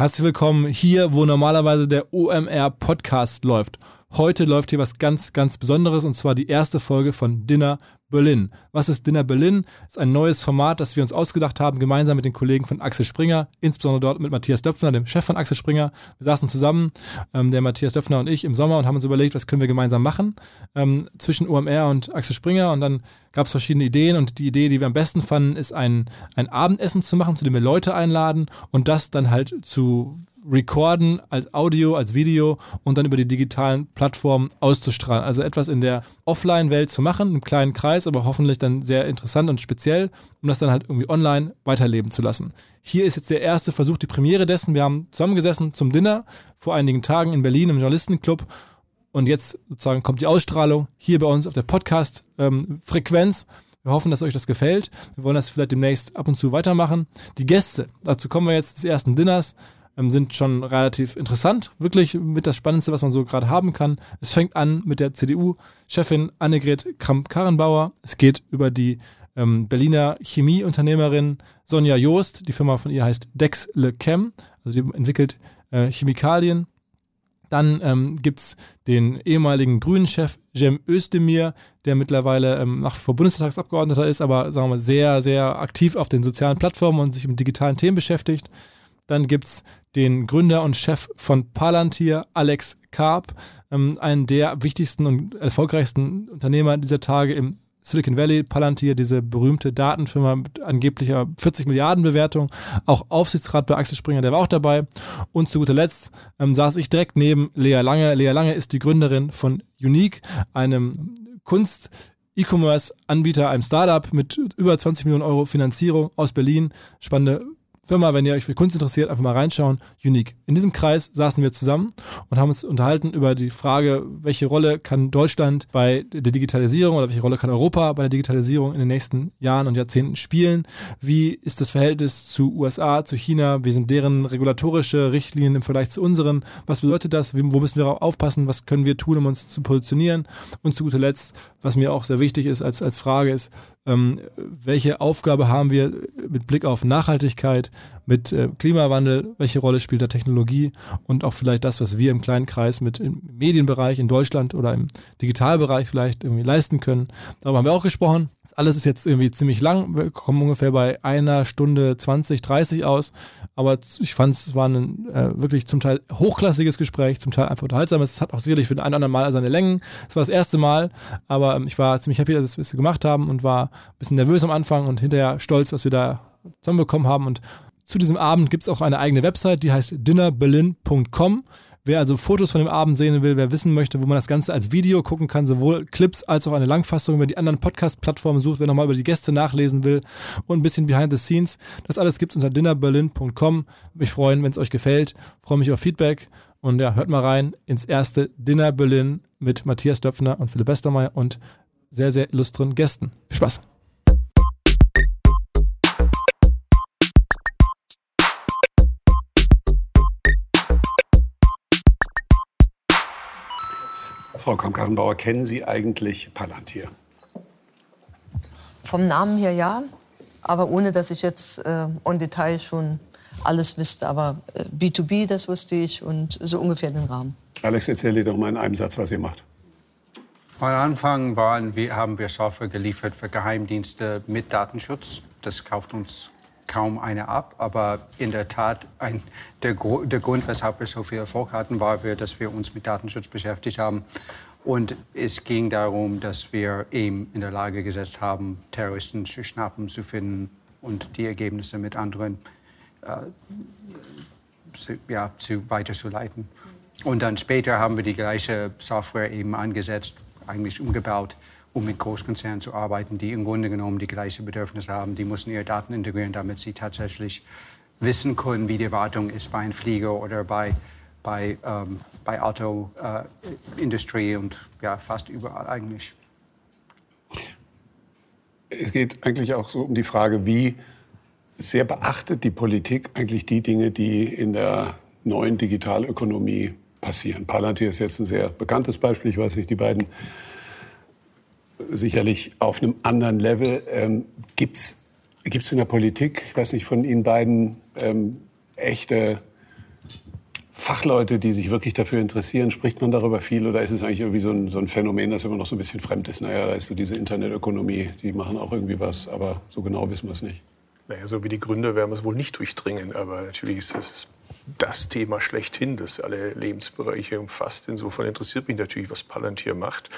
Herzlich willkommen hier, wo normalerweise der OMR Podcast läuft. Heute läuft hier was ganz, ganz Besonderes und zwar die erste Folge von Dinner Berlin. Was ist Dinner Berlin? Das ist ein neues Format, das wir uns ausgedacht haben, gemeinsam mit den Kollegen von Axel Springer, insbesondere dort mit Matthias Döpfner, dem Chef von Axel Springer. Wir saßen zusammen, ähm, der Matthias Döpfner und ich, im Sommer und haben uns überlegt, was können wir gemeinsam machen ähm, zwischen OMR und Axel Springer. Und dann gab es verschiedene Ideen und die Idee, die wir am besten fanden, ist ein, ein Abendessen zu machen, zu dem wir Leute einladen und das dann halt zu recorden als Audio, als Video und dann über die digitalen Plattformen auszustrahlen. Also etwas in der Offline-Welt zu machen, im kleinen Kreis, aber hoffentlich dann sehr interessant und speziell, um das dann halt irgendwie online weiterleben zu lassen. Hier ist jetzt der erste Versuch, die Premiere dessen. Wir haben zusammengesessen zum Dinner vor einigen Tagen in Berlin im Journalistenclub und jetzt sozusagen kommt die Ausstrahlung hier bei uns auf der Podcast-Frequenz. Ähm, wir hoffen, dass euch das gefällt. Wir wollen das vielleicht demnächst ab und zu weitermachen. Die Gäste, dazu kommen wir jetzt des ersten Dinners ähm, sind schon relativ interessant. Wirklich mit das Spannendste, was man so gerade haben kann. Es fängt an mit der CDU-Chefin Annegret Kramp-Karrenbauer. Es geht über die ähm, Berliner Chemieunternehmerin Sonja Joost. Die Firma von ihr heißt Dex Le Chem. Also die entwickelt äh, Chemikalien. Dann ähm, gibt es den ehemaligen Grünen-Chef Cem Özdemir, der mittlerweile ähm, nach vor Bundestagsabgeordneter ist, aber sagen wir mal sehr, sehr aktiv auf den sozialen Plattformen und sich mit digitalen Themen beschäftigt. Dann gibt es den Gründer und Chef von Palantir, Alex Karp, ähm, einen der wichtigsten und erfolgreichsten Unternehmer dieser Tage im Silicon Valley, Palantir, diese berühmte Datenfirma mit angeblicher 40 Milliarden Bewertung, auch Aufsichtsrat bei Axel Springer, der war auch dabei. Und zu guter Letzt ähm, saß ich direkt neben Lea Lange. Lea Lange ist die Gründerin von Unique, einem Kunst- E-Commerce-Anbieter, einem Startup mit über 20 Millionen Euro Finanzierung aus Berlin. Spannende Firma, wenn ihr euch für Kunst interessiert, einfach mal reinschauen. Unique. In diesem Kreis saßen wir zusammen und haben uns unterhalten über die Frage, welche Rolle kann Deutschland bei der Digitalisierung oder welche Rolle kann Europa bei der Digitalisierung in den nächsten Jahren und Jahrzehnten spielen? Wie ist das Verhältnis zu USA, zu China? Wie sind deren regulatorische Richtlinien im Vergleich zu unseren? Was bedeutet das? Wo müssen wir aufpassen? Was können wir tun, um uns zu positionieren? Und zu guter Letzt, was mir auch sehr wichtig ist als, als Frage ist, ähm, welche Aufgabe haben wir mit Blick auf Nachhaltigkeit, mit äh, Klimawandel, welche Rolle spielt da Technologie und auch vielleicht das, was wir im kleinen Kreis mit im Medienbereich in Deutschland oder im Digitalbereich vielleicht irgendwie leisten können. Darüber haben wir auch gesprochen. Das alles ist jetzt irgendwie ziemlich lang. Wir kommen ungefähr bei einer Stunde 20, 30 aus. Aber ich fand es war ein äh, wirklich zum Teil hochklassiges Gespräch, zum Teil einfach unterhaltsames. Es hat auch sicherlich für den einen oder anderen Mal seine Längen. Es war das erste Mal, aber ähm, ich war ziemlich happy, dass wir es gemacht haben und war ein bisschen nervös am Anfang und hinterher stolz, was wir da zusammenbekommen haben. Und zu diesem Abend gibt es auch eine eigene Website, die heißt dinnerberlin.com. Wer also Fotos von dem Abend sehen will, wer wissen möchte, wo man das Ganze als Video gucken kann, sowohl Clips als auch eine Langfassung, wer die anderen Podcast-Plattformen sucht, wer nochmal über die Gäste nachlesen will und ein bisschen Behind the Scenes, das alles gibt es unter dinnerberlin.com. Mich freuen, wenn es euch gefällt. Freue mich auf Feedback und ja, hört mal rein ins erste Dinner Berlin mit Matthias Döpfner und Philipp Westermeier und sehr, sehr illustren Gästen. Viel Spaß! Frau Kamm-Karrenbauer, kennen Sie eigentlich Palantir? Vom Namen her ja, aber ohne dass ich jetzt äh, on Detail schon alles wüsste. Aber äh, B2B, das wusste ich und so ungefähr den Rahmen. Alex, erzähl dir doch mal in einem Satz, was ihr macht. Am Anfang waren wir, haben wir Software geliefert für Geheimdienste mit Datenschutz. Das kauft uns kaum einer ab. Aber in der Tat, ein, der, der, Grund, weshalb wir so viel Erfolg hatten, war, dass wir uns mit Datenschutz beschäftigt haben. Und es ging darum, dass wir eben in der Lage gesetzt haben, Terroristen zu schnappen, zu finden und die Ergebnisse mit anderen äh, zu, ja, zu, weiterzuleiten. Und dann später haben wir die gleiche Software eben angesetzt, eigentlich umgebaut, um mit Großkonzernen zu arbeiten, die im Grunde genommen die gleichen Bedürfnisse haben. Die müssen ihre Daten integrieren, damit sie tatsächlich wissen können, wie die Wartung ist bei einem Flieger oder bei, bei, ähm, bei Autoindustrie äh, und ja, fast überall eigentlich. Es geht eigentlich auch so um die Frage, wie sehr beachtet die Politik eigentlich die Dinge, die in der neuen Digitalökonomie passieren. Palantir ist jetzt ein sehr bekanntes Beispiel. Ich weiß nicht, die beiden sicherlich auf einem anderen Level. Ähm, Gibt es in der Politik, ich weiß nicht, von Ihnen beiden ähm, echte Fachleute, die sich wirklich dafür interessieren, spricht man darüber viel oder ist es eigentlich irgendwie so ein, so ein Phänomen, das immer noch so ein bisschen fremd ist? Naja, da ist so diese Internetökonomie, die machen auch irgendwie was, aber so genau wissen wir es nicht. Naja, so wie die Gründer werden wir es wohl nicht durchdringen, aber natürlich ist es das Thema schlechthin, das alle Lebensbereiche umfasst. Insofern interessiert mich natürlich, was Palantir macht.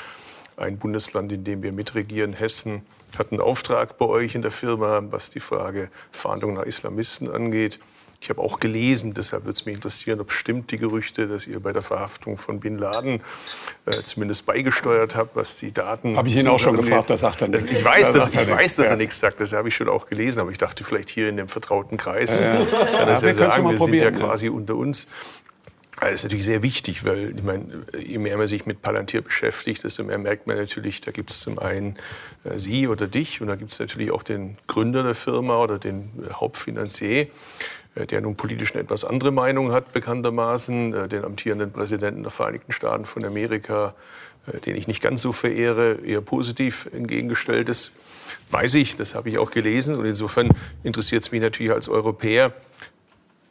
Ein Bundesland, in dem wir mitregieren, Hessen, hat einen Auftrag bei euch in der Firma, was die Frage Fahndung nach Islamisten angeht. Ich habe auch gelesen, deshalb würde es mich interessieren, ob stimmt die Gerüchte, dass ihr bei der Verhaftung von Bin Laden äh, zumindest beigesteuert habt, was die Daten. Habe ich ihn auch schon angeht. gefragt, da sagt er nichts. Ich weiß, da dass, ich weiß dass er nichts sagt, das habe ich schon auch gelesen, aber ich dachte vielleicht hier in dem vertrauten Kreis ja, ja. kann er ja, ja sagen, wir sind ja quasi unter uns. Das ist natürlich sehr wichtig, weil ich meine, je mehr man sich mit Palantir beschäftigt, desto mehr merkt man natürlich, da gibt es zum einen äh, Sie oder dich und da gibt es natürlich auch den Gründer der Firma oder den Hauptfinanzier. Äh, der nun politisch eine etwas andere Meinung hat, bekanntermaßen, äh, den amtierenden Präsidenten der Vereinigten Staaten von Amerika, äh, den ich nicht ganz so verehre, eher positiv entgegengestellt ist. Weiß ich, das habe ich auch gelesen. Und insofern interessiert es mich natürlich als Europäer,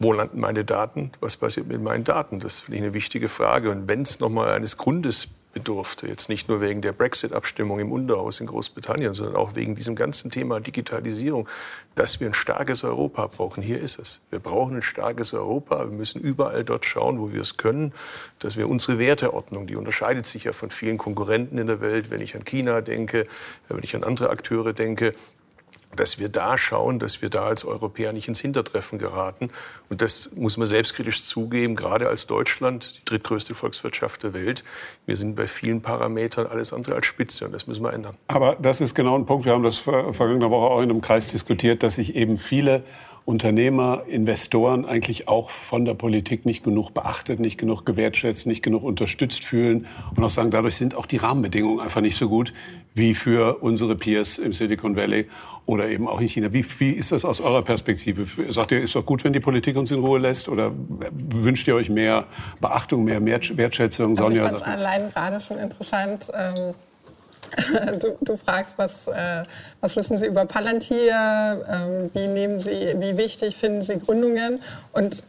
wo landen meine Daten? Was passiert mit meinen Daten? Das finde ich eine wichtige Frage. Und wenn es nochmal eines Grundes bedurfte. Jetzt nicht nur wegen der Brexit-Abstimmung im Unterhaus in Großbritannien, sondern auch wegen diesem ganzen Thema Digitalisierung, dass wir ein starkes Europa brauchen. Hier ist es. Wir brauchen ein starkes Europa. Wir müssen überall dort schauen, wo wir es können, dass wir unsere Werteordnung, die unterscheidet sich ja von vielen Konkurrenten in der Welt, wenn ich an China denke, wenn ich an andere Akteure denke, dass wir da schauen, dass wir da als Europäer nicht ins Hintertreffen geraten. Und das muss man selbstkritisch zugeben, gerade als Deutschland, die drittgrößte Volkswirtschaft der Welt. Wir sind bei vielen Parametern alles andere als Spitze und das müssen wir ändern. Aber das ist genau ein Punkt. Wir haben das vergangene Woche auch in einem Kreis diskutiert, dass sich eben viele Unternehmer, Investoren eigentlich auch von der Politik nicht genug beachtet, nicht genug gewertschätzt, nicht genug unterstützt fühlen und auch sagen, dadurch sind auch die Rahmenbedingungen einfach nicht so gut wie für unsere Peers im Silicon Valley oder eben auch in China. Wie, wie ist das aus eurer Perspektive? Sagt ihr, ist doch gut, wenn die Politik uns in Ruhe lässt? Oder wünscht ihr euch mehr Beachtung, mehr Wertschätzung? Sonja, ich fand allein gerade schon interessant. Ähm Du, du, fragst, was, äh, was wissen Sie über Palantir? Ähm, wie, nehmen Sie, wie wichtig finden Sie Gründungen? Und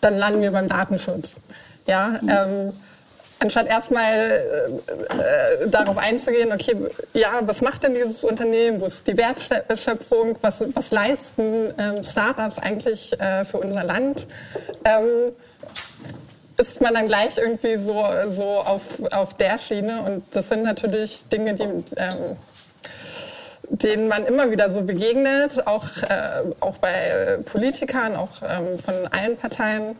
dann landen wir beim Datenschutz. Ja, ähm, anstatt erstmal äh, äh, darauf einzugehen, okay, ja, was macht denn dieses Unternehmen, wo ist die Wertschöpfung, was, was leisten ähm, Startups eigentlich äh, für unser Land, ähm, ist man dann gleich irgendwie so, so auf, auf der Schiene und das sind natürlich Dinge, die... Ähm, denen man immer wieder so begegnet, auch, äh, auch bei Politikern, auch ähm, von allen Parteien.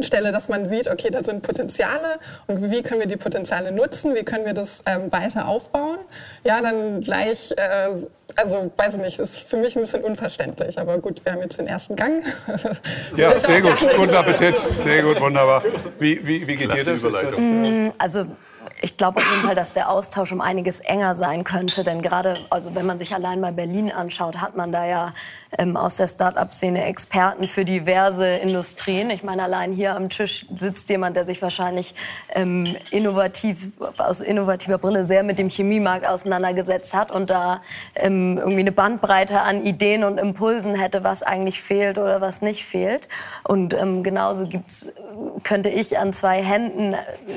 Stelle, dass man sieht, okay, da sind Potenziale und wie können wir die Potenziale nutzen, wie können wir das ähm, weiter aufbauen. Ja, dann gleich, äh, also weiß ich nicht, ist für mich ein bisschen unverständlich, aber gut, wir haben jetzt den ersten Gang. ja, sehr gut, guten Appetit, sehr gut, wunderbar. Wie, wie, wie geht Klasse dir das? Überleitung. Also ich glaube auf jeden Fall, dass der Austausch um einiges enger sein könnte. Denn gerade, also wenn man sich allein mal Berlin anschaut, hat man da ja ähm, aus der Start-up-Szene Experten für diverse Industrien. Ich meine, allein hier am Tisch sitzt jemand, der sich wahrscheinlich ähm, innovativ, aus innovativer Brille sehr mit dem Chemiemarkt auseinandergesetzt hat und da ähm, irgendwie eine Bandbreite an Ideen und Impulsen hätte, was eigentlich fehlt oder was nicht fehlt. Und ähm, genauso gibt's, könnte ich an zwei Händen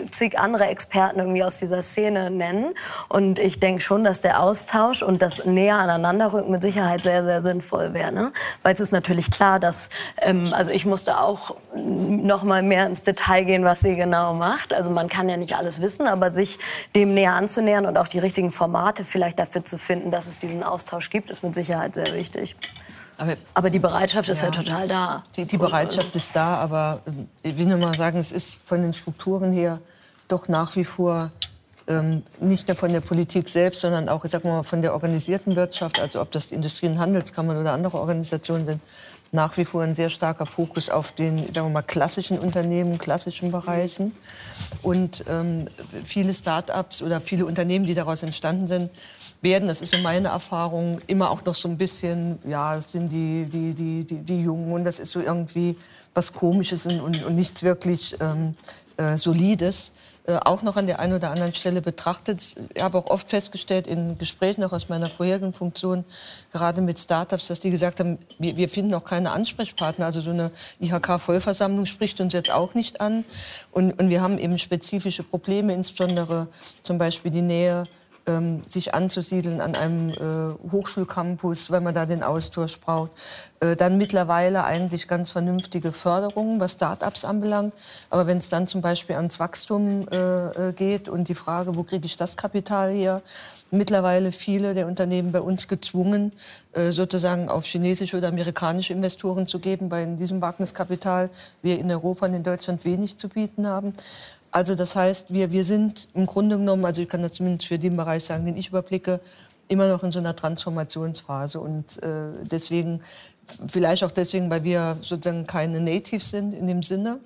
zig andere Experten irgendwie aus dieser Szene nennen. Und ich denke schon, dass der Austausch und das näher aneinanderrücken mit Sicherheit sehr, sehr sinnvoll wäre. Ne? Weil es ist natürlich klar, dass, ähm, also ich musste auch noch mal mehr ins Detail gehen, was sie genau macht. Also man kann ja nicht alles wissen, aber sich dem näher anzunähern und auch die richtigen Formate vielleicht dafür zu finden, dass es diesen Austausch gibt, ist mit Sicherheit sehr wichtig. Aber, aber, die Bereitschaft ist ja, ja total da. Die, die, Bereitschaft ist da, aber ich will nur mal sagen, es ist von den Strukturen her doch nach wie vor ähm, nicht nur von der Politik selbst, sondern auch, ich sag mal, von der organisierten Wirtschaft, also ob das die Industrie- und Handelskammern oder andere Organisationen sind, nach wie vor ein sehr starker Fokus auf den, sagen wir mal, klassischen Unternehmen, klassischen Bereichen. Und ähm, viele Start-ups oder viele Unternehmen, die daraus entstanden sind, werden, das ist so meine Erfahrung, immer auch noch so ein bisschen, ja, das sind die, die, die, die, die Jungen und das ist so irgendwie was Komisches und, und, und nichts wirklich ähm, äh, Solides äh, auch noch an der einen oder anderen Stelle betrachtet. Ich habe auch oft festgestellt in Gesprächen auch aus meiner vorherigen Funktion, gerade mit Startups, dass die gesagt haben, wir, wir finden auch keine Ansprechpartner. Also so eine IHK-Vollversammlung spricht uns jetzt auch nicht an. Und, und wir haben eben spezifische Probleme, insbesondere zum Beispiel die Nähe ähm, sich anzusiedeln an einem äh, Hochschulcampus, wenn man da den Austausch braucht. Äh, dann mittlerweile eigentlich ganz vernünftige Förderungen, was Start-ups anbelangt. Aber wenn es dann zum Beispiel ans Wachstum äh, äh geht und die Frage, wo kriege ich das Kapital her, mittlerweile viele der Unternehmen bei uns gezwungen, äh, sozusagen auf chinesische oder amerikanische Investoren zu geben, weil in diesem Wagniskapital wir in Europa und in Deutschland wenig zu bieten haben. Also das heißt, wir, wir sind im Grunde genommen, also ich kann das zumindest für den Bereich sagen, den ich überblicke, immer noch in so einer Transformationsphase. Und äh, deswegen, vielleicht auch deswegen, weil wir sozusagen keine Natives sind in dem Sinne.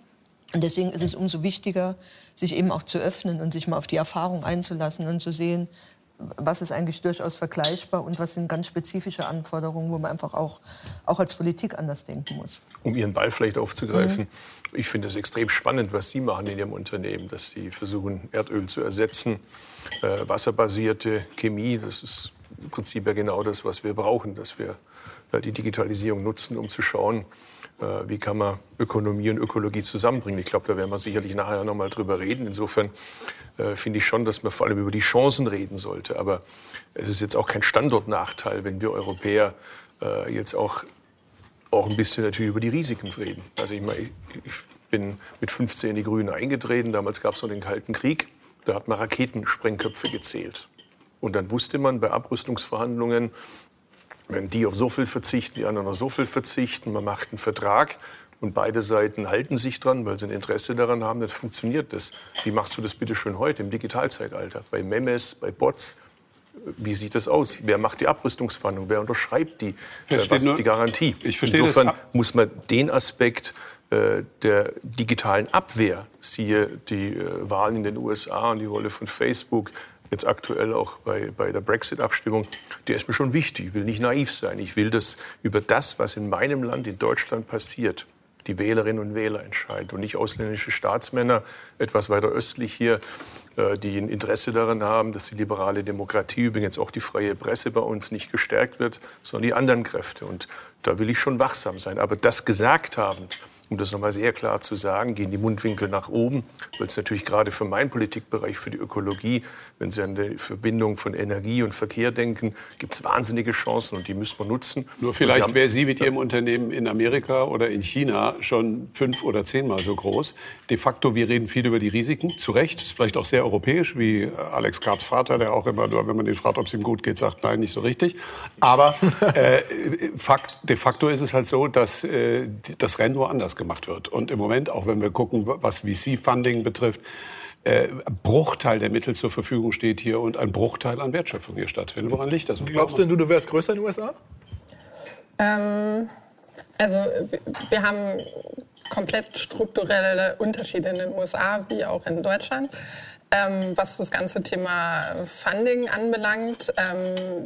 Und deswegen ist es umso wichtiger, sich eben auch zu öffnen und sich mal auf die Erfahrung einzulassen und zu sehen, was ist eigentlich durchaus vergleichbar und was sind ganz spezifische Anforderungen, wo man einfach auch, auch als Politik anders denken muss. Um Ihren Ball vielleicht aufzugreifen, mhm. ich finde es extrem spannend, was Sie machen in Ihrem Unternehmen, dass Sie versuchen, Erdöl zu ersetzen, äh, wasserbasierte Chemie, das ist im Prinzip ja genau das, was wir brauchen, dass wir äh, die Digitalisierung nutzen, um zu schauen, wie kann man Ökonomie und Ökologie zusammenbringen. Ich glaube, da werden wir sicherlich nachher noch mal drüber reden. Insofern äh, finde ich schon, dass man vor allem über die Chancen reden sollte. Aber es ist jetzt auch kein Standortnachteil, wenn wir Europäer äh, jetzt auch, auch ein bisschen natürlich über die Risiken reden. Also ich, meine, ich, ich bin mit 15 in die Grünen eingetreten. Damals gab es noch den Kalten Krieg. Da hat man Raketensprengköpfe gezählt. Und dann wusste man bei Abrüstungsverhandlungen, wenn die auf so viel verzichten, die anderen auf so viel verzichten, man macht einen Vertrag und beide Seiten halten sich dran, weil sie ein Interesse daran haben, dann funktioniert das. Wie machst du das bitte schön heute im Digitalzeitalter? Bei Memes, bei Bots? Wie sieht das aus? Wer macht die Abrüstungsverhandlung? Wer unterschreibt die? Was ist die Garantie? Insofern das. muss man den Aspekt äh, der digitalen Abwehr, siehe die äh, Wahlen in den USA und die Rolle von Facebook, jetzt aktuell auch bei, bei der Brexit-Abstimmung, der ist mir schon wichtig. Ich will nicht naiv sein. Ich will, dass über das, was in meinem Land, in Deutschland passiert, die Wählerinnen und Wähler entscheiden und nicht ausländische Staatsmänner etwas weiter östlich hier, äh, die ein Interesse daran haben, dass die liberale Demokratie, übrigens auch die freie Presse bei uns nicht gestärkt wird, sondern die anderen Kräfte. Und da will ich schon wachsam sein. Aber das gesagt haben, um das nochmal sehr klar zu sagen, gehen die Mundwinkel nach oben, weil es natürlich gerade für meinen Politikbereich, für die Ökologie, wenn Sie an die Verbindung von Energie und Verkehr denken, gibt es wahnsinnige Chancen und die müssen wir nutzen. Nur vielleicht wäre Sie mit Ihrem Unternehmen in Amerika oder in China schon fünf oder zehnmal so groß. De facto, wir reden viel über die Risiken, zu Recht, ist vielleicht auch sehr europäisch, wie Alex Karps Vater, der auch immer nur, wenn man den fragt, ob es ihm gut geht, sagt, nein, nicht so richtig. Aber äh, de facto ist es halt so, dass äh, das Rennen woanders gemacht wird. Und im Moment, auch wenn wir gucken, was VC-Funding betrifft, äh, Bruchteil der Mittel zur Verfügung steht hier und ein Bruchteil an Wertschöpfung hier stattfindet. Woran liegt das? Glaubst denn du, du wärst größer in den USA? Ähm, also wir haben komplett strukturelle Unterschiede in den USA wie auch in Deutschland. Ähm, was das ganze Thema Funding anbelangt, ähm,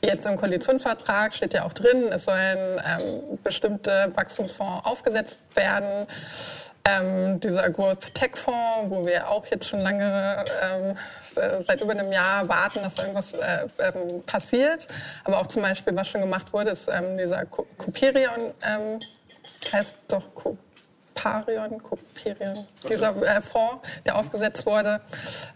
Jetzt im Koalitionsvertrag steht ja auch drin, es sollen ähm, bestimmte Wachstumsfonds aufgesetzt werden. Ähm, dieser Growth Tech Fonds, wo wir auch jetzt schon lange, ähm, seit über einem Jahr warten, dass irgendwas äh, ähm, passiert. Aber auch zum Beispiel, was schon gemacht wurde, ist ähm, dieser Coperion, ähm, heißt doch Coparion, Coperion, dieser äh, Fonds, der aufgesetzt wurde.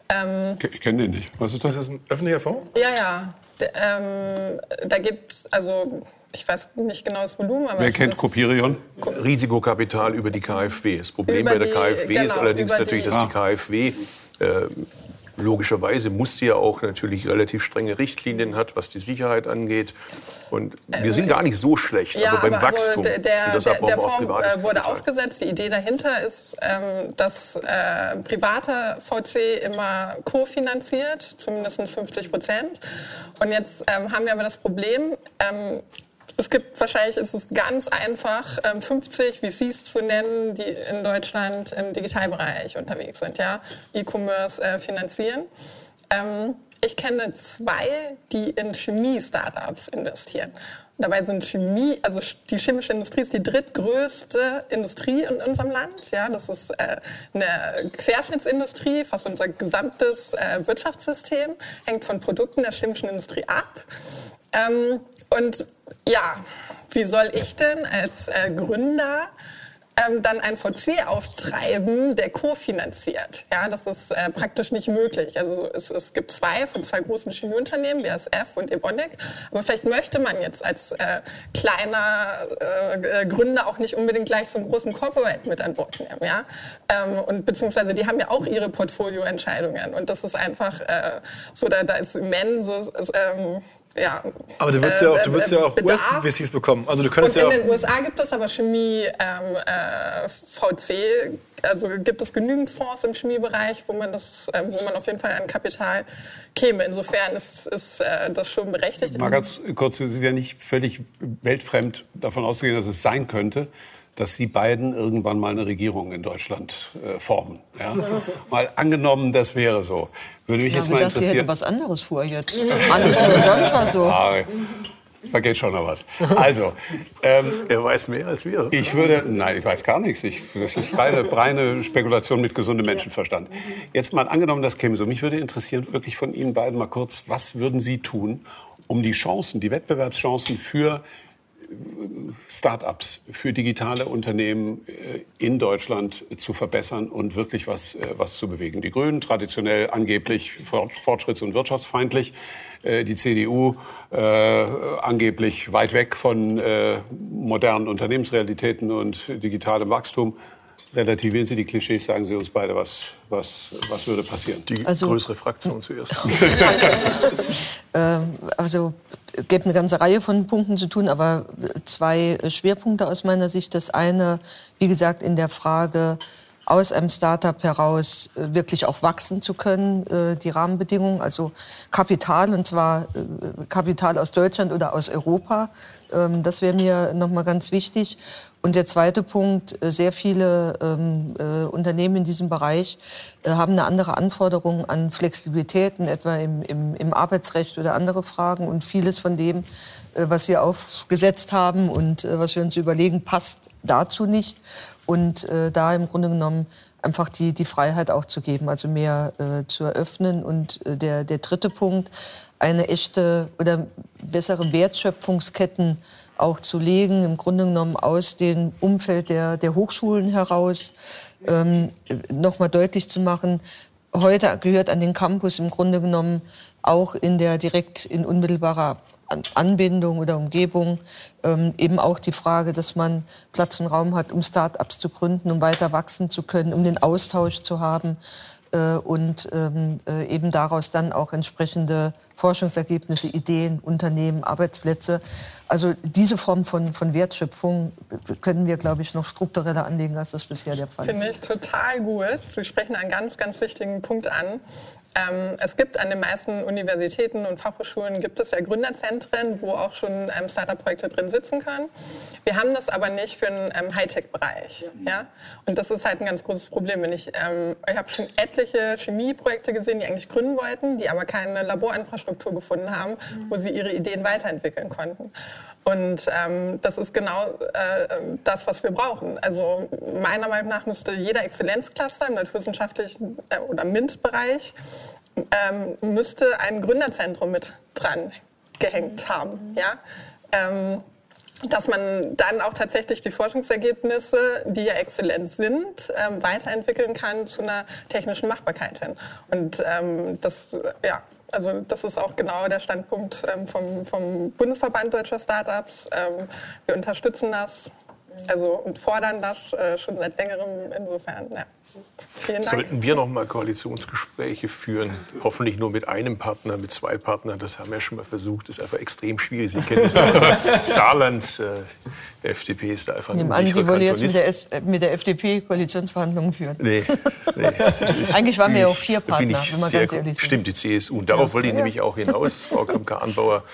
Ähm, ich kenne den nicht. Was ist das? Ist das ein öffentlicher Fonds? Ja, ja. Ähm, da geht also ich weiß nicht genau das Volumen. Aber Wer kennt Copirion? Risikokapital über die KfW. Das Problem bei der KfW genau, ist allerdings natürlich, dass die KfW äh, logischerweise muss sie ja auch natürlich relativ strenge Richtlinien hat, was die Sicherheit angeht. Und wir sind gar nicht so schlecht, ja, aber beim aber Wachstum. Also der, der, der Fonds äh, wurde aufgesetzt. Die Idee dahinter ist, ähm, dass äh, private VC immer kofinanziert, zumindest 50 Prozent. Und jetzt ähm, haben wir aber das Problem, ähm, es gibt wahrscheinlich, ist es ganz einfach, 50 ähm, VCs zu nennen, die in Deutschland im Digitalbereich unterwegs sind, ja, E-Commerce äh, finanzieren. Ähm, ich kenne zwei, die in Chemie-Startups investieren. Dabei sind Chemie, also die chemische Industrie ist die drittgrößte Industrie in unserem Land. Ja, das ist äh, eine Querschnittsindustrie, fast unser gesamtes äh, Wirtschaftssystem hängt von Produkten der chemischen Industrie ab. Ähm, und ja, wie soll ich denn als äh, Gründer ähm, dann ein VC auftreiben, der kofinanziert. Ja, das ist äh, praktisch nicht möglich. Also es, es, gibt zwei von zwei großen Chemieunternehmen, BASF und Evonik. Aber vielleicht möchte man jetzt als äh, kleiner äh, Gründer auch nicht unbedingt gleich so einen großen Corporate mit an Bord nehmen. Ja? Ähm, und beziehungsweise die haben ja auch ihre Portfolioentscheidungen. Und das ist einfach äh, so, da, da ist immenses ähm, ja, aber du würdest ja auch, du würdest ja auch US-VCs bekommen. Also du könntest und in ja den USA gibt es aber Chemie ähm, äh, VC, also gibt es genügend Fonds im Chemiebereich, wo man das, äh, wo man auf jeden Fall an Kapital käme. Insofern ist, ist äh, das schon berechtigt. Mal ganz kurz, es ist ja nicht völlig weltfremd davon auszugehen, dass es sein könnte, dass Sie beiden irgendwann mal eine Regierung in Deutschland äh, formen. Ja? Mal angenommen, das wäre so. Würde mich ja, jetzt mal interessieren. Sie hätte was anderes vor jetzt. Manche war so. Ah, da geht schon noch was. Also, ähm, er weiß mehr als wir. Ich würde, nein, ich weiß gar nichts. Ich, das ist reine, reine Spekulation mit gesundem Menschenverstand. Jetzt mal angenommen, das käme so. Mich würde interessieren, wirklich von Ihnen beiden mal kurz, was würden Sie tun, um die Chancen, die Wettbewerbschancen für Start-ups, für digitale Unternehmen äh, in Deutschland zu verbessern und wirklich was, äh, was zu bewegen. Die Grünen, traditionell angeblich fortschritts- und wirtschaftsfeindlich, äh, die CDU äh, angeblich weit weg von äh, modernen Unternehmensrealitäten und digitalem Wachstum. Relativieren Sie die Klischees, sagen Sie uns beide, was, was, was würde passieren? Die also, größere Fraktion zuerst. ähm, also es gibt eine ganze Reihe von Punkten zu tun, aber zwei Schwerpunkte aus meiner Sicht. Das eine, wie gesagt, in der Frage, aus einem Startup heraus wirklich auch wachsen zu können, äh, die Rahmenbedingungen, also Kapital, und zwar äh, Kapital aus Deutschland oder aus Europa. Ähm, das wäre mir nochmal ganz wichtig. Und der zweite Punkt, sehr viele ähm, äh, Unternehmen in diesem Bereich äh, haben eine andere Anforderung an Flexibilitäten, etwa im, im, im, Arbeitsrecht oder andere Fragen. Und vieles von dem, äh, was wir aufgesetzt haben und äh, was wir uns überlegen, passt dazu nicht. Und äh, da im Grunde genommen einfach die, die Freiheit auch zu geben, also mehr äh, zu eröffnen. Und der, der dritte Punkt, eine echte oder bessere Wertschöpfungsketten auch zu legen, im Grunde genommen aus dem Umfeld der, der Hochschulen heraus, ähm, nochmal deutlich zu machen, heute gehört an den Campus im Grunde genommen auch in der direkt in unmittelbarer Anbindung oder Umgebung ähm, eben auch die Frage, dass man Platz und Raum hat, um Start-ups zu gründen, um weiter wachsen zu können, um den Austausch zu haben und ähm, äh, eben daraus dann auch entsprechende Forschungsergebnisse, Ideen, Unternehmen, Arbeitsplätze. Also diese Form von, von Wertschöpfung können wir, glaube ich, noch struktureller anlegen, als das bisher der Fall Finde ist. Finde ich total gut. Sie sprechen einen ganz, ganz wichtigen Punkt an. Ähm, es gibt an den meisten Universitäten und Fachhochschulen gibt es ja Gründerzentren, wo auch schon ähm, Startup-Projekte drin sitzen können. Wir haben das aber nicht für den ähm, Hightech-Bereich. Ja. Und das ist halt ein ganz großes Problem. Wenn ich ähm, ich habe schon etliche Chemieprojekte gesehen, die eigentlich gründen wollten, die aber keine Laborinfrastruktur gefunden haben, wo sie ihre Ideen weiterentwickeln konnten. Und ähm, das ist genau äh, das, was wir brauchen. Also meiner Meinung nach müsste jeder Exzellenzcluster im naturwissenschaftlichen äh, oder MINT-Bereich ähm, müsste ein Gründerzentrum mit dran gehängt haben. Ja? Ähm, dass man dann auch tatsächlich die Forschungsergebnisse, die ja exzellent sind, ähm, weiterentwickeln kann zu einer technischen Machbarkeit hin. Und ähm, das, ja, also das ist auch genau der Standpunkt ähm, vom, vom Bundesverband Deutscher Startups. Ähm, wir unterstützen das also, und fordern das äh, schon seit längerem. Insofern, ja. Sollten wir noch mal Koalitionsgespräche führen, hoffentlich nur mit einem Partner, mit zwei Partnern, das haben wir schon mal versucht, das ist einfach extrem schwierig. Sie kennen das Saarland, äh, FDP ist da einfach ein an, Sie wollen jetzt mit der, S mit der FDP Koalitionsverhandlungen führen. Nee. nee Eigentlich waren wir ja auch vier Partner, wenn man ganz ehrlich ist. Stimmt, die CSU. Und darauf ja. wollte ich nämlich auch hinaus, Frau Kramka-Anbauer.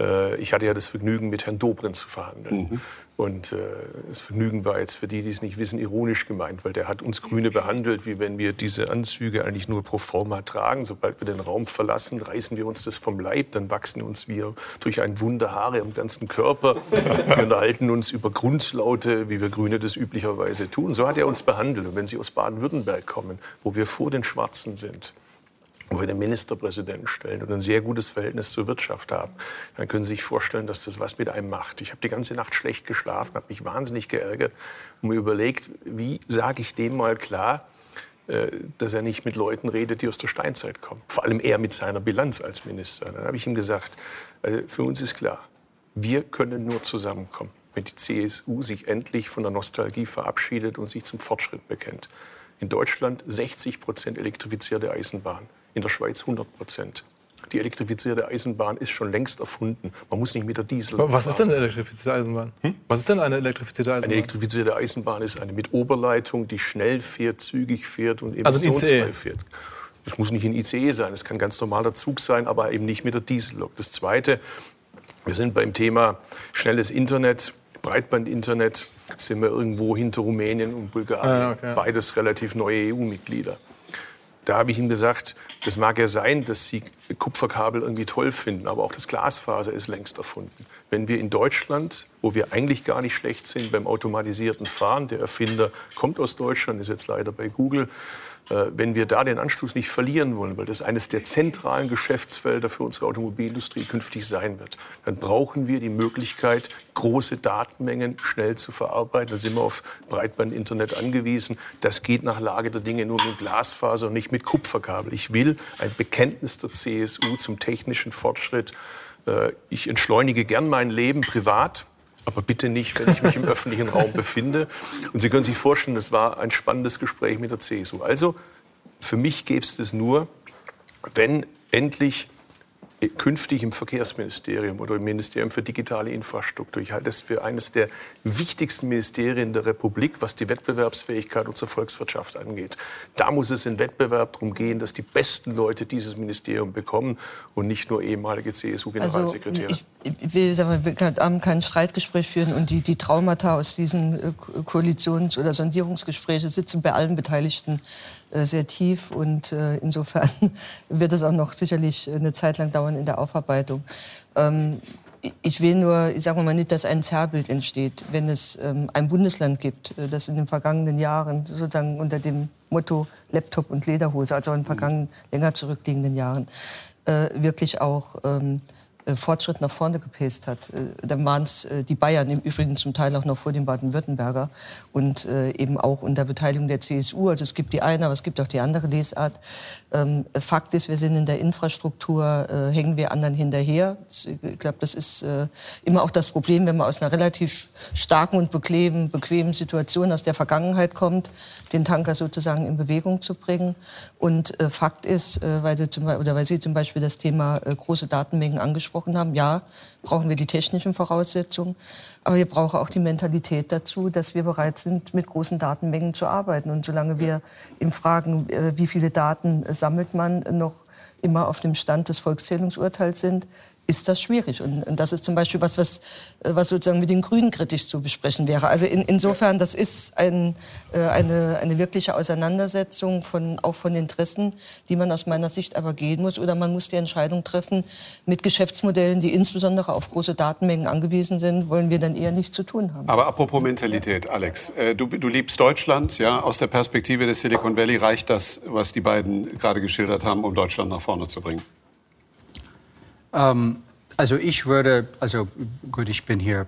Äh, ich hatte ja das Vergnügen, mit Herrn Dobrindt zu verhandeln. Mhm. Und äh, das Vergnügen war jetzt für die, die es nicht wissen, ironisch gemeint, weil der hat uns Grüne behandelt, wie wenn wir diese Anzüge eigentlich nur pro forma tragen. Sobald wir den Raum verlassen, reißen wir uns das vom Leib, dann wachsen uns wir durch ein Wunder Haare am ganzen Körper. Wir unterhalten uns über Grundlaute, wie wir Grüne das üblicherweise tun. So hat er uns behandelt. Und wenn Sie aus Baden-Württemberg kommen, wo wir vor den Schwarzen sind, wo wir den Ministerpräsidenten stellen und ein sehr gutes Verhältnis zur Wirtschaft haben, dann können Sie sich vorstellen, dass das was mit einem macht. Ich habe die ganze Nacht schlecht geschlafen, habe mich wahnsinnig geärgert und mir überlegt, wie sage ich dem mal klar, äh, dass er nicht mit Leuten redet, die aus der Steinzeit kommen. Vor allem er mit seiner Bilanz als Minister. Dann habe ich ihm gesagt, also für uns ist klar, wir können nur zusammenkommen, wenn die CSU sich endlich von der Nostalgie verabschiedet und sich zum Fortschritt bekennt. In Deutschland 60 Prozent elektrifizierte Eisenbahn in der Schweiz 100 Prozent. Die elektrifizierte Eisenbahn ist schon längst erfunden. Man muss nicht mit der Diesel. Was ist denn eine elektrifizierte Eisenbahn? Hm? Was ist denn eine elektrifizierte Eisenbahn? Eine elektrifizierte Eisenbahn ist eine mit Oberleitung, die schnell fährt, zügig fährt und emissionsfrei also fährt. Das muss nicht ein ICE sein, es kann ein ganz normaler Zug sein, aber eben nicht mit der Diesellok. Das Zweite, wir sind beim Thema schnelles Internet, Breitbandinternet, sind wir irgendwo hinter Rumänien und Bulgarien. Ah, okay. Beides relativ neue EU-Mitglieder. Da habe ich ihm gesagt, das mag ja sein, dass Sie Kupferkabel irgendwie toll finden, aber auch das Glasfaser ist längst erfunden. Wenn wir in Deutschland, wo wir eigentlich gar nicht schlecht sind beim automatisierten Fahren, der Erfinder kommt aus Deutschland, ist jetzt leider bei Google, wenn wir da den Anschluss nicht verlieren wollen, weil das eines der zentralen Geschäftsfelder für unsere Automobilindustrie künftig sein wird, dann brauchen wir die Möglichkeit, große Datenmengen schnell zu verarbeiten. Da sind wir auf Breitbandinternet angewiesen. Das geht nach Lage der Dinge nur mit Glasfaser und nicht mit Kupferkabel. Ich will ein Bekenntnis der CSU zum technischen Fortschritt. Äh, ich entschleunige gern mein Leben privat aber bitte nicht, wenn ich mich im öffentlichen Raum befinde. Und Sie können sich vorstellen, das war ein spannendes Gespräch mit der CSU. Also für mich gäbe es das nur, wenn endlich künftig im Verkehrsministerium oder im Ministerium für digitale Infrastruktur. Ich halte es für eines der wichtigsten Ministerien der Republik, was die Wettbewerbsfähigkeit unserer Volkswirtschaft angeht. Da muss es in Wettbewerb darum gehen, dass die besten Leute dieses Ministerium bekommen und nicht nur ehemalige CSU-Generalsekretäre. Also ich will sagen, wir haben kein Streitgespräch führen und die, die Traumata aus diesen äh, Koalitions- oder Sondierungsgesprächen sitzen bei allen Beteiligten sehr tief und äh, insofern wird es auch noch sicherlich eine Zeit lang dauern in der Aufarbeitung. Ähm, ich will nur, ich sage mal nicht, dass ein Zerrbild entsteht, wenn es ähm, ein Bundesland gibt, äh, das in den vergangenen Jahren sozusagen unter dem Motto Laptop und Lederhose, also in den vergangenen länger zurückliegenden Jahren, wirklich auch ähm, äh, Fortschritt nach vorne gepaced hat. Äh, dann waren es äh, die Bayern im Übrigen zum Teil auch noch vor den Baden-Württemberger und eben auch unter Beteiligung der CSU. Also es gibt die eine, aber es gibt auch die andere Lesart. Ähm, Fakt ist, wir sind in der Infrastruktur, hängen wir anderen hinterher. Ich glaube, das ist immer auch das Problem, wenn man aus einer relativ starken und bequemen, bequemen Situation aus der Vergangenheit kommt, den Tanker sozusagen in Bewegung zu bringen. Und Fakt ist, weil, du zum, oder weil Sie zum Beispiel das Thema große Datenmengen angesprochen angesprochen haben, ja, brauchen wir die technischen Voraussetzungen, aber wir brauchen auch die Mentalität dazu, dass wir bereit sind, mit großen Datenmengen zu arbeiten. Und solange wir in Fragen, äh, wie viele Daten sammelt man, noch immer auf dem Stand des Volkszählungsurteils sind, ist das schwierig. Und, und, das ist zum Beispiel was, was, äh, was sozusagen mit den Grünen kritisch zu besprechen wäre. Also in, insofern, das ist ein, äh, eine, eine wirkliche Auseinandersetzung von, auch von Interessen, die man aus meiner Sicht aber gehen muss. Oder man muss die Entscheidung treffen, mit Geschäftsmodellen, die insbesondere auf große Datenmengen angewiesen sind, wollen wir dann eher nichts zu tun haben. Aber apropos Mentalität, Alex, äh, du, du liebst Deutschland, ja, aus der Perspektive des Silicon Valley reicht das, was die beiden gerade geschildert haben, um Deutschland nach vorne zu bringen? Ähm, also ich würde, also gut, ich bin hier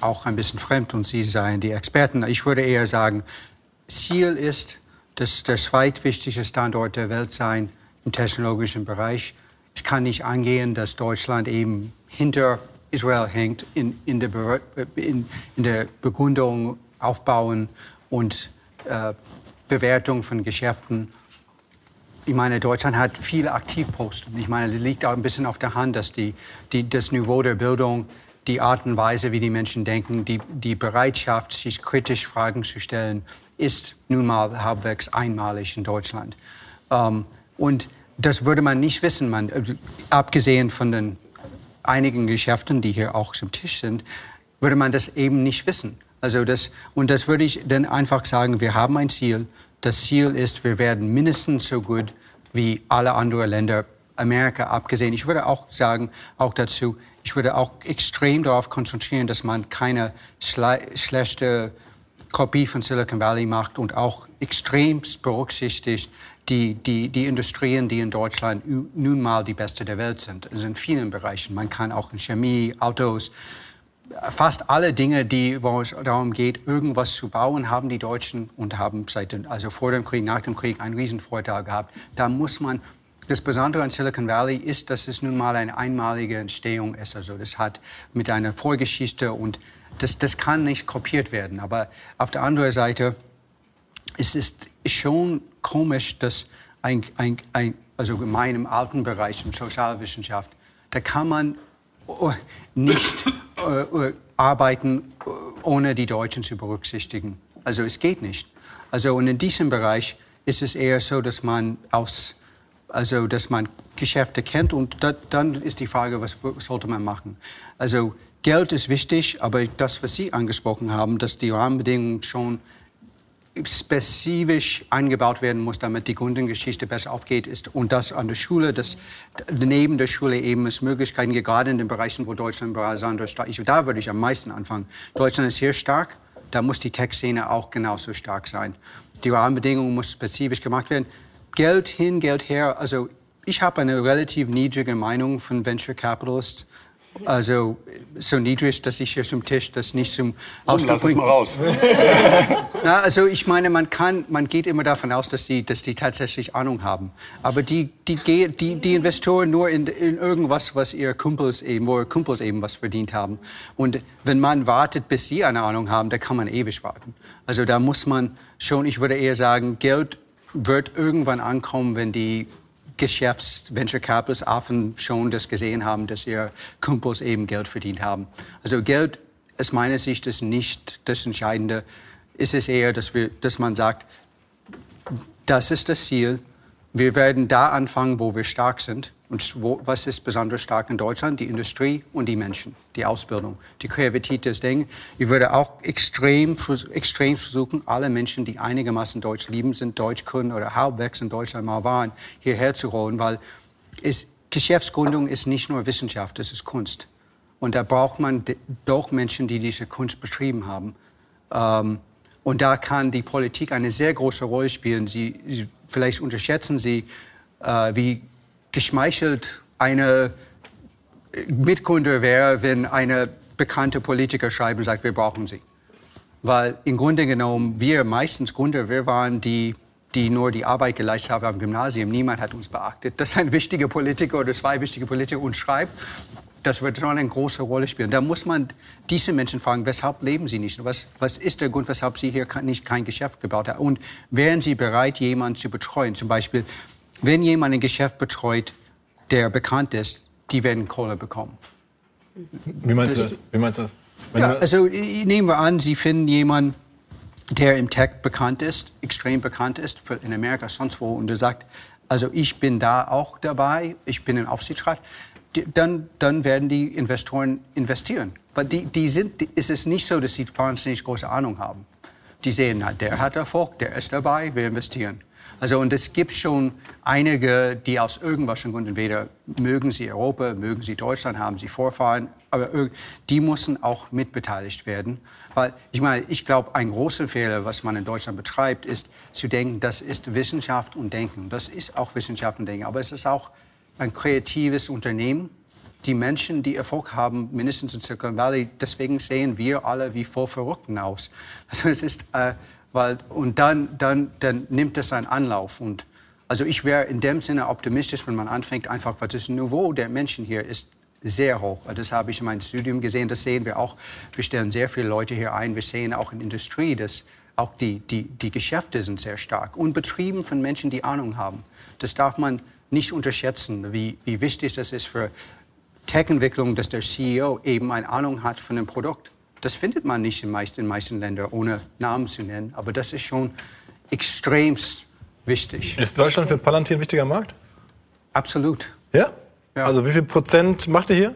auch ein bisschen fremd und Sie seien die Experten. Ich würde eher sagen, Ziel ist, dass der zweitwichtigste Standort der Welt sein im technologischen Bereich. Es kann nicht angehen, dass Deutschland eben hinter Israel hängt in, in, der, in, in der Begründung, Aufbauen und äh, Bewertung von Geschäften ich meine, Deutschland hat viele Aktivposten. Ich meine, es liegt auch ein bisschen auf der Hand, dass die, die, das Niveau der Bildung, die Art und Weise, wie die Menschen denken, die, die Bereitschaft, sich kritisch Fragen zu stellen, ist nun mal halbwegs einmalig in Deutschland. Ähm, und das würde man nicht wissen, man, abgesehen von den einigen Geschäften, die hier auch zum Tisch sind, würde man das eben nicht wissen. Also das, und das würde ich dann einfach sagen, wir haben ein Ziel. Das Ziel ist, wir werden mindestens so gut wie alle anderen Länder, Amerika abgesehen. Ich würde auch sagen, auch dazu, ich würde auch extrem darauf konzentrieren, dass man keine schlechte Kopie von Silicon Valley macht und auch extrem berücksichtigt die, die, die Industrien, die in Deutschland nun mal die beste der Welt sind. Also in vielen Bereichen. Man kann auch in Chemie, Autos, fast alle Dinge, die, wo es darum geht, irgendwas zu bauen, haben die Deutschen und haben seit, also vor dem Krieg, nach dem Krieg einen Riesenvorteil gehabt. Da muss man das Besondere an Silicon Valley ist, dass es nun mal eine einmalige Entstehung ist. Also das hat mit einer Vorgeschichte und das, das kann nicht kopiert werden. Aber auf der anderen Seite es ist schon komisch, dass ein, ein, ein, also in meinem alten Bereich, in Sozialwissenschaft, da kann man äh, nicht äh, äh, arbeiten, äh, ohne die Deutschen zu berücksichtigen. Also es geht nicht. Also und in diesem Bereich ist es eher so, dass man aus also dass man Geschäfte kennt und da, dann ist die Frage, was sollte man machen? Also Geld ist wichtig, aber das, was Sie angesprochen haben, dass die Rahmenbedingungen schon spezifisch eingebaut werden muss, damit die Grundgeschichte besser aufgeht, ist und das an der Schule, dass neben der Schule eben es Möglichkeiten gibt, gerade in den Bereichen, wo Deutschland besonders stark ist. Da würde ich am meisten anfangen. Deutschland ist sehr stark, da muss die Tech-Szene auch genauso stark sein. Die Rahmenbedingungen muss spezifisch gemacht werden. Geld hin, Geld her. Also ich habe eine relativ niedrige Meinung von Venture Capitalists. Also so niedrig, dass ich hier zum Tisch das nicht zum Ausdruck Lass es mal raus. Na, also ich meine, man kann, man geht immer davon aus, dass die, dass die tatsächlich Ahnung haben. Aber die, die, die, die Investoren nur in, in irgendwas, was ihre Kumpels eben, wo ihre Kumpels eben was verdient haben. Und wenn man wartet, bis sie eine Ahnung haben, da kann man ewig warten. Also da muss man schon, ich würde eher sagen, Geld wird irgendwann ankommen, wenn die Geschäfts-Venture Capitalists offen schon das gesehen haben, dass ihre Kumpels eben Geld verdient haben. Also Geld aus meiner Sicht ist nicht das Entscheidende. Es ist eher, dass, wir, dass man sagt, das ist das Ziel. Wir werden da anfangen, wo wir stark sind. Und wo, was ist besonders stark in Deutschland? Die Industrie und die Menschen, die Ausbildung, die Kreativität des Ding. Ich würde auch extrem, extrem versuchen, alle Menschen, die einigermaßen Deutsch lieben, sind Deutsch können oder halbwegs in Deutschland mal waren, hierher zu holen, weil es, Geschäftsgründung ist nicht nur Wissenschaft, es ist Kunst. Und da braucht man doch Menschen, die diese Kunst betrieben haben. Ähm, und da kann die Politik eine sehr große Rolle spielen. Sie, Sie vielleicht unterschätzen Sie, äh, wie geschmeichelt eine Mitgründer wäre, wenn eine bekannte Politiker schreibt und sagt, wir brauchen sie. Weil im Grunde genommen, wir meistens Gründer, wir waren die, die nur die Arbeit geleistet haben am Gymnasium. Niemand hat uns beachtet, dass ein wichtiger Politiker oder zwei wichtige Politiker uns schreibt. Das wird schon eine große Rolle spielen. Da muss man diese Menschen fragen, weshalb leben sie nicht? Was, was ist der Grund, weshalb sie hier nicht kein Geschäft gebaut haben? Und wären sie bereit, jemanden zu betreuen? Zum Beispiel, wenn jemand ein Geschäft betreut, der bekannt ist, die werden Kohle bekommen. Wie meinst das, du das? Wie meinst du das? Ja, also nehmen wir an, Sie finden jemanden, der im Tech bekannt ist, extrem bekannt ist, in Amerika, sonst wo, und der sagt, also ich bin da auch dabei, ich bin im Aufsichtsrat, dann, dann werden die Investoren investieren. Weil die, die sind, die, ist es nicht so, dass sie wahnsinnig große Ahnung haben. Die sehen, der hat Erfolg, der ist dabei, wir investieren. Also und es gibt schon einige, die aus irgendwelchen Gründen, entweder mögen sie Europa, mögen sie Deutschland, haben sie Vorfahren, aber die müssen auch mitbeteiligt werden. Weil ich meine, ich glaube, ein großer Fehler, was man in Deutschland betreibt, ist zu denken, das ist Wissenschaft und Denken. Das ist auch Wissenschaft und Denken, aber es ist auch ein kreatives Unternehmen. Die Menschen, die Erfolg haben, mindestens in Silicon Valley, deswegen sehen wir alle wie voll Verrückten aus. Also es ist äh, weil, und dann, dann, dann nimmt es einen Anlauf. Und also ich wäre in dem Sinne optimistisch, wenn man anfängt, einfach, weil das Niveau der Menschen hier ist sehr hoch. Das habe ich in meinem Studium gesehen, das sehen wir auch. Wir stellen sehr viele Leute hier ein. Wir sehen auch in der Industrie, dass auch die, die, die Geschäfte sind sehr stark und betrieben von Menschen, die Ahnung haben. Das darf man nicht unterschätzen, wie, wie wichtig das ist für Tech-Entwicklung, dass der CEO eben eine Ahnung hat von dem Produkt. Das findet man nicht in, meist, in meisten Ländern, ohne Namen zu nennen. Aber das ist schon extremst wichtig. Ist Deutschland für Palantir ein wichtiger Markt? Absolut. Ja? ja? Also wie viel Prozent macht ihr hier?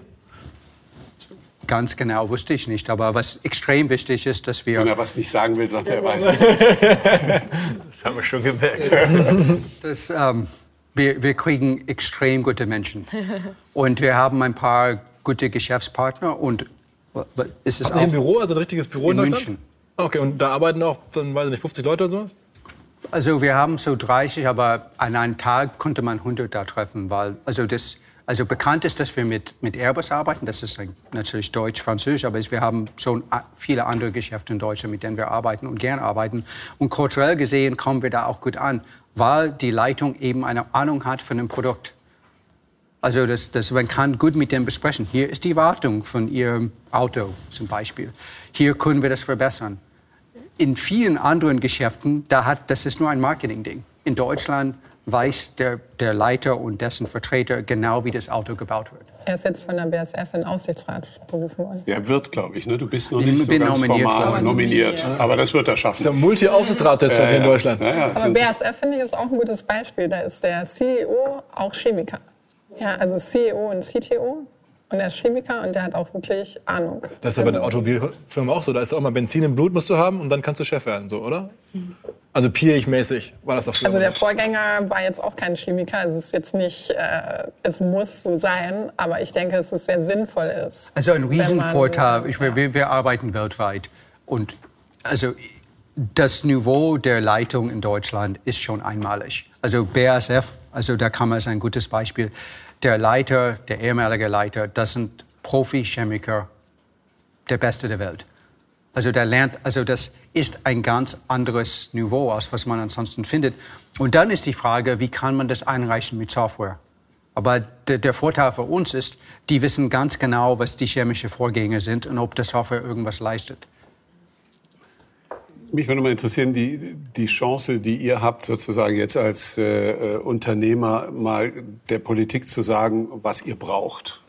Ganz genau wusste ich nicht. Aber was extrem wichtig ist, dass wir. Wenn er was nicht sagen will, sagt er, er weiß. das haben wir schon gemerkt. das, ähm, wir, wir kriegen extrem gute Menschen. Und wir haben ein paar gute Geschäftspartner. Und ist es Habt ihr ein Büro, also ein richtiges Büro in, in München? Okay, und da arbeiten auch, dann weiß ich nicht, 50 Leute oder sowas? Also wir haben so 30, aber an einem Tag konnte man 100 da treffen, weil also das also bekannt ist, dass wir mit, mit Airbus arbeiten. Das ist natürlich Deutsch, Französisch, aber wir haben schon viele andere Geschäfte in Deutschland, mit denen wir arbeiten und gern arbeiten. Und kulturell gesehen kommen wir da auch gut an, weil die Leitung eben eine Ahnung hat von dem Produkt. Also das, das, man kann gut mit dem besprechen. Hier ist die Wartung von Ihrem Auto zum Beispiel. Hier können wir das verbessern. In vielen anderen Geschäften, da hat, das ist nur ein Marketing-Ding. In Deutschland weiß der, der Leiter und dessen Vertreter genau, wie das Auto gebaut wird. Er ist jetzt von der BSF in Aufsichtsrat berufen worden. Er wird, glaube ich. Ne? Du bist noch nicht so ganz nominiert formal nominiert. Ja. Aber das wird er schaffen. Das ist ein Multi-Aufsichtsrat jetzt äh, in Deutschland. Ja, ja, Aber BSF, finde ich, ist auch ein gutes Beispiel. Da ist der CEO auch Chemiker. Ja, also CEO und CTO. Und er ist Chemiker und der hat auch wirklich Ahnung. Das ist aber bei der Automobilfirma auch so. Da ist auch mal Benzin im Blut musst du haben und dann kannst du Chef werden, so, oder? Mhm. Also Piech-mäßig war das auch so. Also der Vorgänger war jetzt auch kein Chemiker. Also es ist jetzt nicht, äh, es muss so sein, aber ich denke, dass es sehr sinnvoll ist. Also ein Riesenvorteil. Man, ich, wir, wir arbeiten weltweit und also das Niveau der Leitung in Deutschland ist schon einmalig. Also BASF, also da kann man ein gutes Beispiel. Der Leiter, der ehemalige Leiter, das sind Profi-Chemiker, der Beste der Welt. Also der lernt, also das ist ein ganz anderes Niveau, als was man ansonsten findet. Und dann ist die Frage, wie kann man das einreichen mit Software? Aber der, der Vorteil für uns ist, die wissen ganz genau, was die chemischen Vorgänge sind und ob das Software irgendwas leistet. Mich würde mal interessieren, die, die Chance, die ihr habt, sozusagen jetzt als äh, Unternehmer mal der Politik zu sagen, was ihr braucht.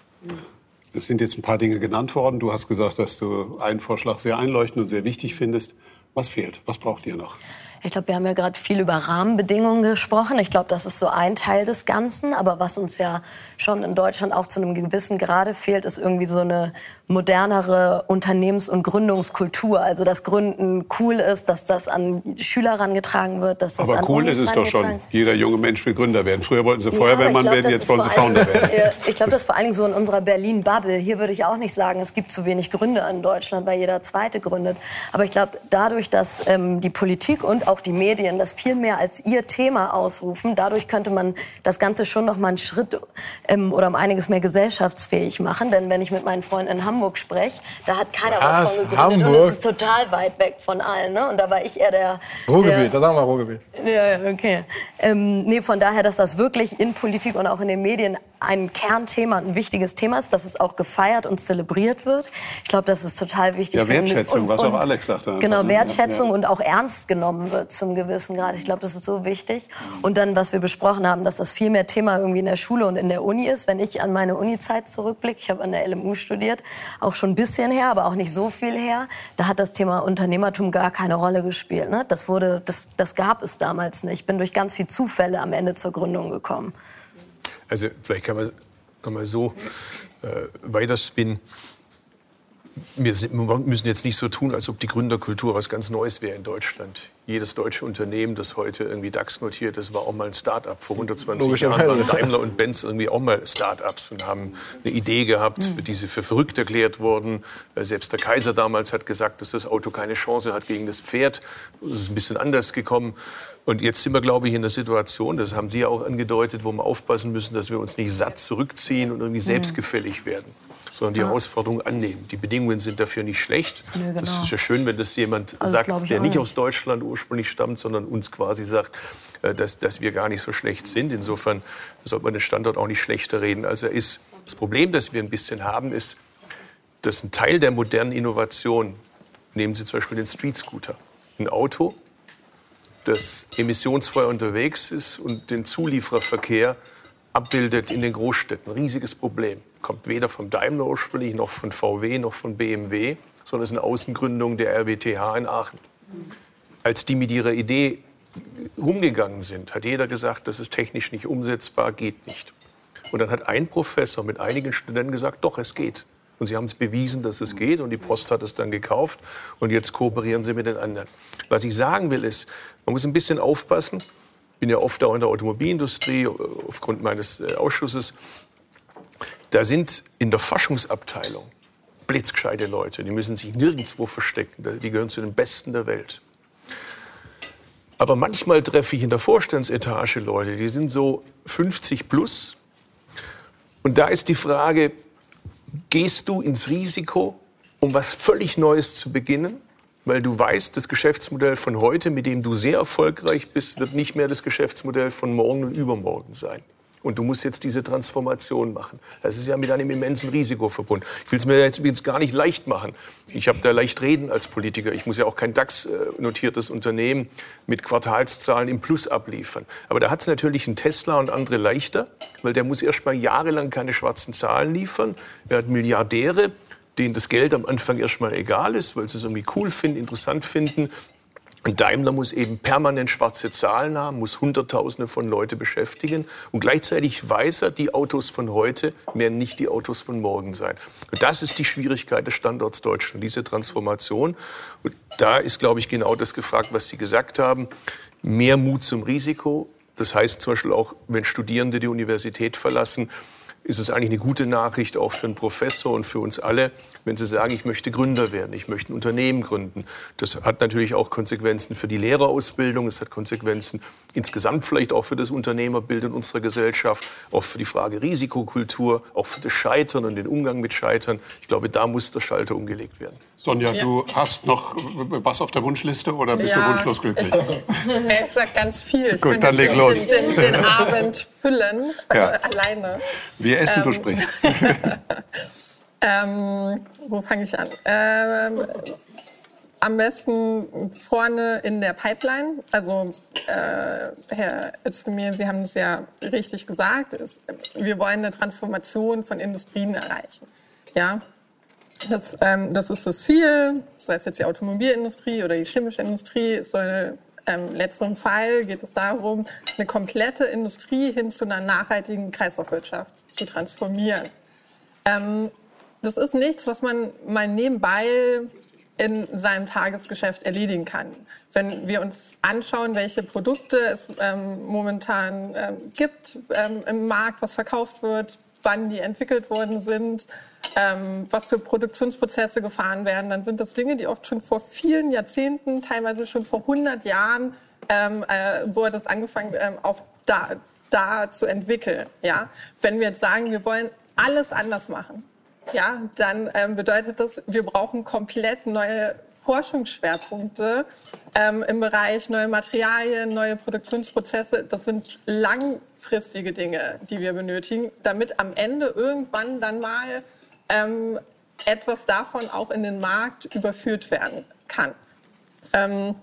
Es sind jetzt ein paar Dinge genannt worden. Du hast gesagt, dass du einen Vorschlag sehr einleuchtend und sehr wichtig findest. Was fehlt? Was braucht ihr noch? Ich glaube, wir haben ja gerade viel über Rahmenbedingungen gesprochen. Ich glaube, das ist so ein Teil des Ganzen. Aber was uns ja schon in Deutschland auch zu einem gewissen Grade fehlt, ist irgendwie so eine modernere Unternehmens- und Gründungskultur. Also, dass Gründen cool ist, dass das an Schüler herangetragen wird. Dass das aber an cool ist es doch schon. Jeder junge Mensch will Gründer werden. Früher wollten sie Feuerwehrmann ja, werden, jetzt wollen sie Founder werden. Ich glaube, das ist vor allen Dingen so in unserer Berlin-Bubble. Hier würde ich auch nicht sagen, es gibt zu wenig Gründer in Deutschland, weil jeder Zweite gründet. Aber ich glaube, dadurch, dass ähm, die Politik und auch die Medien das viel mehr als ihr Thema ausrufen, dadurch könnte man das Ganze schon noch mal einen Schritt ähm, oder um einiges mehr gesellschaftsfähig machen. Denn wenn ich mit meinen Freunden in Hamburg Hamburg spreche, da hat keiner was, was von gegründet Hamburg? und es ist total weit weg von allen. Ne? Und da war ich eher der... Ruhrgebiet, da sagen wir Ruhrgebiet. Ja, okay. Ähm, nee, von daher, dass das wirklich in Politik und auch in den Medien ein Kernthema, ein wichtiges Thema ist, dass es auch gefeiert und zelebriert wird. Ich glaube, das ist total wichtig. Ja, Wertschätzung, und, was auch Alex sagte. Genau, Wertschätzung ja. und auch ernst genommen wird zum gewissen Grad. Ich glaube, das ist so wichtig. Und dann, was wir besprochen haben, dass das viel mehr Thema irgendwie in der Schule und in der Uni ist. Wenn ich an meine Uni-Zeit zurückblicke, ich habe an der LMU studiert, auch schon ein bisschen her, aber auch nicht so viel her, da hat das Thema Unternehmertum gar keine Rolle gespielt. Ne? Das, wurde, das, das gab es damals nicht. Ich bin durch ganz viele Zufälle am Ende zur Gründung gekommen. Also vielleicht kann man nochmal so äh, weiterspinnen. Wir, müssen jetzt nicht so tun, als ob die Gründerkultur was ganz Neues wäre in Deutschland jedes deutsche Unternehmen, das heute irgendwie DAX notiert ist, war auch mal ein Start-up. Vor 120 Jahren waren Daimler und Benz irgendwie auch mal Start-ups und haben eine Idee gehabt, für die sie für verrückt erklärt wurden. Äh, selbst der Kaiser damals hat gesagt, dass das Auto keine Chance hat gegen das Pferd. Das ist ein bisschen anders gekommen. Und jetzt sind wir, glaube ich, in der Situation, das haben Sie ja auch angedeutet, wo wir aufpassen müssen, dass wir uns nicht satt zurückziehen und irgendwie selbstgefällig werden sondern die ah. Herausforderung annehmen. Die Bedingungen sind dafür nicht schlecht. Es genau. ist ja schön, wenn das jemand also sagt, der nicht aus Deutschland ursprünglich stammt, sondern uns quasi sagt, äh, dass, dass wir gar nicht so schlecht sind. Insofern sollte man den Standort auch nicht schlechter reden, als er ist. Das Problem, das wir ein bisschen haben, ist, dass ein Teil der modernen Innovation, nehmen Sie zum Beispiel den Street Scooter, ein Auto, das emissionsfrei unterwegs ist und den Zuliefererverkehr abbildet in den Großstädten. Riesiges Problem. Kommt weder von Daimler ursprünglich, noch von VW, noch von BMW, sondern ist eine Außengründung der RWTH in Aachen. Als die mit ihrer Idee rumgegangen sind, hat jeder gesagt, das ist technisch nicht umsetzbar, geht nicht. Und dann hat ein Professor mit einigen Studenten gesagt, doch, es geht. Und sie haben es bewiesen, dass es geht. Und die Post hat es dann gekauft. Und jetzt kooperieren sie mit den anderen. Was ich sagen will, ist, man muss ein bisschen aufpassen. Ich bin ja oft auch in der Automobilindustrie aufgrund meines äh, Ausschusses. Da sind in der Forschungsabteilung blitzgescheite Leute. Die müssen sich nirgendwo verstecken. Die gehören zu den Besten der Welt. Aber manchmal treffe ich in der Vorstandsetage Leute, die sind so 50 plus. Und da ist die Frage, gehst du ins Risiko, um was völlig Neues zu beginnen? Weil du weißt, das Geschäftsmodell von heute, mit dem du sehr erfolgreich bist, wird nicht mehr das Geschäftsmodell von morgen und übermorgen sein. Und du musst jetzt diese Transformation machen. Das ist ja mit einem immensen Risiko verbunden. Ich will es mir jetzt übrigens gar nicht leicht machen. Ich habe da leicht reden als Politiker. Ich muss ja auch kein DAX-notiertes Unternehmen mit Quartalszahlen im Plus abliefern. Aber da hat es natürlich ein Tesla und andere leichter, weil der muss erst mal jahrelang keine schwarzen Zahlen liefern. Er hat Milliardäre, denen das Geld am Anfang erstmal egal ist, weil sie es irgendwie cool finden, interessant finden. Und Daimler muss eben permanent schwarze Zahlen haben, muss Hunderttausende von Leute beschäftigen. Und gleichzeitig weiß er, die Autos von heute werden nicht die Autos von morgen sein. Und das ist die Schwierigkeit des Standorts Deutschland, diese Transformation. Und da ist, glaube ich, genau das gefragt, was Sie gesagt haben. Mehr Mut zum Risiko. Das heißt zum Beispiel auch, wenn Studierende die Universität verlassen, ist es eigentlich eine gute Nachricht auch für einen Professor und für uns alle, wenn Sie sagen, ich möchte Gründer werden, ich möchte ein Unternehmen gründen. Das hat natürlich auch Konsequenzen für die Lehrerausbildung, es hat Konsequenzen insgesamt vielleicht auch für das Unternehmerbild in unserer Gesellschaft, auch für die Frage Risikokultur, auch für das Scheitern und den Umgang mit Scheitern. Ich glaube, da muss der Schalter umgelegt werden. Sonja, ja. du hast noch was auf der Wunschliste oder bist ja. du wunschlos glücklich? Ehrlich gesagt ganz viel. Gut, dann leg los. Den, den Abend füllen, ja. alleine. Wir essen, ähm, du sprichst. ähm, wo fange ich an? Ähm, am besten vorne in der Pipeline. Also äh, Herr Özdemir, Sie haben es ja richtig gesagt. Ist, wir wollen eine Transformation von Industrien erreichen. Ja, das, ähm, das ist das Ziel, sei es jetzt die Automobilindustrie oder die chemische Industrie. soll ähm, letzterem Fall geht es darum, eine komplette Industrie hin zu einer nachhaltigen Kreislaufwirtschaft zu transformieren. Ähm, das ist nichts, was man mal nebenbei in seinem Tagesgeschäft erledigen kann. Wenn wir uns anschauen, welche Produkte es ähm, momentan ähm, gibt ähm, im Markt, was verkauft wird, wann die entwickelt worden sind, ähm, was für Produktionsprozesse gefahren werden, dann sind das Dinge, die oft schon vor vielen Jahrzehnten, teilweise schon vor 100 Jahren, ähm, äh, wurde das angefangen, ähm, auch da, da zu entwickeln. Ja? Wenn wir jetzt sagen, wir wollen alles anders machen, ja, dann ähm, bedeutet das, wir brauchen komplett neue Forschungsschwerpunkte ähm, im Bereich neue Materialien, neue Produktionsprozesse. Das sind langfristige Dinge, die wir benötigen, damit am Ende irgendwann dann mal ähm, etwas davon auch in den Markt überführt werden kann. Ähm,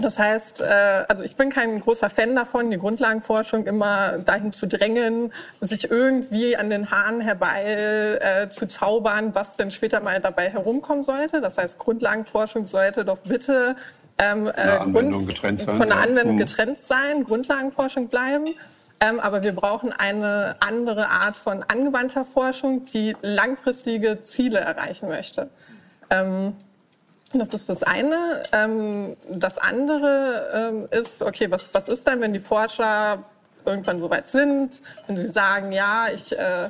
das heißt, äh, also ich bin kein großer Fan davon, die Grundlagenforschung immer dahin zu drängen, sich irgendwie an den Haaren herbei äh, zu zaubern, was denn später mal dabei herumkommen sollte. Das heißt, Grundlagenforschung sollte doch bitte ähm, äh, Grund, von der Anwendung ja. Mhm. getrennt sein, Grundlagenforschung bleiben. Ähm, aber wir brauchen eine andere Art von angewandter Forschung, die langfristige Ziele erreichen möchte. Ähm, das ist das eine. Ähm, das andere ist, okay, was, was ist dann, wenn die Forscher irgendwann so weit sind, wenn sie sagen, ja, ich äh,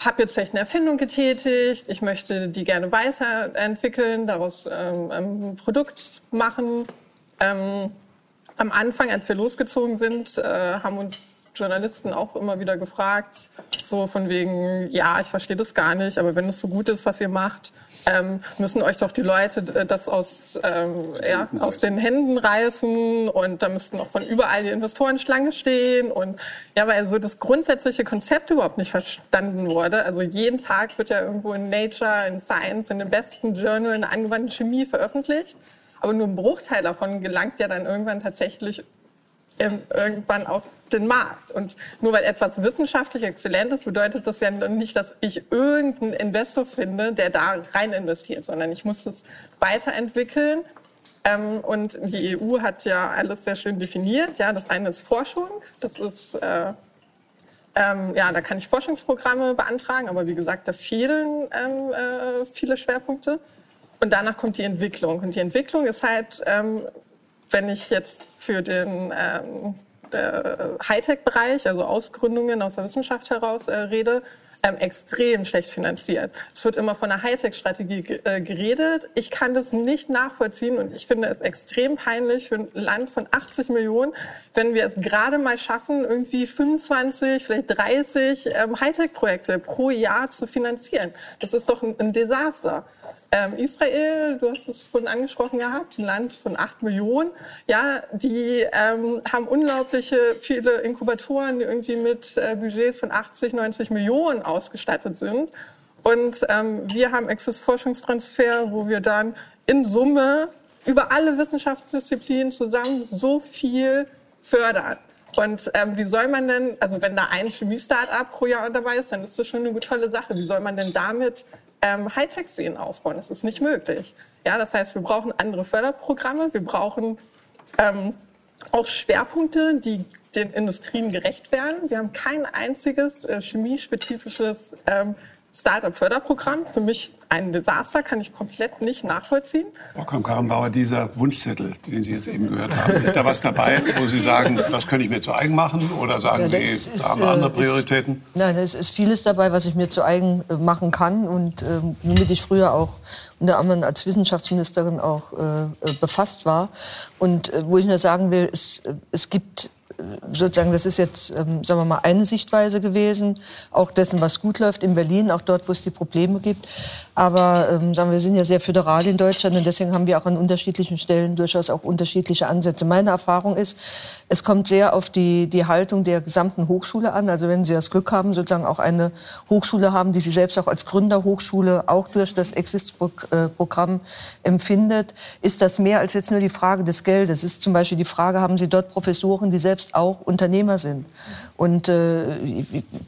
habe jetzt vielleicht eine Erfindung getätigt, ich möchte die gerne weiterentwickeln, daraus ähm, ein Produkt machen. Ähm, am Anfang, als wir losgezogen sind, äh, haben uns Journalisten auch immer wieder gefragt, so von wegen, ja, ich verstehe das gar nicht, aber wenn es so gut ist, was ihr macht, ähm, müssen euch doch die Leute äh, das aus, ähm, ja, aus den Händen reißen und da müssten auch von überall die Investoren Schlange stehen und ja, weil so das grundsätzliche Konzept überhaupt nicht verstanden wurde. Also jeden Tag wird ja irgendwo in Nature, in Science, in den besten Journal in angewandte Chemie veröffentlicht. Aber nur ein Bruchteil davon gelangt ja dann irgendwann tatsächlich irgendwann auf den Markt. Und nur weil etwas wissenschaftlich exzellent ist, bedeutet das ja nicht, dass ich irgendeinen Investor finde, der da rein investiert, sondern ich muss es weiterentwickeln. Ähm, und die EU hat ja alles sehr schön definiert. Ja, das eine ist Forschung, das ist äh, Ähm, ja, da kann ich Forschungsprogramme beantragen, aber wie gesagt, da fehlen ähm, äh, viele Schwerpunkte. Und danach kommt die Entwicklung. Und die Entwicklung ist halt, ähm, wenn ich jetzt für den ähm, Hightech-Bereich, also Ausgründungen aus der Wissenschaft heraus äh, rede, ähm, extrem schlecht finanziert. Es wird immer von einer Hightech-Strategie äh, geredet. Ich kann das nicht nachvollziehen und ich finde es extrem peinlich für ein Land von 80 Millionen, wenn wir es gerade mal schaffen, irgendwie 25, vielleicht 30 ähm, Hightech-Projekte pro Jahr zu finanzieren. Das ist doch ein, ein Desaster. Ähm, Israel, du hast es vorhin angesprochen gehabt, ein Land von acht Millionen, ja, die ähm, haben unglaubliche viele Inkubatoren, die irgendwie mit äh, Budgets von 80, 90 Millionen ausgestattet sind. Und ähm, wir haben Access Forschungstransfer, wo wir dann in Summe über alle Wissenschaftsdisziplinen zusammen so viel fördern. Und ähm, wie soll man denn, also wenn da ein Chemie-Startup pro Jahr dabei ist, dann ist das schon eine tolle Sache. Wie soll man denn damit ähm, Hightech-Seen aufbauen. Das ist nicht möglich. Ja, das heißt, wir brauchen andere Förderprogramme, wir brauchen ähm, auch Schwerpunkte, die den Industrien gerecht werden. Wir haben kein einziges äh, chemiespezifisches ähm, Startup-Förderprogramm. Für mich ein Desaster, kann ich komplett nicht nachvollziehen. Frau Kamm-Karrenbauer, dieser Wunschzettel, den Sie jetzt eben gehört haben, ist da was dabei, wo Sie sagen, das könnte ich mir zu eigen machen? Oder sagen ja, Sie, ist, da haben wir andere Prioritäten? Ist, nein, es ist vieles dabei, was ich mir zu eigen äh, machen kann und äh, womit ich früher auch unter anderem als Wissenschaftsministerin auch äh, äh befasst war. Und äh, wo ich nur sagen will, es, äh, es gibt sozusagen, das ist jetzt, ähm, sagen wir mal, eine Sichtweise gewesen, auch dessen, was gut läuft in Berlin, auch dort, wo es die Probleme gibt. Aber ähm, sagen wir, wir sind ja sehr föderal in Deutschland und deswegen haben wir auch an unterschiedlichen Stellen durchaus auch unterschiedliche Ansätze. Meine Erfahrung ist, es kommt sehr auf die, die Haltung der gesamten Hochschule an. Also wenn Sie das Glück haben, sozusagen auch eine Hochschule haben, die Sie selbst auch als Gründerhochschule auch durch das Exist-Programm empfindet, ist das mehr als jetzt nur die Frage des Geldes. Es ist zum Beispiel die Frage, haben Sie dort Professoren, die selbst auch Unternehmer sind? Und äh,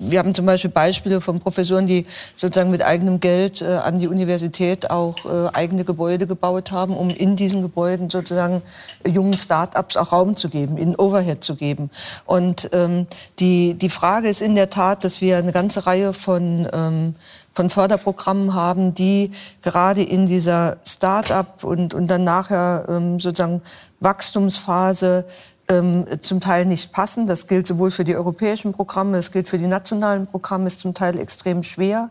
wir haben zum Beispiel Beispiele von Professoren, die sozusagen mit eigenem Geld äh, an die Universität auch äh, eigene Gebäude gebaut haben, um in diesen Gebäuden sozusagen jungen Start-ups auch Raum zu geben, in Overhead zu geben. Und ähm, die, die Frage ist in der Tat, dass wir eine ganze Reihe von ähm, von Förderprogrammen haben, die gerade in dieser Start-up und, und dann nachher ähm, sozusagen Wachstumsphase ähm, zum Teil nicht passen. Das gilt sowohl für die europäischen Programme, das gilt für die nationalen Programme, ist zum Teil extrem schwer.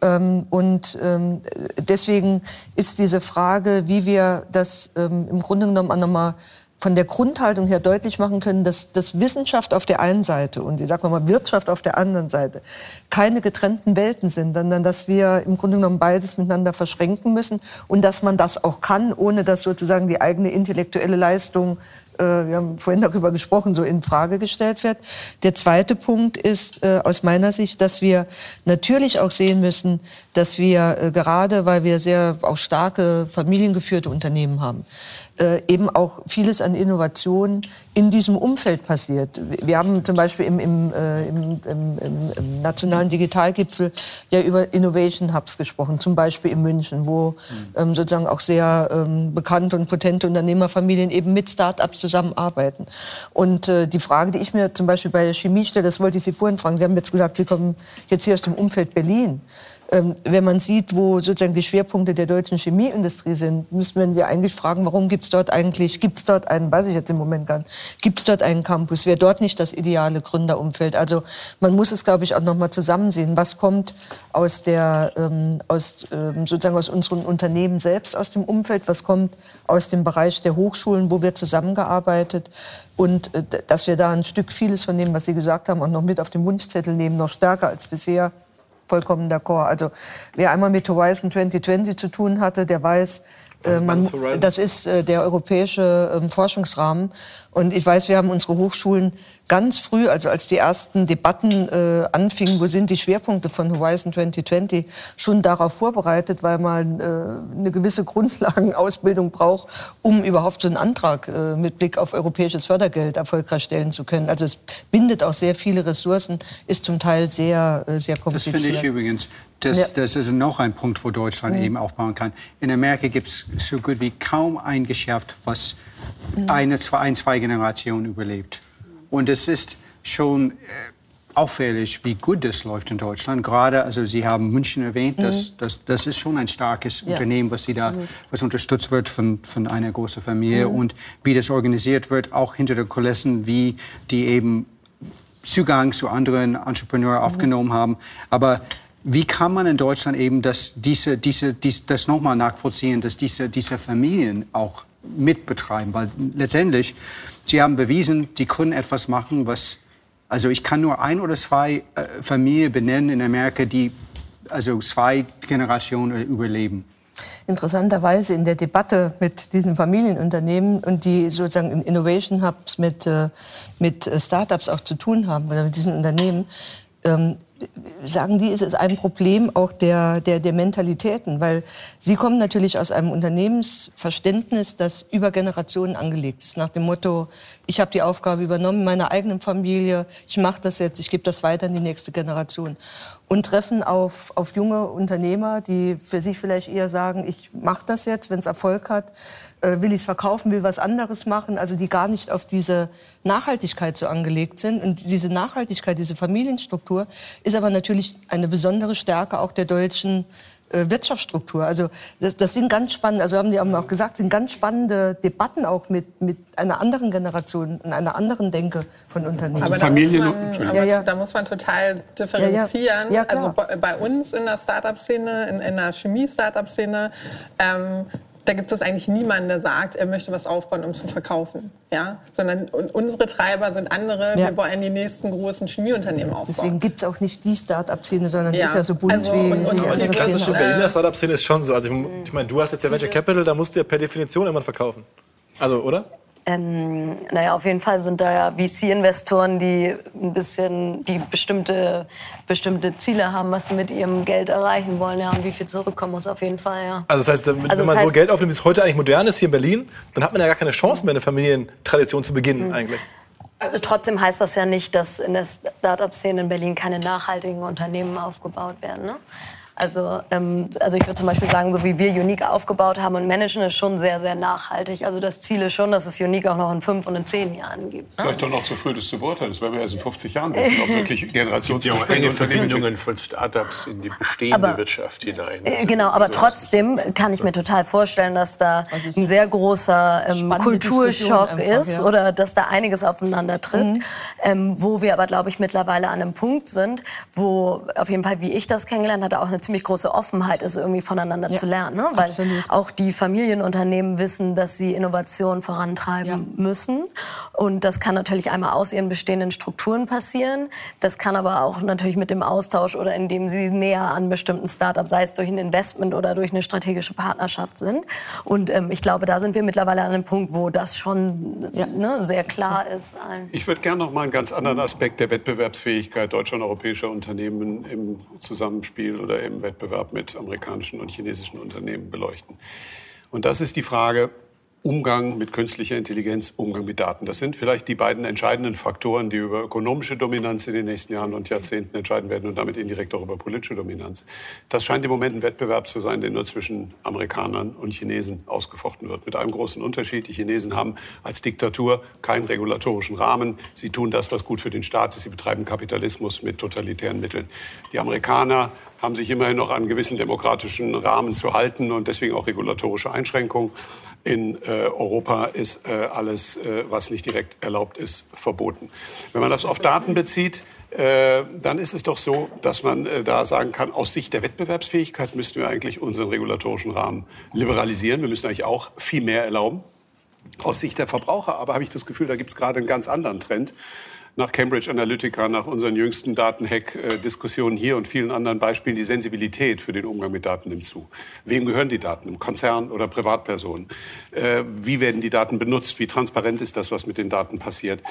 Ähm, und ähm, deswegen ist diese Frage, wie wir das ähm, im Grunde genommen nochmal von der Grundhaltung her deutlich machen können, dass, dass Wissenschaft auf der einen Seite und ich sag mal Wirtschaft auf der anderen Seite keine getrennten Welten sind, sondern dass wir im Grunde genommen beides miteinander verschränken müssen und dass man das auch kann, ohne dass sozusagen die eigene intellektuelle Leistung wir haben vorhin darüber gesprochen, so in Frage gestellt wird. Der zweite Punkt ist äh, aus meiner Sicht, dass wir natürlich auch sehen müssen, dass wir äh, gerade, weil wir sehr auch starke familiengeführte Unternehmen haben, äh, eben auch vieles an Innovation in diesem Umfeld passiert. Wir haben zum Beispiel im, im, äh, im, im nationalen Digitalgipfel ja über Innovation Hubs gesprochen, zum Beispiel in München, wo mhm. ähm, sozusagen auch sehr ähm, bekannte und potente Unternehmerfamilien eben mit Start-ups zusammenarbeiten. Und äh, die Frage, die ich mir zum Beispiel bei der Chemie stelle, das wollte ich Sie vorhin fragen. Sie haben jetzt gesagt, Sie kommen jetzt hier aus dem Umfeld Berlin. Ähm, wenn man sieht, wo sozusagen die Schwerpunkte der deutschen Chemieindustrie sind, müsste man ja eigentlich fragen, warum gibt es dort eigentlich, gibt es dort einen, weiß ich jetzt im Moment gar nicht, gibt es dort einen Campus? Wäre dort nicht das ideale Gründerumfeld? Also man muss es, glaube ich, auch nochmal zusammensehen. Was kommt aus der, ähm, aus, ähm, sozusagen aus unseren Unternehmen selbst, aus dem Umfeld? Was kommt aus dem Bereich der Hochschulen, wo wir zusammengearbeitet? Und äh, dass wir da ein Stück vieles von dem, was Sie gesagt haben, auch noch mit auf den Wunschzettel nehmen, noch stärker als bisher vollkommen d'accord. Also wer einmal mit Horizon 2020 zu tun hatte, der weiß, man, das ist äh, der europäische ähm, Forschungsrahmen. Und ich weiß, wir haben unsere Hochschulen ganz früh, also als die ersten Debatten äh, anfingen, wo sind die Schwerpunkte von Horizon 2020, schon darauf vorbereitet, weil man äh, eine gewisse Grundlagenausbildung braucht, um überhaupt so einen Antrag äh, mit Blick auf europäisches Fördergeld erfolgreich stellen zu können. Also es bindet auch sehr viele Ressourcen, ist zum Teil sehr, äh, sehr kompliziert. Das finde ich übrigens das, ja. das, ist noch ein Punkt, wo Deutschland mhm. eben aufbauen kann. In Amerika gibt es so gut wie kaum ein Geschäft, was mhm. eine, zwei, ein, zwei Generationen überlebt. Und es ist schon äh, auffällig, wie gut das läuft in Deutschland. Gerade, also Sie haben München erwähnt, mhm. das, das, das ist schon ein starkes ja, Unternehmen, was Sie da, was unterstützt wird von, von einer großen Familie mhm. und wie das organisiert wird, auch hinter den Kulissen, wie die eben Zugang zu anderen Entrepreneuren mhm. aufgenommen haben. Aber wie kann man in Deutschland eben das, diese, diese, dies, das nochmal nachvollziehen, dass diese, diese Familien auch mitbetreiben? Weil letztendlich, sie haben bewiesen, sie können etwas machen, was also ich kann nur ein oder zwei äh, Familien benennen in Amerika, die also zwei Generationen überleben. Interessanterweise in der Debatte mit diesen Familienunternehmen und die sozusagen in Innovation Hubs mit, äh, mit Startups auch zu tun haben oder mit diesen Unternehmen, ähm, sagen die, ist es ein Problem auch der, der, der Mentalitäten, weil sie kommen natürlich aus einem Unternehmensverständnis, das über Generationen angelegt ist, nach dem Motto, ich habe die Aufgabe übernommen, meiner eigenen Familie, ich mache das jetzt, ich gebe das weiter an die nächste Generation. Und treffen auf, auf junge Unternehmer, die für sich vielleicht eher sagen, ich mache das jetzt, wenn es Erfolg hat, äh, will ich es verkaufen, will was anderes machen, also die gar nicht auf diese Nachhaltigkeit so angelegt sind. Und diese Nachhaltigkeit, diese Familienstruktur ist aber natürlich eine besondere Stärke auch der deutschen Wirtschaftsstruktur. Also das, das sind ganz spannende, also haben die haben auch gesagt, sind ganz spannende Debatten auch mit, mit einer anderen Generation und einer anderen Denke von Unternehmen. Aber, da, Familien, muss man, aber ja, da muss man total differenzieren. Ja, also bei uns in der Startup-Szene, in, in der Chemie-Startup-Szene, ähm, da gibt es eigentlich niemanden, der sagt, er möchte was aufbauen, um zu verkaufen. Ja? Sondern unsere Treiber sind andere. Ja. Wir wollen die nächsten großen Chemieunternehmen aufbauen. Deswegen gibt es auch nicht die Start-up-Szene, sondern ja. die ist ja so bunt also, wie, und, und, und die klassische Berliner Start-up-Szene ist schon so. Also ich, ich meine, du hast jetzt ja Venture Capital, da musst du ja per Definition irgendwann verkaufen. Also, oder? Ähm, naja, auf jeden Fall sind da ja VC-Investoren, die ein bisschen, die bestimmte, bestimmte Ziele haben, was sie mit ihrem Geld erreichen wollen, ja, und wie viel zurückkommen muss, auf jeden Fall, ja. Also das heißt, wenn also man heißt, so Geld aufnimmt, wie es heute eigentlich modern ist hier in Berlin, dann hat man ja gar keine Chance mehr, eine Familientradition zu beginnen, mhm. eigentlich. Also trotzdem heißt das ja nicht, dass in der Start-up-Szene in Berlin keine nachhaltigen Unternehmen aufgebaut werden. Ne? Also, ähm, also ich würde zum Beispiel sagen, so wie wir Unique aufgebaut haben und managen, ist schon sehr, sehr nachhaltig. Also das Ziel ist schon, dass es Unique auch noch in fünf und in zehn Jahren gibt. Ne? Vielleicht doch noch zu früh, das zu beurteilen. Das werden wir erst in 50 Jahren wissen, ob wirklich generationsbestimmte ja Verbindungen von Startups in die bestehende aber, Wirtschaft hinein. Also genau, aber also trotzdem kann ich mir total vorstellen, dass da also ein sehr großer ähm, Kulturschock einfach, ist ja. oder dass da einiges aufeinander trifft. Mhm. Ähm, wo wir aber, glaube ich, mittlerweile an einem Punkt sind, wo auf jeden Fall, wie ich das kennengelernt hatte, auch eine ziemlich große Offenheit ist, irgendwie voneinander ja, zu lernen. Ne? Weil absolut. auch die Familienunternehmen wissen, dass sie Innovation vorantreiben ja. müssen. Und das kann natürlich einmal aus ihren bestehenden Strukturen passieren. Das kann aber auch natürlich mit dem Austausch oder indem sie näher an bestimmten Startups, sei es durch ein Investment oder durch eine strategische Partnerschaft sind. Und ähm, ich glaube, da sind wir mittlerweile an einem Punkt, wo das schon ja. ne, sehr klar ist. Ich würde gerne noch mal einen ganz anderen Aspekt der Wettbewerbsfähigkeit deutscher und europäischer Unternehmen im Zusammenspiel oder im Wettbewerb mit amerikanischen und chinesischen Unternehmen beleuchten. Und das ist die Frage, Umgang mit künstlicher Intelligenz, Umgang mit Daten. Das sind vielleicht die beiden entscheidenden Faktoren, die über ökonomische Dominanz in den nächsten Jahren und Jahrzehnten entscheiden werden und damit indirekt auch über politische Dominanz. Das scheint im Moment ein Wettbewerb zu sein, der nur zwischen Amerikanern und Chinesen ausgefochten wird. Mit einem großen Unterschied. Die Chinesen haben als Diktatur keinen regulatorischen Rahmen. Sie tun das, was gut für den Staat ist. Sie betreiben Kapitalismus mit totalitären Mitteln. Die Amerikaner haben sich immerhin noch an gewissen demokratischen Rahmen zu halten und deswegen auch regulatorische Einschränkungen. In äh, Europa ist äh, alles, äh, was nicht direkt erlaubt ist, verboten. Wenn man das auf Daten bezieht, äh, dann ist es doch so, dass man äh, da sagen kann, aus Sicht der Wettbewerbsfähigkeit müssten wir eigentlich unseren regulatorischen Rahmen liberalisieren. Wir müssen eigentlich auch viel mehr erlauben. Aus Sicht der Verbraucher aber habe ich das Gefühl, da gibt es gerade einen ganz anderen Trend nach Cambridge Analytica, nach unseren jüngsten Datenhack-Diskussionen hier und vielen anderen Beispielen, die Sensibilität für den Umgang mit Daten nimmt zu. Wem gehören die Daten? Im Konzern oder Privatpersonen? Äh, wie werden die Daten benutzt? Wie transparent ist das, was mit den Daten passiert?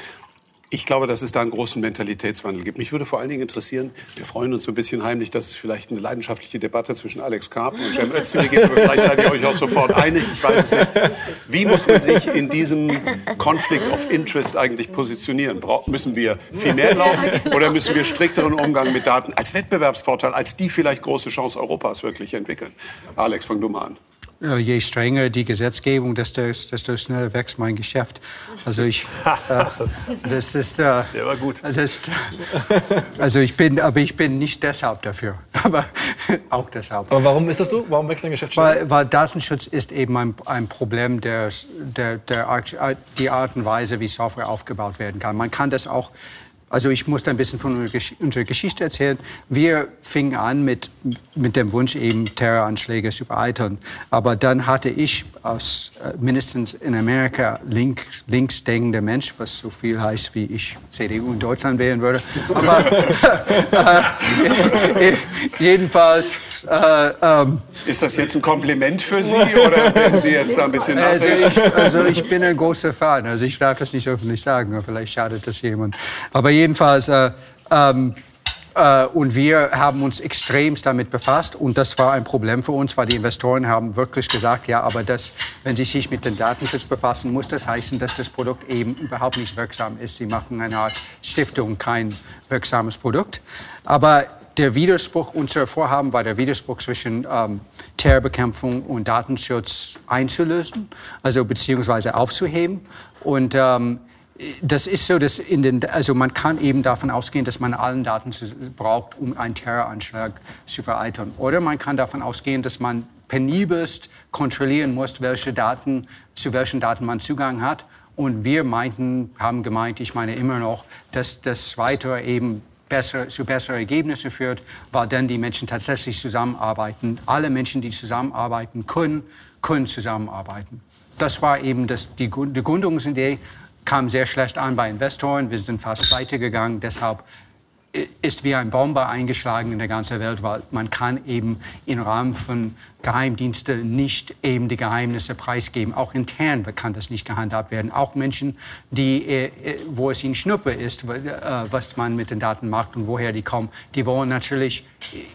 Ich glaube, dass es da einen großen Mentalitätswandel gibt. Mich würde vor allen Dingen interessieren, wir freuen uns so ein bisschen heimlich, dass es vielleicht eine leidenschaftliche Debatte zwischen Alex Karp und Cem Özdemir gibt, aber vielleicht seid ihr euch auch sofort einig, ich weiß es nicht. Wie muss man sich in diesem Conflict of Interest eigentlich positionieren? Bra müssen wir viel mehr erlauben oder müssen wir strikteren Umgang mit Daten als Wettbewerbsvorteil, als die vielleicht große Chance Europas wirklich entwickeln? Alex, fang du mal an. Je strenger die Gesetzgebung, desto, desto schneller wächst mein Geschäft. Also ich, äh, das ist, äh, der war gut. Das, also ich bin, aber ich bin nicht deshalb dafür, aber auch deshalb. Aber warum ist das so? Warum wächst dein Geschäft schneller? Weil, weil Datenschutz ist eben ein, ein Problem der, der, der die Art und Weise, wie Software aufgebaut werden kann. Man kann das auch also ich muss ein bisschen von unserer Geschichte erzählen. Wir fingen an mit, mit dem Wunsch, eben Terroranschläge zu vereiteln. Aber dann hatte ich als äh, mindestens in Amerika links, linksdenkender Mensch, was so viel heißt, wie ich CDU in Deutschland wählen würde. Aber äh, jedenfalls äh, ähm, ist das jetzt ein Kompliment für Sie oder werden Sie jetzt da ein bisschen also ich, also ich bin ein großer Fan. Also ich darf das nicht öffentlich sagen, vielleicht schadet das jemand. Aber jedenfalls, äh, ähm, äh, und wir haben uns extremst damit befasst. Und das war ein Problem für uns, weil die Investoren haben wirklich gesagt, ja, aber das, wenn sie sich mit dem Datenschutz befassen, muss das heißen, dass das Produkt eben überhaupt nicht wirksam ist. Sie machen eine Art Stiftung, kein wirksames Produkt. Aber der Widerspruch, unser Vorhaben war der Widerspruch zwischen ähm, Terrorbekämpfung und Datenschutz einzulösen, also beziehungsweise aufzuheben. Und ähm, das ist so, dass in den, also man kann eben davon ausgehen, dass man allen Daten braucht, um einen Terroranschlag zu vereiteln. Oder man kann davon ausgehen, dass man penibelst kontrollieren muss, welche Daten, zu welchen Daten man Zugang hat. Und wir meinten, haben gemeint, ich meine immer noch, dass das Zweite eben besser, zu besseren Ergebnissen führt, weil dann die Menschen tatsächlich zusammenarbeiten. Alle Menschen, die zusammenarbeiten können, können zusammenarbeiten. Das war eben das, die, die Gründungsidee, kam sehr schlecht an bei Investoren. Wir sind fast pleite gegangen. Deshalb ist wie ein Bomber eingeschlagen in der ganzen Welt, weil man kann eben im Rahmen von Geheimdiensten nicht eben die Geheimnisse preisgeben. Auch intern kann das nicht gehandhabt werden. Auch Menschen, die, äh, äh, wo es ihnen Schnuppe ist, äh, was man mit den Daten macht und woher die kommen, die wollen natürlich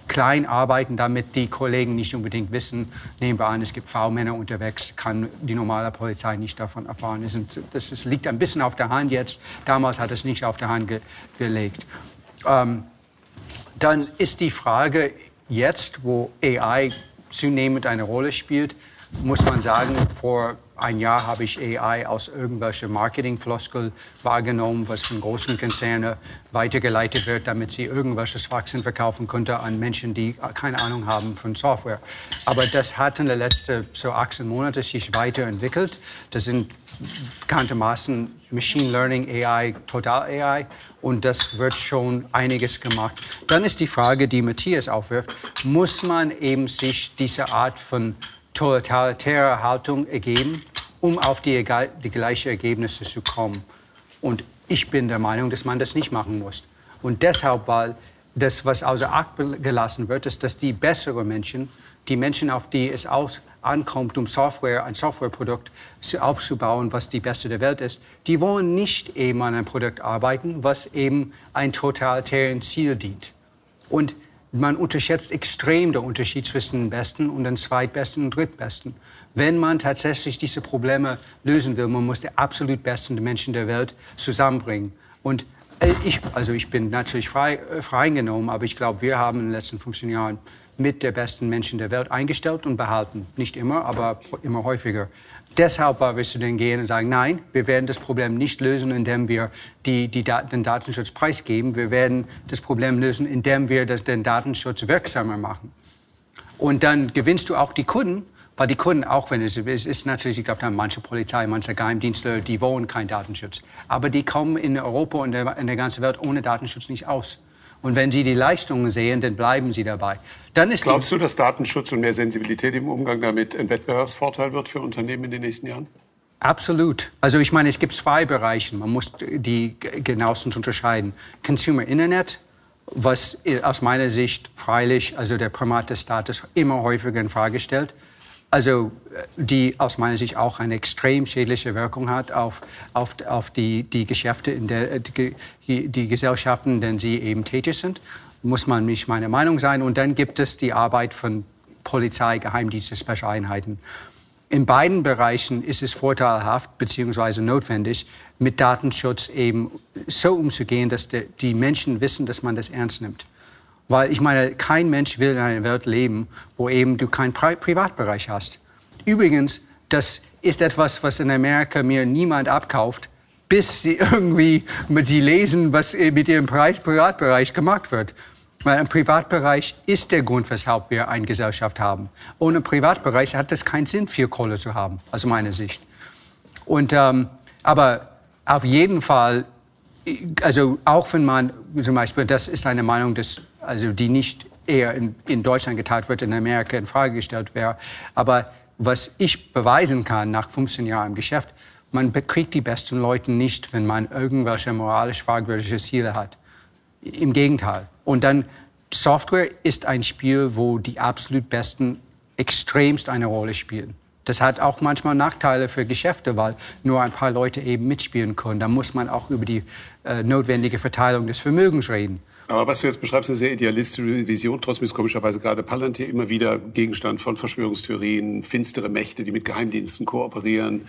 klein arbeiten, damit die Kollegen nicht unbedingt wissen. Nehmen wir an, es gibt V-Männer unterwegs, kann die normale Polizei nicht davon erfahren. Das, liegt ein bisschen auf der Hand jetzt. Damals hat es nicht auf der Hand ge gelegt. Ähm, dann ist die Frage jetzt, wo AI zunehmend eine Rolle spielt, muss man sagen, vor ein Jahr habe ich AI aus irgendwelchen Marketingfloskel wahrgenommen, was von großen Konzernen weitergeleitet wird, damit sie irgendwelches Wachsen verkaufen könnten an Menschen, die keine Ahnung haben von Software. Aber das hat in den letzten so 18 Monaten sich weiterentwickelt. Das sind bekanntermaßen Machine Learning AI, Total AI und das wird schon einiges gemacht. Dann ist die Frage, die Matthias aufwirft, muss man eben sich diese Art von totalitärer Haltung ergeben, um auf die, die gleichen Ergebnisse zu kommen? Und ich bin der Meinung, dass man das nicht machen muss. Und deshalb, weil das, was außer Acht gelassen wird, ist, dass die besseren Menschen, die Menschen, auf die es aus ankommt, um Software, ein Softwareprodukt aufzubauen, was die beste der Welt ist, die wollen nicht eben an einem Produkt arbeiten, was eben ein totalitären Ziel dient. Und man unterschätzt extrem den Unterschied zwischen dem Besten und dem Zweitbesten und Drittbesten. Wenn man tatsächlich diese Probleme lösen will, man muss die absolut besten Menschen der Welt zusammenbringen. Und ich, also ich bin natürlich frei, äh, frei genommen, aber ich glaube, wir haben in den letzten 15 Jahren mit der besten Menschen der Welt eingestellt und behalten. Nicht immer, aber immer häufiger. Deshalb war wir zu denen gehen und sagen, nein, wir werden das Problem nicht lösen, indem wir die, die den Datenschutz preisgeben. Wir werden das Problem lösen, indem wir das, den Datenschutz wirksamer machen. Und dann gewinnst du auch die Kunden, weil die Kunden, auch wenn es, es ist natürlich, ich glaube, da manche Polizei, manche Geheimdienstler, die wollen keinen Datenschutz. Aber die kommen in Europa und in der ganzen Welt ohne Datenschutz nicht aus. Und wenn Sie die Leistungen sehen, dann bleiben Sie dabei. Dann ist Glaubst du, dass Datenschutz und mehr Sensibilität im Umgang damit ein Wettbewerbsvorteil wird für Unternehmen in den nächsten Jahren? Absolut. Also ich meine, es gibt zwei Bereiche. Man muss die genauestens unterscheiden. Consumer Internet, was aus meiner Sicht freilich, also der Primat des Staates immer häufiger in Frage stellt also die aus meiner Sicht auch eine extrem schädliche Wirkung hat auf, auf, auf die, die Geschäfte, in der, die, die Gesellschaften, in denen sie eben tätig sind. Muss man nicht meine Meinung sein. Und dann gibt es die Arbeit von Polizei, Geheimdienste, Spezialeinheiten. In beiden Bereichen ist es vorteilhaft bzw. notwendig, mit Datenschutz eben so umzugehen, dass die Menschen wissen, dass man das ernst nimmt. Weil ich meine, kein Mensch will in einer Welt leben, wo eben du keinen Pri Privatbereich hast. übrigens, das ist etwas, was in Amerika mir niemand abkauft, bis sie irgendwie mit sie lesen, was mit ihrem Privatbereich gemacht wird. Weil im Privatbereich ist der Grund, weshalb wir eine Gesellschaft haben. Ohne Privatbereich hat es keinen Sinn, viel Kohle zu haben, aus meiner Sicht. Und, ähm, aber auf jeden Fall, also auch wenn man zum Beispiel, das ist eine Meinung, dass, also die nicht eher in, in Deutschland geteilt wird, in Amerika in Frage gestellt wäre. Aber was ich beweisen kann nach 15 Jahren im Geschäft, man bekriegt die besten Leute nicht, wenn man irgendwelche moralisch fragwürdige Ziele hat. Im Gegenteil. Und dann Software ist ein Spiel, wo die absolut Besten extremst eine Rolle spielen. Das hat auch manchmal Nachteile für Geschäfte, weil nur ein paar Leute eben mitspielen können. Da muss man auch über die äh, notwendige Verteilung des Vermögens reden. Aber was du jetzt beschreibst, ist eine sehr idealistische Vision. Trotzdem ist komischerweise gerade Palantir immer wieder Gegenstand von Verschwörungstheorien, finstere Mächte, die mit Geheimdiensten kooperieren.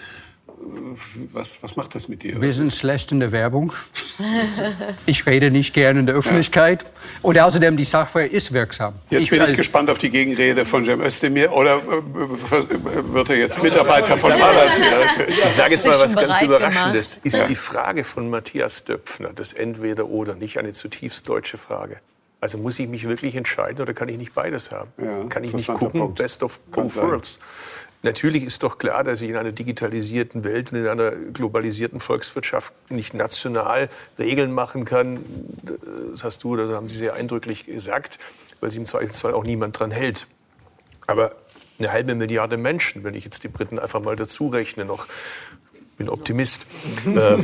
Was, was macht das mit dir? Wir sind schlecht in der Werbung. Ich rede nicht gerne in der Öffentlichkeit. Ja. Und außerdem, die Software ist wirksam. Jetzt ich bin ich gespannt auf die Gegenrede von Cem Özdemir. Oder äh, wird er jetzt Mitarbeiter von Palantir? Ich sage jetzt mal was ganz Überraschendes. Ist ja. die Frage von Matthias Döpfner, das Entweder-Oder, nicht eine zutiefst deutsche Frage? Also muss ich mich wirklich entscheiden oder kann ich nicht beides haben? Ja, kann ich nicht gucken, Punkt. best of both worlds? Natürlich ist doch klar, dass ich in einer digitalisierten Welt und in einer globalisierten Volkswirtschaft nicht national Regeln machen kann. Das hast du oder haben Sie sehr eindrücklich gesagt, weil sich im Zweifelsfall auch niemand dran hält. Aber eine halbe Milliarde Menschen, wenn ich jetzt die Briten einfach mal dazu rechne, noch bin Optimist. äh,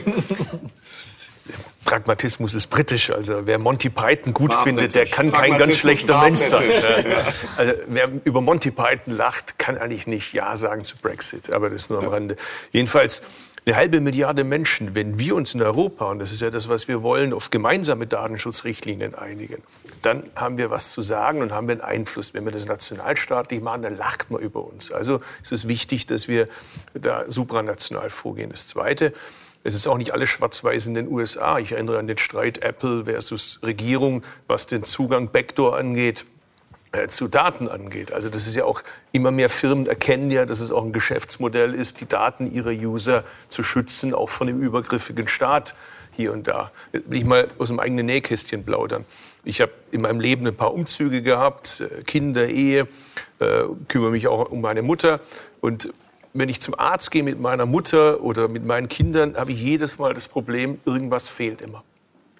Pragmatismus ist britisch. Also wer Monty Python gut findet, der kann kein ganz schlechter Mensch sein. Also wer über Monty Python lacht, kann eigentlich nicht Ja sagen zu Brexit. Aber das ist nur am Rande. Jedenfalls eine halbe Milliarde Menschen, wenn wir uns in Europa, und das ist ja das, was wir wollen, auf gemeinsame Datenschutzrichtlinien einigen, dann haben wir was zu sagen und haben wir einen Einfluss. Wenn wir das nationalstaatlich machen, dann lacht man über uns. Also ist es wichtig, dass wir da supranational vorgehen. Das Zweite, es ist auch nicht alles schwarz-weiß in den USA. Ich erinnere an den Streit Apple versus Regierung, was den Zugang Backdoor angeht äh, zu Daten angeht. Also das ist ja auch immer mehr Firmen erkennen ja, dass es auch ein Geschäftsmodell ist, die Daten ihrer User zu schützen, auch von dem übergriffigen Staat hier und da. Will ich mal aus dem eigenen Nähkästchen plaudern. Ich habe in meinem Leben ein paar Umzüge gehabt, äh, Kinder, Ehe, äh, kümmere mich auch um meine Mutter und wenn ich zum Arzt gehe mit meiner Mutter oder mit meinen Kindern, habe ich jedes Mal das Problem, irgendwas fehlt immer.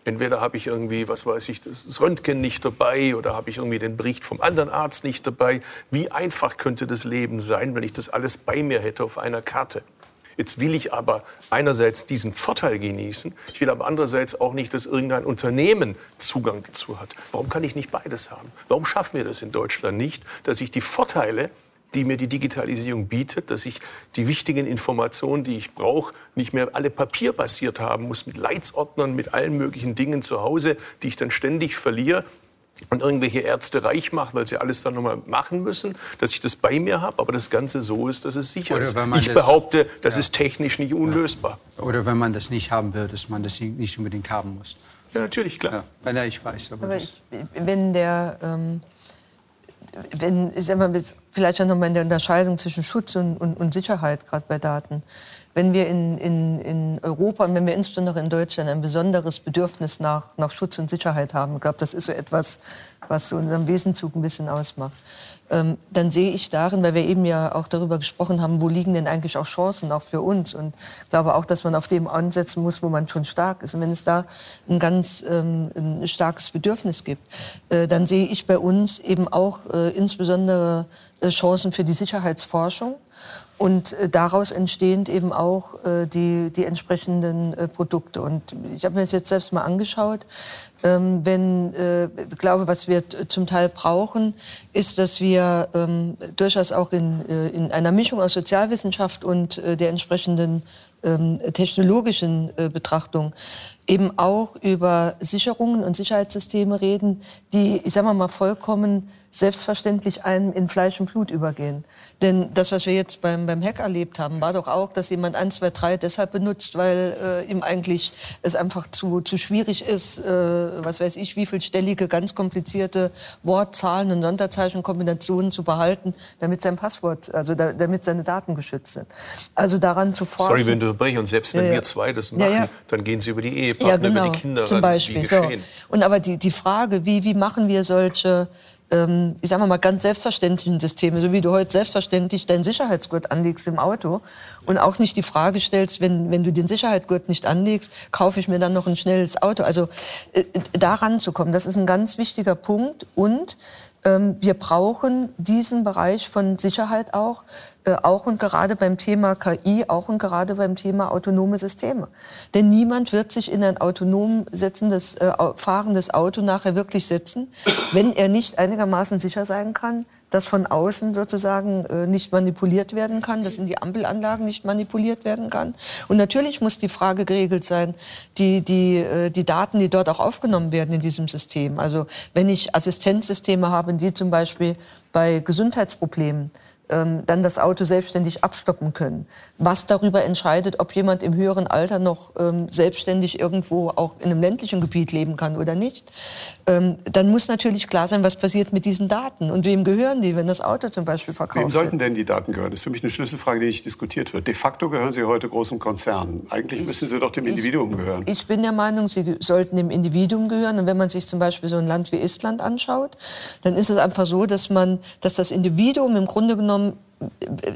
Entweder habe ich irgendwie, was weiß ich, das Röntgen nicht dabei oder habe ich irgendwie den Bericht vom anderen Arzt nicht dabei. Wie einfach könnte das Leben sein, wenn ich das alles bei mir hätte auf einer Karte? Jetzt will ich aber einerseits diesen Vorteil genießen, ich will aber andererseits auch nicht, dass irgendein Unternehmen Zugang dazu hat. Warum kann ich nicht beides haben? Warum schaffen wir das in Deutschland nicht, dass ich die Vorteile die mir die Digitalisierung bietet, dass ich die wichtigen Informationen, die ich brauche, nicht mehr alle papierbasiert haben muss, mit Leitsordnern, mit allen möglichen Dingen zu Hause, die ich dann ständig verliere und irgendwelche Ärzte reich mache, weil sie alles dann nochmal machen müssen, dass ich das bei mir habe, aber das Ganze so ist, dass es sicher ist. Ich das, behaupte, das ja. ist technisch nicht unlösbar. Oder wenn man das nicht haben will, dass man das nicht unbedingt haben muss. Ja, natürlich, klar. Ja, ich weiß. Aber, aber ich, wenn der ähm wenn, ich sag vielleicht auch nochmal in der Unterscheidung zwischen Schutz und, und, und Sicherheit, gerade bei Daten. Wenn wir in, in, in Europa und wenn wir insbesondere in Deutschland ein besonderes Bedürfnis nach, nach Schutz und Sicherheit haben, ich glaube, das ist so etwas, was so unseren Wesenzug ein bisschen ausmacht ähm, dann sehe ich darin, weil wir eben ja auch darüber gesprochen haben, wo liegen denn eigentlich auch Chancen auch für uns. Und ich glaube auch, dass man auf dem ansetzen muss, wo man schon stark ist. Und wenn es da ein ganz ähm, ein starkes Bedürfnis gibt, äh, dann sehe ich bei uns eben auch äh, insbesondere äh, Chancen für die Sicherheitsforschung. Und äh, daraus entstehend eben auch äh, die, die entsprechenden äh, Produkte. Und ich habe mir das jetzt selbst mal angeschaut. Ähm, wenn, ich glaube, was wir zum Teil brauchen, ist, dass wir ähm, durchaus auch in, in einer Mischung aus Sozialwissenschaft und der entsprechenden ähm, technologischen Betrachtung eben auch über Sicherungen und Sicherheitssysteme reden, die, ich sage mal, vollkommen selbstverständlich einem in Fleisch und Blut übergehen. Denn das, was wir jetzt beim, beim Hack erlebt haben, war doch auch, dass jemand 1, 2, 3 deshalb benutzt, weil äh, ihm eigentlich es einfach zu, zu schwierig ist, äh, was weiß ich, wie vielstellige, ganz komplizierte Wortzahlen und Sonderzeichenkombinationen zu behalten, damit sein Passwort, also da, damit seine Daten geschützt sind. Also daran zu forschen. Sorry, wenn du unterbreche. Und selbst wenn ja, wir zwei das machen, ja, dann gehen sie über die Ehepartner, ja, genau, über die Kinder zum Beispiel. So. Und aber die, die Frage, wie, wie machen wir solche ähm, ich sage mal ganz selbstverständlichen Systeme, so wie du heute selbstverständlich deinen Sicherheitsgurt anlegst im Auto und auch nicht die Frage stellst, wenn, wenn du den Sicherheitsgurt nicht anlegst, kaufe ich mir dann noch ein schnelles Auto. Also äh, daran zu kommen, das ist ein ganz wichtiger Punkt und wir brauchen diesen Bereich von Sicherheit auch, äh, auch und gerade beim Thema KI, auch und gerade beim Thema autonome Systeme. Denn niemand wird sich in ein autonom setzendes, äh, fahrendes Auto nachher wirklich setzen, wenn er nicht einigermaßen sicher sein kann, dass von außen sozusagen äh, nicht manipuliert werden kann, dass in die Ampelanlagen nicht manipuliert werden kann. Und natürlich muss die Frage geregelt sein, die, die, äh, die Daten, die dort auch aufgenommen werden in diesem System. Also wenn ich Assistenzsysteme habe, die zum Beispiel bei Gesundheitsproblemen ähm, dann das Auto selbstständig abstoppen können. Was darüber entscheidet, ob jemand im höheren Alter noch ähm, selbstständig irgendwo auch in einem ländlichen Gebiet leben kann oder nicht, ähm, dann muss natürlich klar sein, was passiert mit diesen Daten und wem gehören die, wenn das Auto zum Beispiel verkauft wird. Wem sollten denn die Daten gehören? Das ist für mich eine Schlüsselfrage, die nicht diskutiert wird. De facto gehören sie heute großen Konzernen. Eigentlich ich, müssen sie doch dem Individuum ich, gehören. Ich bin der Meinung, sie sollten dem Individuum gehören. Und wenn man sich zum Beispiel so ein Land wie Estland anschaut, dann ist es einfach so, dass man, dass das Individuum im Grunde genommen genommen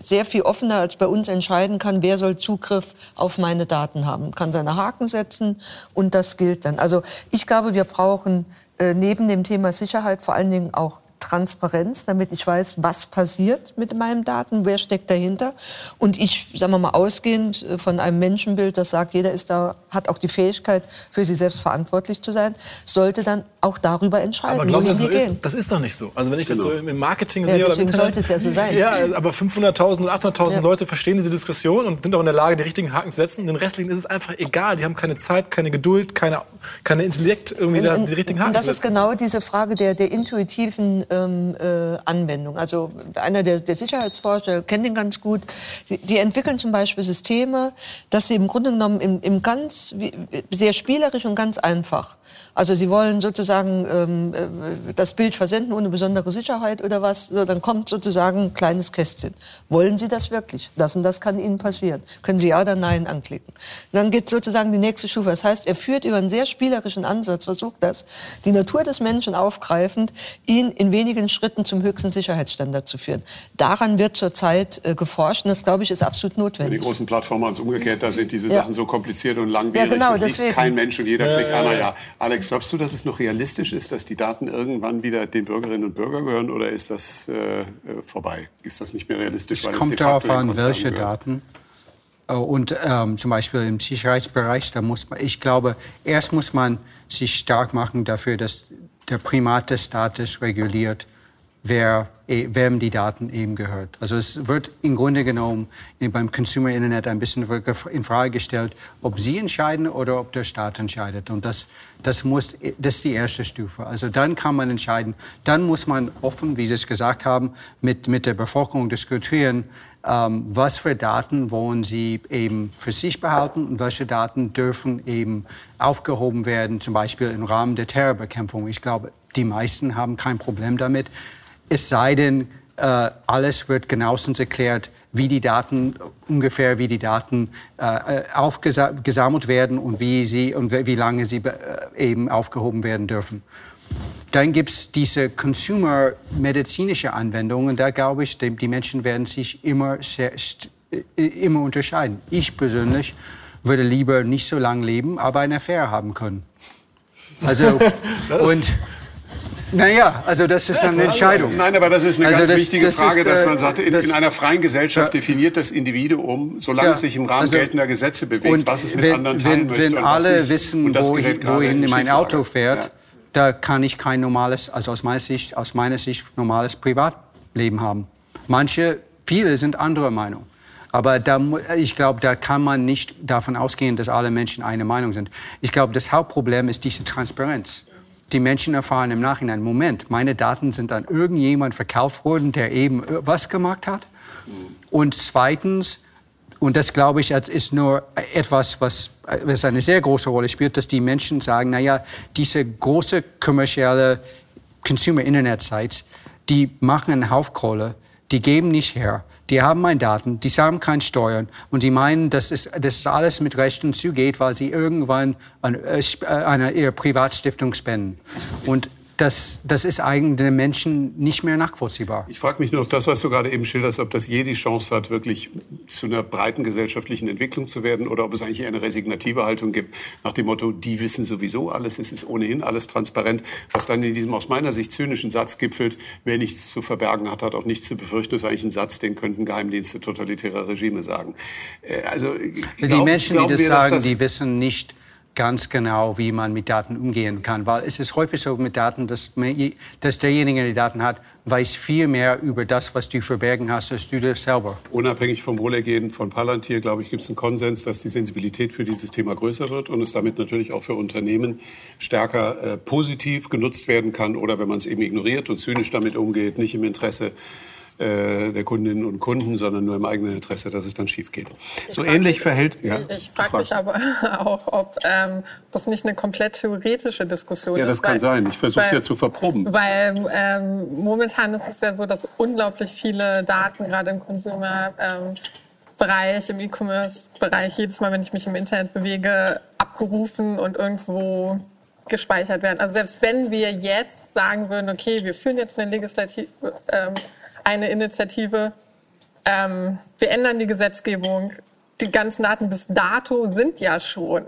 sehr viel offener als bei uns entscheiden kann, wer soll Zugriff auf meine Daten haben, kann seine Haken setzen und das gilt dann. Also ich glaube, wir brauchen äh, neben dem Thema Sicherheit vor allen Dingen auch Transparenz, damit ich weiß, was passiert mit meinen Daten, wer steckt dahinter. Und ich, sagen wir mal, ausgehend äh, von einem Menschenbild, das sagt, jeder ist da, hat auch die Fähigkeit, für sich selbst verantwortlich zu sein, sollte dann auch darüber entscheiden. Aber glauben Sie, so ist, das ist doch nicht so. Also wenn ich das genau. so im Marketing ja, sehe oder im Internet, sollte es ja so sein. Ja, aber 500.000 oder 800.000 ja. Leute verstehen diese Diskussion und sind auch in der Lage, die richtigen Haken zu setzen. Den restlichen ist es einfach egal. Die haben keine Zeit, keine Geduld, keine, keine Intellekt, irgendwie und, und, die richtigen Haken und das ist genau diese Frage der, der intuitiven ähm, äh, Anwendung. Also einer der, der Sicherheitsforscher kennt den ganz gut. Die, die, entwickeln zum Beispiel Systeme, dass sie im Grunde genommen im, im ganz sehr spielerisch und ganz einfach. Also sie wollen sozusagen ähm, äh, das Bild versenden ohne besondere Sicherheit oder was. So, dann kommt sozusagen ein kleines Kästchen. Wollen Sie das wirklich? Das und das kann Ihnen passieren. Können Sie ja oder nein anklicken. Dann geht sozusagen die nächste Stufe. Das heißt, er führt über einen sehr spielerischen Ansatz, versucht das, die Natur des Menschen aufgreifend, ihn in wenigen Schritten zum höchsten Sicherheitsstandard zu führen. Daran wird zurzeit äh, geforscht und das, glaube ich, ist absolut notwendig. Die großen Plattformen als umgekehrt, da sind diese ja. Sachen so kompliziert und langwierig. Ja, genau, das liest kein Mensch und jeder klickt, ah, ja. Alex, glaubst du, dass es noch realistisch ist, dass die Daten irgendwann wieder den Bürgerinnen und Bürgern gehören oder ist das äh, äh vorbei? Ist das nicht mehr realistisch? Es kommt darauf an, welche gehört? Daten. Äh, und ähm, zum Beispiel im Sicherheitsbereich, da muss man, ich glaube, erst muss man sich stark machen dafür, dass der Primat des Staates reguliert wer, eh, wem die Daten eben gehört. Also es wird im Grunde genommen beim Consumer Internet ein bisschen in Frage gestellt, ob Sie entscheiden oder ob der Staat entscheidet. Und das, das, muss, das ist die erste Stufe. Also dann kann man entscheiden. Dann muss man offen, wie Sie es gesagt haben, mit, mit der Bevölkerung diskutieren, was für Daten wollen Sie eben für sich behalten und welche Daten dürfen eben aufgehoben werden, zum Beispiel im Rahmen der Terrorbekämpfung. Ich glaube, die meisten haben kein Problem damit. Es sei denn, äh, alles wird genauestens erklärt, wie die Daten ungefähr, wie die Daten äh, aufgesammelt werden und wie sie und wie lange sie äh, eben aufgehoben werden dürfen. Dann gibt es diese Consumer-medizinische Anwendungen. Da glaube ich, die, die Menschen werden sich immer, sehr, äh, immer unterscheiden. Ich persönlich würde lieber nicht so lange leben, aber eine Affäre haben können. Also, und naja, also das ist ja, eine Entscheidung. Nein, aber das ist eine also ganz das, wichtige das Frage, ist, dass man äh, sagt, in, das, in, einer freien Gesellschaft ja, definiert das Individuum, solange ja, es sich im Rahmen also, geltender Gesetze bewegt, was es mit wenn, anderen teilen wenn, möchte. Wenn alle wissen, wohin, wohin mein Auto fährt, ja. Da kann ich kein normales, also aus meiner Sicht, aus meiner Sicht normales Privatleben haben. Manche, viele sind anderer Meinung. Aber da, ich glaube, da kann man nicht davon ausgehen, dass alle Menschen eine Meinung sind. Ich glaube, das Hauptproblem ist diese Transparenz. Die Menschen erfahren im Nachhinein, Moment, meine Daten sind an irgendjemand verkauft worden, der eben was gemacht hat. Und zweitens, und das glaube ich, ist nur etwas, was, was eine sehr große Rolle spielt, dass die Menschen sagen, naja, diese große kommerzielle Consumer-Internet-Sites, die machen einen Haufkohle, die geben nicht her, die haben meine Daten, die zahlen keine Steuern und sie meinen, dass es, dass es alles mit Rechten zugeht, weil sie irgendwann an, äh, eine, ihre Privatstiftung spenden. Und das, das ist eigentlich den Menschen nicht mehr nachvollziehbar. Ich frage mich nur noch das, was du gerade eben schilderst, ob das je die Chance hat, wirklich zu einer breiten gesellschaftlichen Entwicklung zu werden oder ob es eigentlich eine resignative Haltung gibt, nach dem Motto, die wissen sowieso alles, es ist ohnehin alles transparent, was dann in diesem aus meiner Sicht zynischen Satz gipfelt, wer nichts zu verbergen hat, hat auch nichts zu befürchten, das ist eigentlich ein Satz, den könnten Geheimdienste totalitärer Regime sagen. Äh, also, glaub, die Menschen, die das sagen, das die wissen nicht, ganz genau, wie man mit Daten umgehen kann. Weil es ist häufig so mit Daten, dass, man, dass derjenige, der die Daten hat, weiß viel mehr über das, was du verbergen hast, als du das selber. Unabhängig vom Wohlergehen von Palantir, glaube ich, gibt es einen Konsens, dass die Sensibilität für dieses Thema größer wird und es damit natürlich auch für Unternehmen stärker äh, positiv genutzt werden kann oder wenn man es eben ignoriert und zynisch damit umgeht, nicht im Interesse äh, der Kundinnen und Kunden, sondern nur im eigenen Interesse, dass es dann schief geht. Ich so ähnlich verhält. Ja, ich frage mich aber auch, ob ähm, das nicht eine komplett theoretische Diskussion ist. Ja, das kann weil, sein. Ich versuche es ja zu verproben. Weil ähm, momentan ist es ja so, dass unglaublich viele Daten gerade im Consumer ähm, Bereich, im E-Commerce-Bereich, jedes Mal, wenn ich mich im Internet bewege, abgerufen und irgendwo gespeichert werden. Also selbst wenn wir jetzt sagen würden, okay, wir führen jetzt eine legislative ähm, eine Initiative. Ähm, wir ändern die Gesetzgebung. Die ganzen Daten bis dato sind ja schon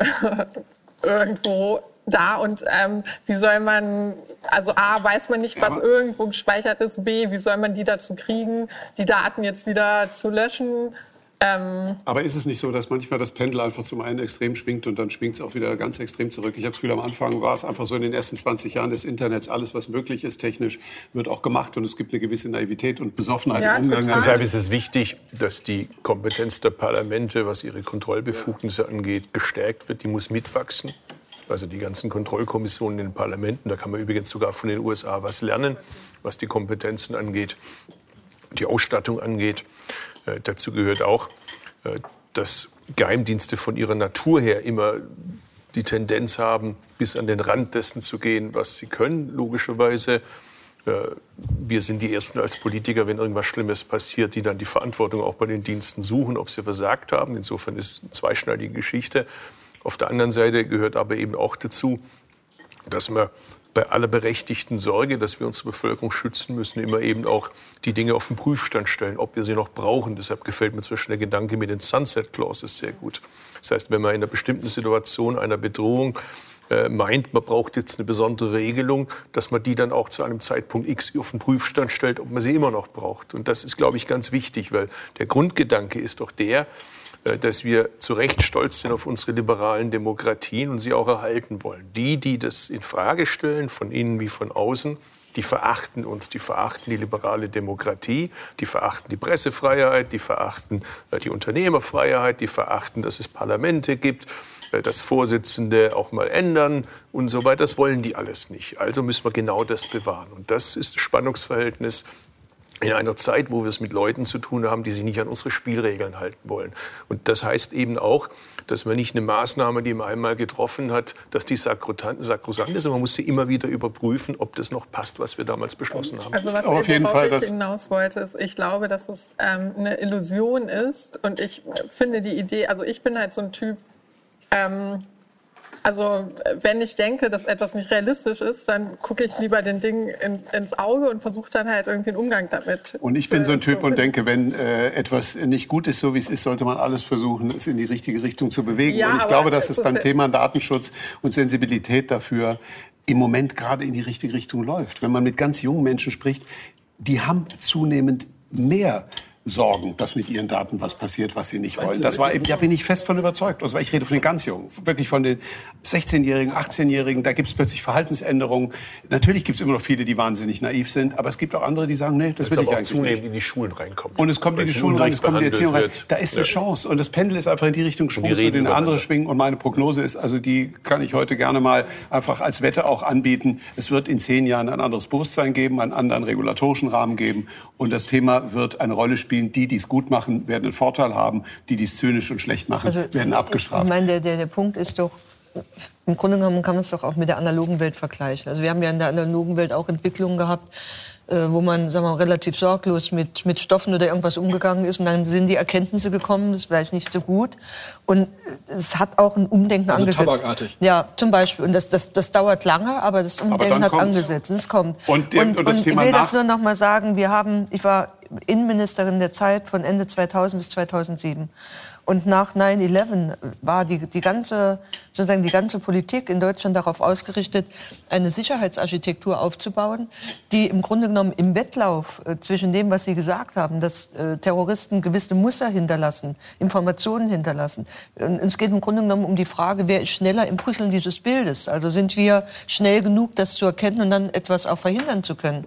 irgendwo da und ähm, wie soll man, also A, weiß man nicht, was ja, irgendwo gespeichert ist, B, wie soll man die dazu kriegen, die Daten jetzt wieder zu löschen? Ähm Aber ist es nicht so, dass manchmal das Pendel einfach zum einen Extrem schwingt und dann schwingt es auch wieder ganz extrem zurück? Ich habe das Gefühl, am Anfang war es einfach so in den ersten 20 Jahren des Internets, alles, was möglich ist technisch, wird auch gemacht und es gibt eine gewisse Naivität und Besoffenheit ja, im Umgang. Total. Deshalb ist es wichtig, dass die Kompetenz der Parlamente, was ihre Kontrollbefugnisse angeht, gestärkt wird. Die muss mitwachsen. Also die ganzen Kontrollkommissionen in den Parlamenten, da kann man übrigens sogar von den USA was lernen, was die Kompetenzen angeht, die Ausstattung angeht. Äh, dazu gehört auch, äh, dass Geheimdienste von ihrer Natur her immer die Tendenz haben, bis an den Rand dessen zu gehen, was sie können, logischerweise. Äh, wir sind die Ersten als Politiker, wenn irgendwas Schlimmes passiert, die dann die Verantwortung auch bei den Diensten suchen, ob sie versagt haben. Insofern ist es eine zweischneidige Geschichte. Auf der anderen Seite gehört aber eben auch dazu, dass man bei aller berechtigten Sorge, dass wir unsere Bevölkerung schützen müssen, immer eben auch die Dinge auf den Prüfstand stellen, ob wir sie noch brauchen. Deshalb gefällt mir zwischen der Gedanke mit den Sunset Clauses sehr gut. Das heißt, wenn man in einer bestimmten Situation einer Bedrohung äh, meint, man braucht jetzt eine besondere Regelung, dass man die dann auch zu einem Zeitpunkt X auf den Prüfstand stellt, ob man sie immer noch braucht. Und das ist, glaube ich, ganz wichtig, weil der Grundgedanke ist doch der, dass wir zu Recht stolz sind auf unsere liberalen Demokratien und sie auch erhalten wollen. Die, die das in Frage stellen, von innen wie von außen, die verachten uns, die verachten die liberale Demokratie, die verachten die Pressefreiheit, die verachten äh, die Unternehmerfreiheit, die verachten, dass es Parlamente gibt, äh, dass Vorsitzende auch mal ändern und so weiter. Das wollen die alles nicht. Also müssen wir genau das bewahren. Und das ist das Spannungsverhältnis in einer Zeit, wo wir es mit Leuten zu tun haben, die sich nicht an unsere Spielregeln halten wollen. Und das heißt eben auch, dass man nicht eine Maßnahme, die man einmal getroffen hat, dass die sakrosant ist, sondern man muss sie immer wieder überprüfen, ob das noch passt, was wir damals beschlossen haben. Also was auf jeden Fall ich hinaus wollte, ist, ich glaube, dass es ähm, eine Illusion ist und ich finde die Idee, also ich bin halt so ein Typ, ähm, also wenn ich denke, dass etwas nicht realistisch ist, dann gucke ich lieber den Dingen in, ins Auge und versuche dann halt irgendwie einen Umgang damit. Und ich bin so ein Typ und denke, wenn äh, etwas nicht gut ist, so wie es ist, sollte man alles versuchen, es in die richtige Richtung zu bewegen. Ja, und ich glaube, dass es beim Thema Datenschutz und Sensibilität dafür im Moment gerade in die richtige Richtung läuft. Wenn man mit ganz jungen Menschen spricht, die haben zunehmend mehr sorgen, dass mit ihren Daten was passiert, was sie nicht wollen. Das war eben, da bin ich fest von überzeugt. Und zwar, ich rede von den ganz Jungen, wirklich von den 16-Jährigen, 18-Jährigen. Da gibt es plötzlich Verhaltensänderungen. Natürlich gibt es immer noch viele, die wahnsinnig naiv sind, aber es gibt auch andere, die sagen, nee, das will ich eigentlich zunehmend nicht. in die Schulen reinkommt. Und es kommt in die Schulen rein, es kommt in die Erziehung rein. Da ist eine Chance. Und das Pendel ist einfach in die Richtung geschwungen, es wird in eine andere schwingen. Und meine Prognose ist, also die kann ich heute gerne mal einfach als Wette auch anbieten. Es wird in zehn Jahren ein anderes Bewusstsein geben, einen anderen regulatorischen Rahmen geben. Und das Thema wird eine Rolle spielen. Die, die es gut machen, werden einen Vorteil haben. Die, die es zynisch und schlecht machen, also, werden abgestraft. Ich meine, der, der, der Punkt ist doch, im Grunde genommen kann man es doch auch mit der analogen Welt vergleichen. Also wir haben ja in der analogen Welt auch Entwicklungen gehabt, äh, wo man sagen wir, mal, relativ sorglos mit, mit Stoffen oder irgendwas umgegangen ist. Und dann sind die Erkenntnisse gekommen, das ist vielleicht nicht so gut. Und es hat auch ein Umdenken also angesetzt. Tabakartig. Ja, zum Beispiel. Und das, das, das dauert lange, aber das Umdenken aber hat kommt's. angesetzt. Es kommt. Und, und, und, das und Thema ich will das nur noch mal sagen. Wir haben, ich war Innenministerin der Zeit von Ende 2000 bis 2007. Und nach 9-11 war die, die, ganze, sozusagen die ganze Politik in Deutschland darauf ausgerichtet, eine Sicherheitsarchitektur aufzubauen, die im Grunde genommen im Wettlauf äh, zwischen dem, was Sie gesagt haben, dass äh, Terroristen gewisse Muster hinterlassen, Informationen hinterlassen. Und es geht im Grunde genommen um die Frage, wer ist schneller im Puzzeln dieses Bildes? Also sind wir schnell genug, das zu erkennen und dann etwas auch verhindern zu können?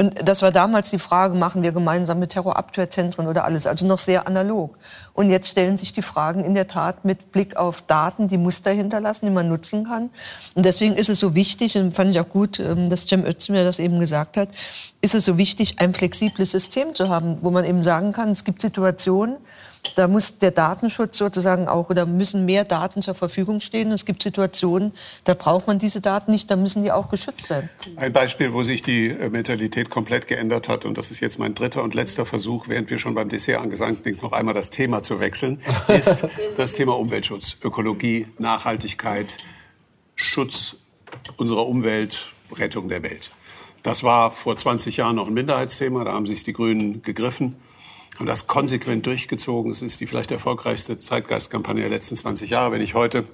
Und das war damals die Frage, machen wir gemeinsame Terrorabwehrzentren oder alles, also noch sehr analog. Und jetzt stellen sich die Fragen in der Tat mit Blick auf Daten, die Muster hinterlassen, die man nutzen kann. Und deswegen ist es so wichtig, und fand ich auch gut, ähm, dass Cem Özdemir das eben gesagt hat, ist es so wichtig, ein flexibles System zu haben, wo man eben sagen kann, es gibt Situationen, da muss der Datenschutz sozusagen auch oder müssen mehr Daten zur Verfügung stehen. Es gibt Situationen, da braucht man diese Daten nicht, da müssen die auch geschützt sein. Ein Beispiel, wo sich die äh, Mentalität komplett geändert hat, und das ist jetzt mein dritter und letzter Versuch, während wir schon beim Dessert angesandt sind, noch einmal das Thema zu wechseln, ist das Thema Umweltschutz, Ökologie, Nachhaltigkeit, Schutz unserer Umwelt, Rettung der Welt. Das war vor 20 Jahren noch ein Minderheitsthema, da haben sich die Grünen gegriffen haben das konsequent durchgezogen. Es ist die vielleicht erfolgreichste Zeitgeistkampagne der letzten 20 Jahre. Wenn ich heute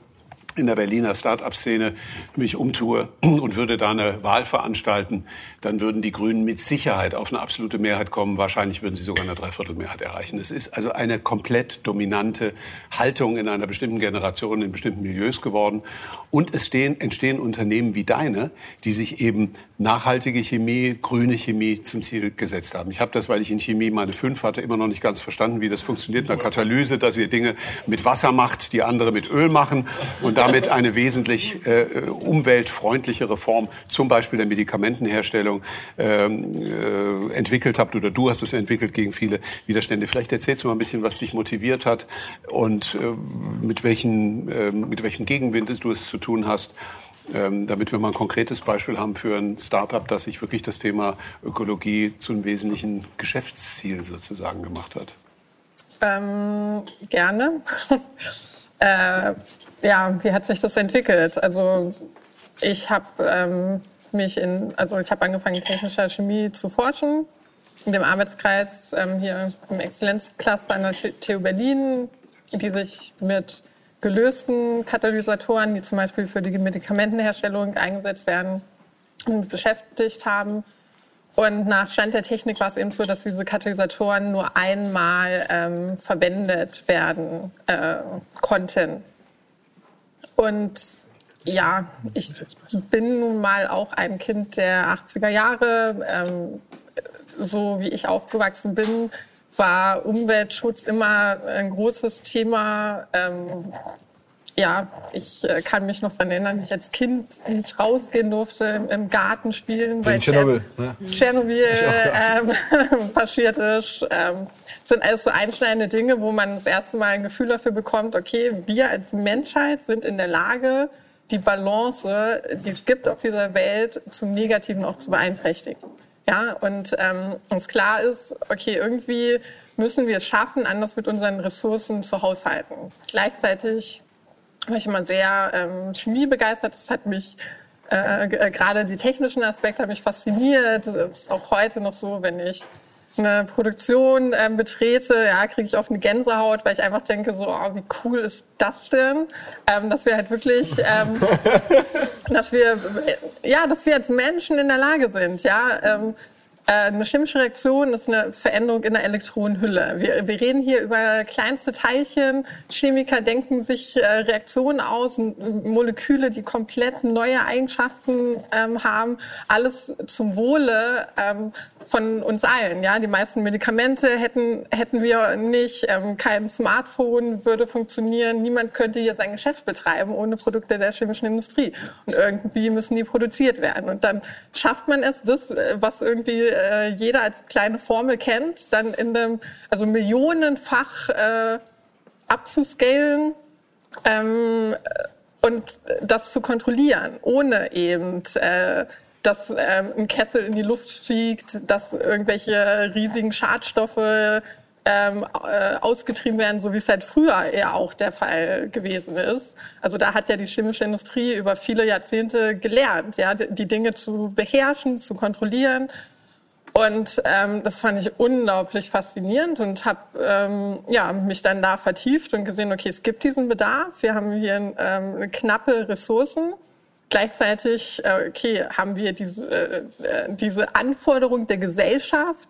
in der Berliner Start-up-Szene mich umtue und würde da eine Wahl veranstalten, dann würden die Grünen mit Sicherheit auf eine absolute Mehrheit kommen. Wahrscheinlich würden sie sogar eine Dreiviertelmehrheit erreichen. Es ist also eine komplett dominante Haltung in einer bestimmten Generation, in bestimmten Milieus geworden. Und es stehen, entstehen Unternehmen wie deine, die sich eben nachhaltige Chemie, grüne Chemie zum Ziel gesetzt haben. Ich habe das, weil ich in Chemie meine fünf hatte, immer noch nicht ganz verstanden, wie das funktioniert in der Katalyse, dass ihr Dinge mit Wasser macht, die andere mit Öl machen und damit eine wesentlich äh, umweltfreundlichere Form, zum Beispiel der Medikamentenherstellung, ähm, äh, entwickelt habt oder du hast es entwickelt gegen viele Widerstände. Vielleicht erzählst du mal ein bisschen, was dich motiviert hat und äh, mit, welchen, äh, mit welchem Gegenwind du es zu tun hast. Ähm, damit wir mal ein konkretes Beispiel haben für ein Startup, das sich wirklich das Thema Ökologie zu einem wesentlichen Geschäftsziel sozusagen gemacht hat. Ähm, gerne. äh, ja, wie hat sich das entwickelt? Also ich habe ähm, mich in, also ich habe angefangen technischer Chemie zu forschen in dem Arbeitskreis ähm, hier im Exzellenzcluster an der TU Berlin, die sich mit gelösten Katalysatoren, die zum Beispiel für die Medikamentenherstellung eingesetzt werden, beschäftigt haben. Und nach Stand der Technik war es eben so, dass diese Katalysatoren nur einmal ähm, verwendet werden äh, konnten. Und ja, ich bin nun mal auch ein Kind der 80er Jahre. Ähm, so wie ich aufgewachsen bin, war Umweltschutz immer ein großes Thema. Ähm, ja, ich äh, kann mich noch daran erinnern, wie ich als Kind nicht rausgehen durfte, im Garten spielen, weil Tschernobyl, ne? Tschernobyl ähm, passiert ist. Ähm, sind alles so einschneidende Dinge, wo man das erste Mal ein Gefühl dafür bekommt, okay, wir als Menschheit sind in der Lage, die Balance, die es gibt auf dieser Welt, zum Negativen auch zu beeinträchtigen. Ja, und ähm, uns klar ist, okay, irgendwie müssen wir es schaffen, anders mit unseren Ressourcen zu haushalten. Gleichzeitig war ich immer sehr ähm, chemiebegeistert. Das hat mich äh, äh gerade die technischen Aspekte haben mich fasziniert. Das ist auch heute noch so, wenn ich eine Produktion ähm, betrete, ja, kriege ich oft eine Gänsehaut, weil ich einfach denke, so, oh, wie cool ist das denn? Ähm, dass wir halt wirklich, ähm, dass wir, ja, dass wir als Menschen in der Lage sind, ja, ähm, äh, eine chemische Reaktion ist eine Veränderung in der Elektronenhülle. Wir, wir reden hier über kleinste Teilchen. Chemiker denken sich äh, Reaktionen aus, Moleküle, die komplett neue Eigenschaften ähm, haben. Alles zum Wohle ähm, von uns allen. Ja, die meisten Medikamente hätten hätten wir nicht. Ähm, kein Smartphone würde funktionieren. Niemand könnte hier sein Geschäft betreiben ohne Produkte der chemischen Industrie. Und irgendwie müssen die produziert werden. Und dann schafft man es, das, äh, was irgendwie äh, jeder als kleine Formel kennt, dann in einem also millionenfach äh, abzuscalen. Ähm, und das zu kontrollieren, ohne eben äh, dass ähm, ein Kessel in die Luft fliegt, dass irgendwelche riesigen Schadstoffe ähm, äh, ausgetrieben werden, so wie es halt früher eher auch der Fall gewesen ist. Also da hat ja die chemische Industrie über viele Jahrzehnte gelernt, ja, die Dinge zu beherrschen, zu kontrollieren. Und ähm, das fand ich unglaublich faszinierend und habe ähm, ja, mich dann da vertieft und gesehen, okay, es gibt diesen Bedarf. Wir haben hier ähm, knappe Ressourcen. Gleichzeitig äh, okay, haben wir diese, äh, äh, diese Anforderung der Gesellschaft,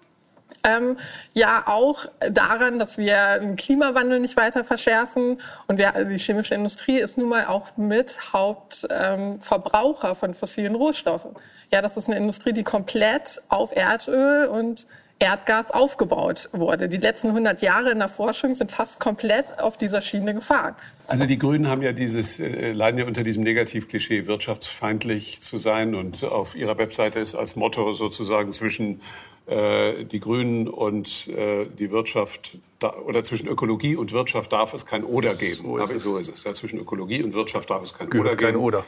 ähm, ja auch daran, dass wir den Klimawandel nicht weiter verschärfen. Und wir, die chemische Industrie ist nun mal auch mit Hauptverbraucher ähm, von fossilen Rohstoffen. Ja, das ist eine Industrie, die komplett auf Erdöl und Erdgas aufgebaut wurde. Die letzten 100 Jahre in der Forschung sind fast komplett auf dieser Schiene gefahren. Also die Grünen haben ja dieses, äh, leiden ja unter diesem Negativklischee, wirtschaftsfeindlich zu sein. Und auf ihrer Webseite ist als Motto sozusagen zwischen äh, die Grünen und äh, die Wirtschaft da, oder zwischen Ökologie und Wirtschaft darf es kein Oder geben. So ist, so ist es. Ja, zwischen Ökologie und Wirtschaft darf es kein Oder geben. Kein Oder.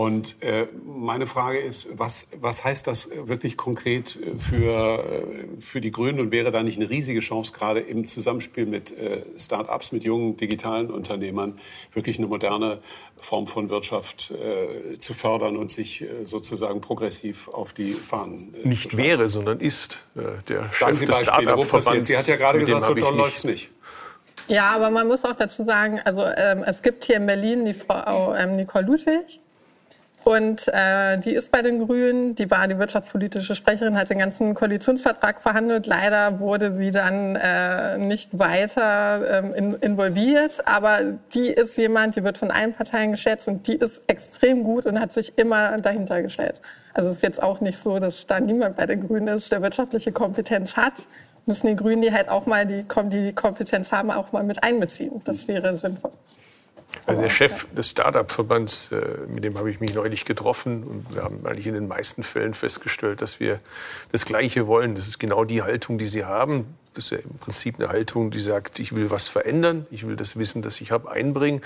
Und äh, meine Frage ist, was, was heißt das wirklich konkret für, äh, für die Grünen und wäre da nicht eine riesige Chance, gerade im Zusammenspiel mit äh, Start-ups, mit jungen digitalen Unternehmern, wirklich eine moderne Form von Wirtschaft äh, zu fördern und sich äh, sozusagen progressiv auf die Fahnen äh, Nicht wäre, sondern ist äh, der Sagen Chef Sie des Start-up-Verbands. Sie hat ja gerade gesagt, so doll läuft es nicht. Ja, aber man muss auch dazu sagen, also ähm, es gibt hier in Berlin die Frau ähm, Nicole Ludwig, und äh, die ist bei den Grünen, die war die wirtschaftspolitische Sprecherin, hat den ganzen Koalitionsvertrag verhandelt. Leider wurde sie dann äh, nicht weiter ähm, in, involviert. Aber die ist jemand, die wird von allen Parteien geschätzt und die ist extrem gut und hat sich immer dahinter gestellt. Also es ist jetzt auch nicht so, dass da niemand bei den Grünen ist, der wirtschaftliche Kompetenz hat. Müssen die Grünen, die halt auch mal die, die Kompetenz haben, auch mal mit einbeziehen. Das wäre sinnvoll. Also der Chef des Startup-Verbands, äh, mit dem habe ich mich neulich getroffen und wir haben eigentlich in den meisten Fällen festgestellt, dass wir das Gleiche wollen. Das ist genau die Haltung, die Sie haben. Das ist ja im Prinzip eine Haltung, die sagt, ich will was verändern, ich will das Wissen, das ich habe, einbringen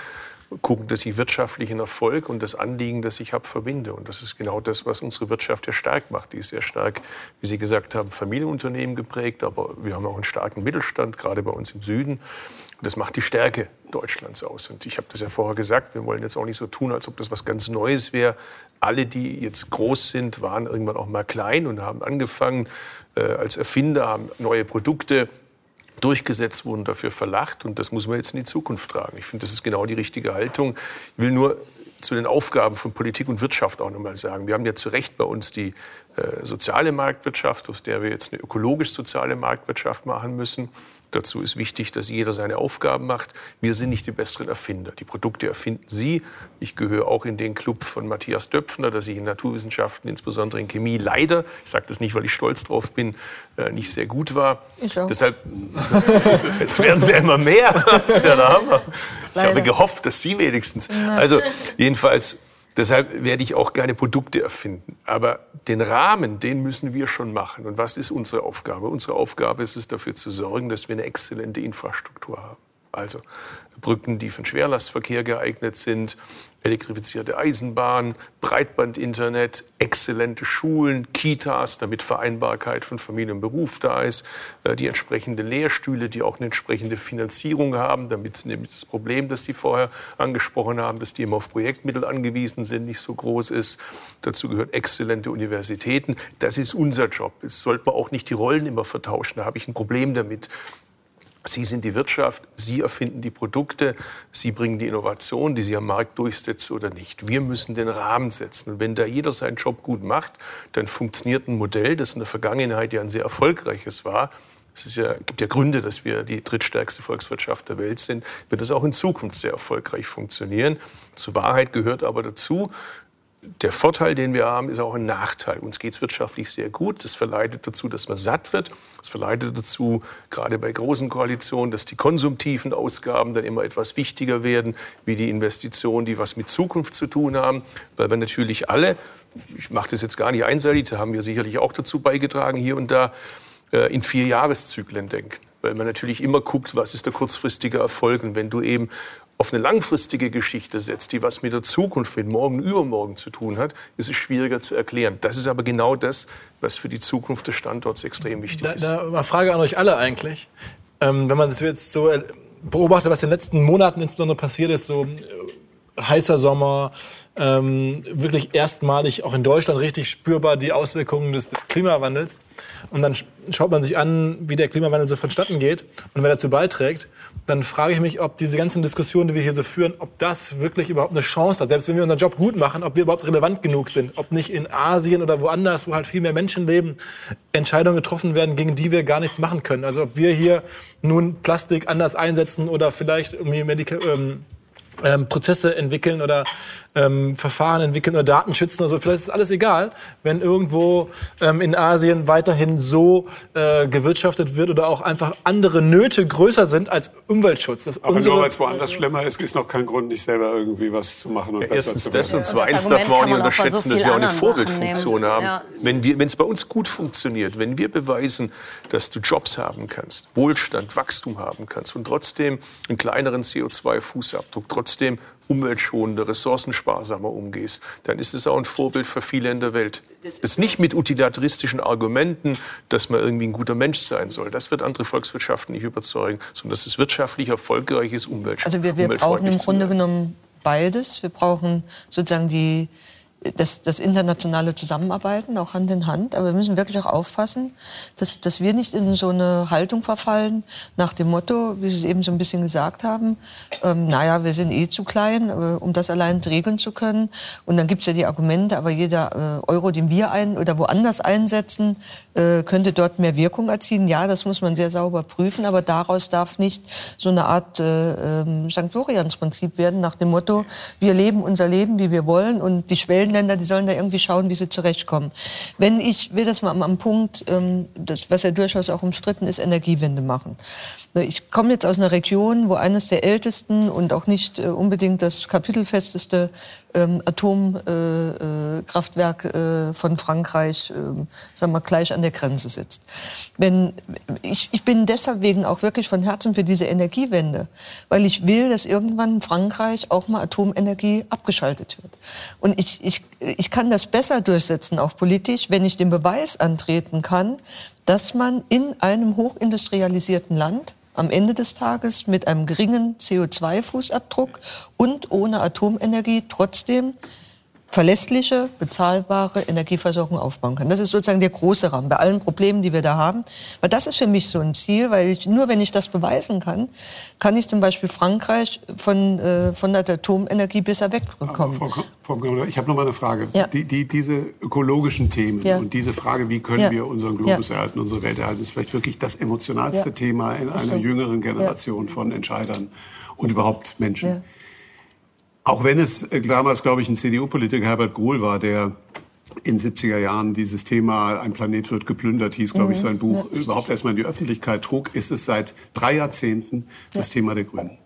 gucken, dass ich wirtschaftlichen Erfolg und das Anliegen, das ich habe, verbinde. Und das ist genau das, was unsere Wirtschaft ja stark macht. Die ist sehr stark, wie Sie gesagt haben, Familienunternehmen geprägt, aber wir haben auch einen starken Mittelstand, gerade bei uns im Süden. Das macht die Stärke Deutschlands aus. Und ich habe das ja vorher gesagt, wir wollen jetzt auch nicht so tun, als ob das was ganz Neues wäre. Alle, die jetzt groß sind, waren irgendwann auch mal klein und haben angefangen äh, als Erfinder, haben neue Produkte durchgesetzt wurden, dafür verlacht. Und das muss man jetzt in die Zukunft tragen. Ich finde, das ist genau die richtige Haltung. Ich will nur zu den Aufgaben von Politik und Wirtschaft auch noch mal sagen. Wir haben ja zu Recht bei uns die äh, soziale Marktwirtschaft, aus der wir jetzt eine ökologisch-soziale Marktwirtschaft machen müssen. Dazu ist wichtig, dass jeder seine Aufgaben macht. Wir sind nicht die besseren Erfinder. Die Produkte erfinden Sie. Ich gehöre auch in den Club von Matthias Döpfner, dass ich in Naturwissenschaften, insbesondere in Chemie, leider, ich sage das nicht, weil ich stolz drauf bin, äh, nicht sehr gut war. Ich auch. Deshalb, jetzt werden Sie immer mehr. Das ist ja der Hammer. Ich habe gehofft, dass Sie wenigstens. Also jedenfalls Deshalb werde ich auch gerne Produkte erfinden. Aber den Rahmen, den müssen wir schon machen. Und was ist unsere Aufgabe? Unsere Aufgabe ist es, dafür zu sorgen, dass wir eine exzellente Infrastruktur haben. Also Brücken, die für den Schwerlastverkehr geeignet sind, elektrifizierte Eisenbahn, Breitbandinternet, exzellente Schulen, Kitas, damit Vereinbarkeit von Familie und Beruf da ist, äh, die entsprechende Lehrstühle, die auch eine entsprechende Finanzierung haben, damit nämlich das Problem, das Sie vorher angesprochen haben, dass die immer auf Projektmittel angewiesen sind, nicht so groß ist. Dazu gehören exzellente Universitäten. Das ist unser Job. Jetzt sollte man auch nicht die Rollen immer vertauschen. Da habe ich ein Problem damit Sie sind die Wirtschaft, Sie erfinden die Produkte, Sie bringen die Innovation, die Sie am Markt durchsetzen oder nicht. Wir müssen den Rahmen setzen. Und wenn da jeder seinen Job gut macht, dann funktioniert ein Modell, das in der Vergangenheit ja ein sehr erfolgreiches war. Es ja, gibt ja Gründe, dass wir die drittstärkste Volkswirtschaft der Welt sind, wird es auch in Zukunft sehr erfolgreich funktionieren. Zur Wahrheit gehört aber dazu, der Vorteil, den wir haben, ist auch ein Nachteil. Uns geht es wirtschaftlich sehr gut. Das verleitet dazu, dass man satt wird. Das verleitet dazu, gerade bei großen Koalitionen, dass die konsumtiven Ausgaben dann immer etwas wichtiger werden, wie die Investitionen, die was mit Zukunft zu tun haben. Weil wir natürlich alle, ich mache das jetzt gar nicht einseitig, da haben wir sicherlich auch dazu beigetragen, hier und da äh, in vier Jahreszyklen denken weil man natürlich immer guckt, was ist der kurzfristige Erfolg. Und wenn du eben auf eine langfristige Geschichte setzt, die was mit der Zukunft, mit morgen, übermorgen zu tun hat, ist es schwieriger zu erklären. Das ist aber genau das, was für die Zukunft des Standorts extrem wichtig da, ist. Da eine Frage an euch alle eigentlich. Ähm, wenn man das jetzt so beobachtet, was in den letzten Monaten insbesondere passiert ist, so äh, heißer Sommer, ähm, wirklich erstmalig auch in Deutschland richtig spürbar die Auswirkungen des, des, Klimawandels. Und dann schaut man sich an, wie der Klimawandel so vonstatten geht und wer dazu beiträgt. Dann frage ich mich, ob diese ganzen Diskussionen, die wir hier so führen, ob das wirklich überhaupt eine Chance hat. Selbst wenn wir unseren Job gut machen, ob wir überhaupt relevant genug sind. Ob nicht in Asien oder woanders, wo halt viel mehr Menschen leben, Entscheidungen getroffen werden, gegen die wir gar nichts machen können. Also ob wir hier nun Plastik anders einsetzen oder vielleicht irgendwie Medika ähm, ähm, Prozesse entwickeln oder ähm, Verfahren entwickeln oder Daten schützen oder so. Vielleicht ist alles egal, wenn irgendwo ähm, in Asien weiterhin so äh, gewirtschaftet wird oder auch einfach andere Nöte größer sind als Umweltschutz. Das Aber nur weil es woanders schlimmer ist, ist noch kein Grund, nicht selber irgendwie was zu machen und ja, besser zu das und zweitens darf man auch nicht unterschätzen, so dass wir auch eine Vorbildfunktion haben. Ja. Wenn es bei uns gut funktioniert, wenn wir beweisen, dass du Jobs haben kannst, Wohlstand, Wachstum haben kannst und trotzdem einen kleineren CO2-Fußabdruck, trotzdem umweltschonender, ressourcensparsamer umgehst, dann ist es auch ein Vorbild für viele in der Welt. Das ist nicht mit utilitaristischen Argumenten, dass man irgendwie ein guter Mensch sein soll. Das wird andere Volkswirtschaften nicht überzeugen, sondern dass es wirtschaftlich erfolgreich ist, umwelt Also wir, wir brauchen im Grunde genommen beides. Wir brauchen sozusagen die das, das internationale Zusammenarbeiten, auch Hand in Hand. Aber wir müssen wirklich auch aufpassen, dass, dass wir nicht in so eine Haltung verfallen, nach dem Motto, wie Sie es eben so ein bisschen gesagt haben, ähm, naja, wir sind eh zu klein, äh, um das allein regeln zu können. Und dann gibt es ja die Argumente, aber jeder äh, Euro, den wir ein oder woanders einsetzen, äh, könnte dort mehr Wirkung erzielen. Ja, das muss man sehr sauber prüfen, aber daraus darf nicht so eine Art äh, äh, St. Florians-Prinzip werden, nach dem Motto, wir leben unser Leben, wie wir wollen und die Schwellen Länder, die sollen da irgendwie schauen, wie sie zurechtkommen. Wenn ich will das mal am, am Punkt, ähm, das, was ja durchaus auch umstritten ist, Energiewende machen. Ich komme jetzt aus einer Region, wo eines der ältesten und auch nicht äh, unbedingt das kapitelfesteste ähm, Atomkraftwerk äh, äh, von Frankreich, äh, sagen wir, gleich an der Grenze sitzt. Wenn, ich, ich bin deswegen auch wirklich von Herzen für diese Energiewende, weil ich will, dass irgendwann in Frankreich auch mal Atomenergie abgeschaltet wird. Und ich, ich, ich kann das besser durchsetzen, auch politisch, wenn ich den Beweis antreten kann, dass man in einem hochindustrialisierten Land am Ende des Tages mit einem geringen CO2-Fußabdruck und ohne Atomenergie trotzdem verlässliche, bezahlbare Energieversorgung aufbauen kann. Das ist sozusagen der große Rahmen bei allen Problemen, die wir da haben. Weil das ist für mich so ein Ziel, weil ich, nur wenn ich das beweisen kann, kann ich zum Beispiel Frankreich von, äh, von der Atomenergie besser wegbekommen. Frau, Frau, ich habe noch mal eine Frage. Ja. Die, die, diese ökologischen Themen ja. und diese Frage, wie können ja. wir unseren Globus erhalten, unsere Welt erhalten, ist vielleicht wirklich das emotionalste Thema in einer so. jüngeren Generation von Entscheidern und überhaupt Menschen. Auch wenn es äh, damals, glaube ich, ein CDU-Politiker, Herbert Gruhl, war, der in 70er Jahren dieses Thema Ein Planet wird geplündert hieß, glaube ich, mhm. sein Buch, ja. überhaupt erstmal in die Öffentlichkeit trug, ist es seit drei Jahrzehnten das ja. Thema der Grünen.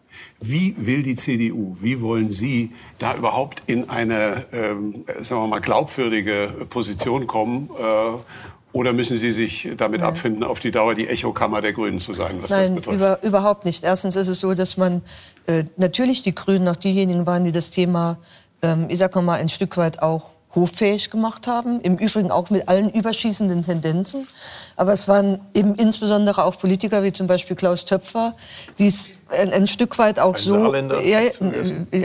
Wie will die CDU, wie wollen Sie da überhaupt in eine, ähm, sagen wir mal, glaubwürdige Position kommen, äh, oder müssen Sie sich damit Nein. abfinden, auf die Dauer die Echokammer der Grünen zu sein, was Nein, das betrifft? Über, überhaupt nicht. Erstens ist es so, dass man äh, natürlich die Grünen auch diejenigen waren, die das Thema, ähm, ich sag mal, ein Stück weit auch hoffähig gemacht haben. Im Übrigen auch mit allen überschießenden Tendenzen. Aber es waren eben insbesondere auch Politiker wie zum Beispiel Klaus Töpfer, die es ein, ein Stück weit auch so, ja,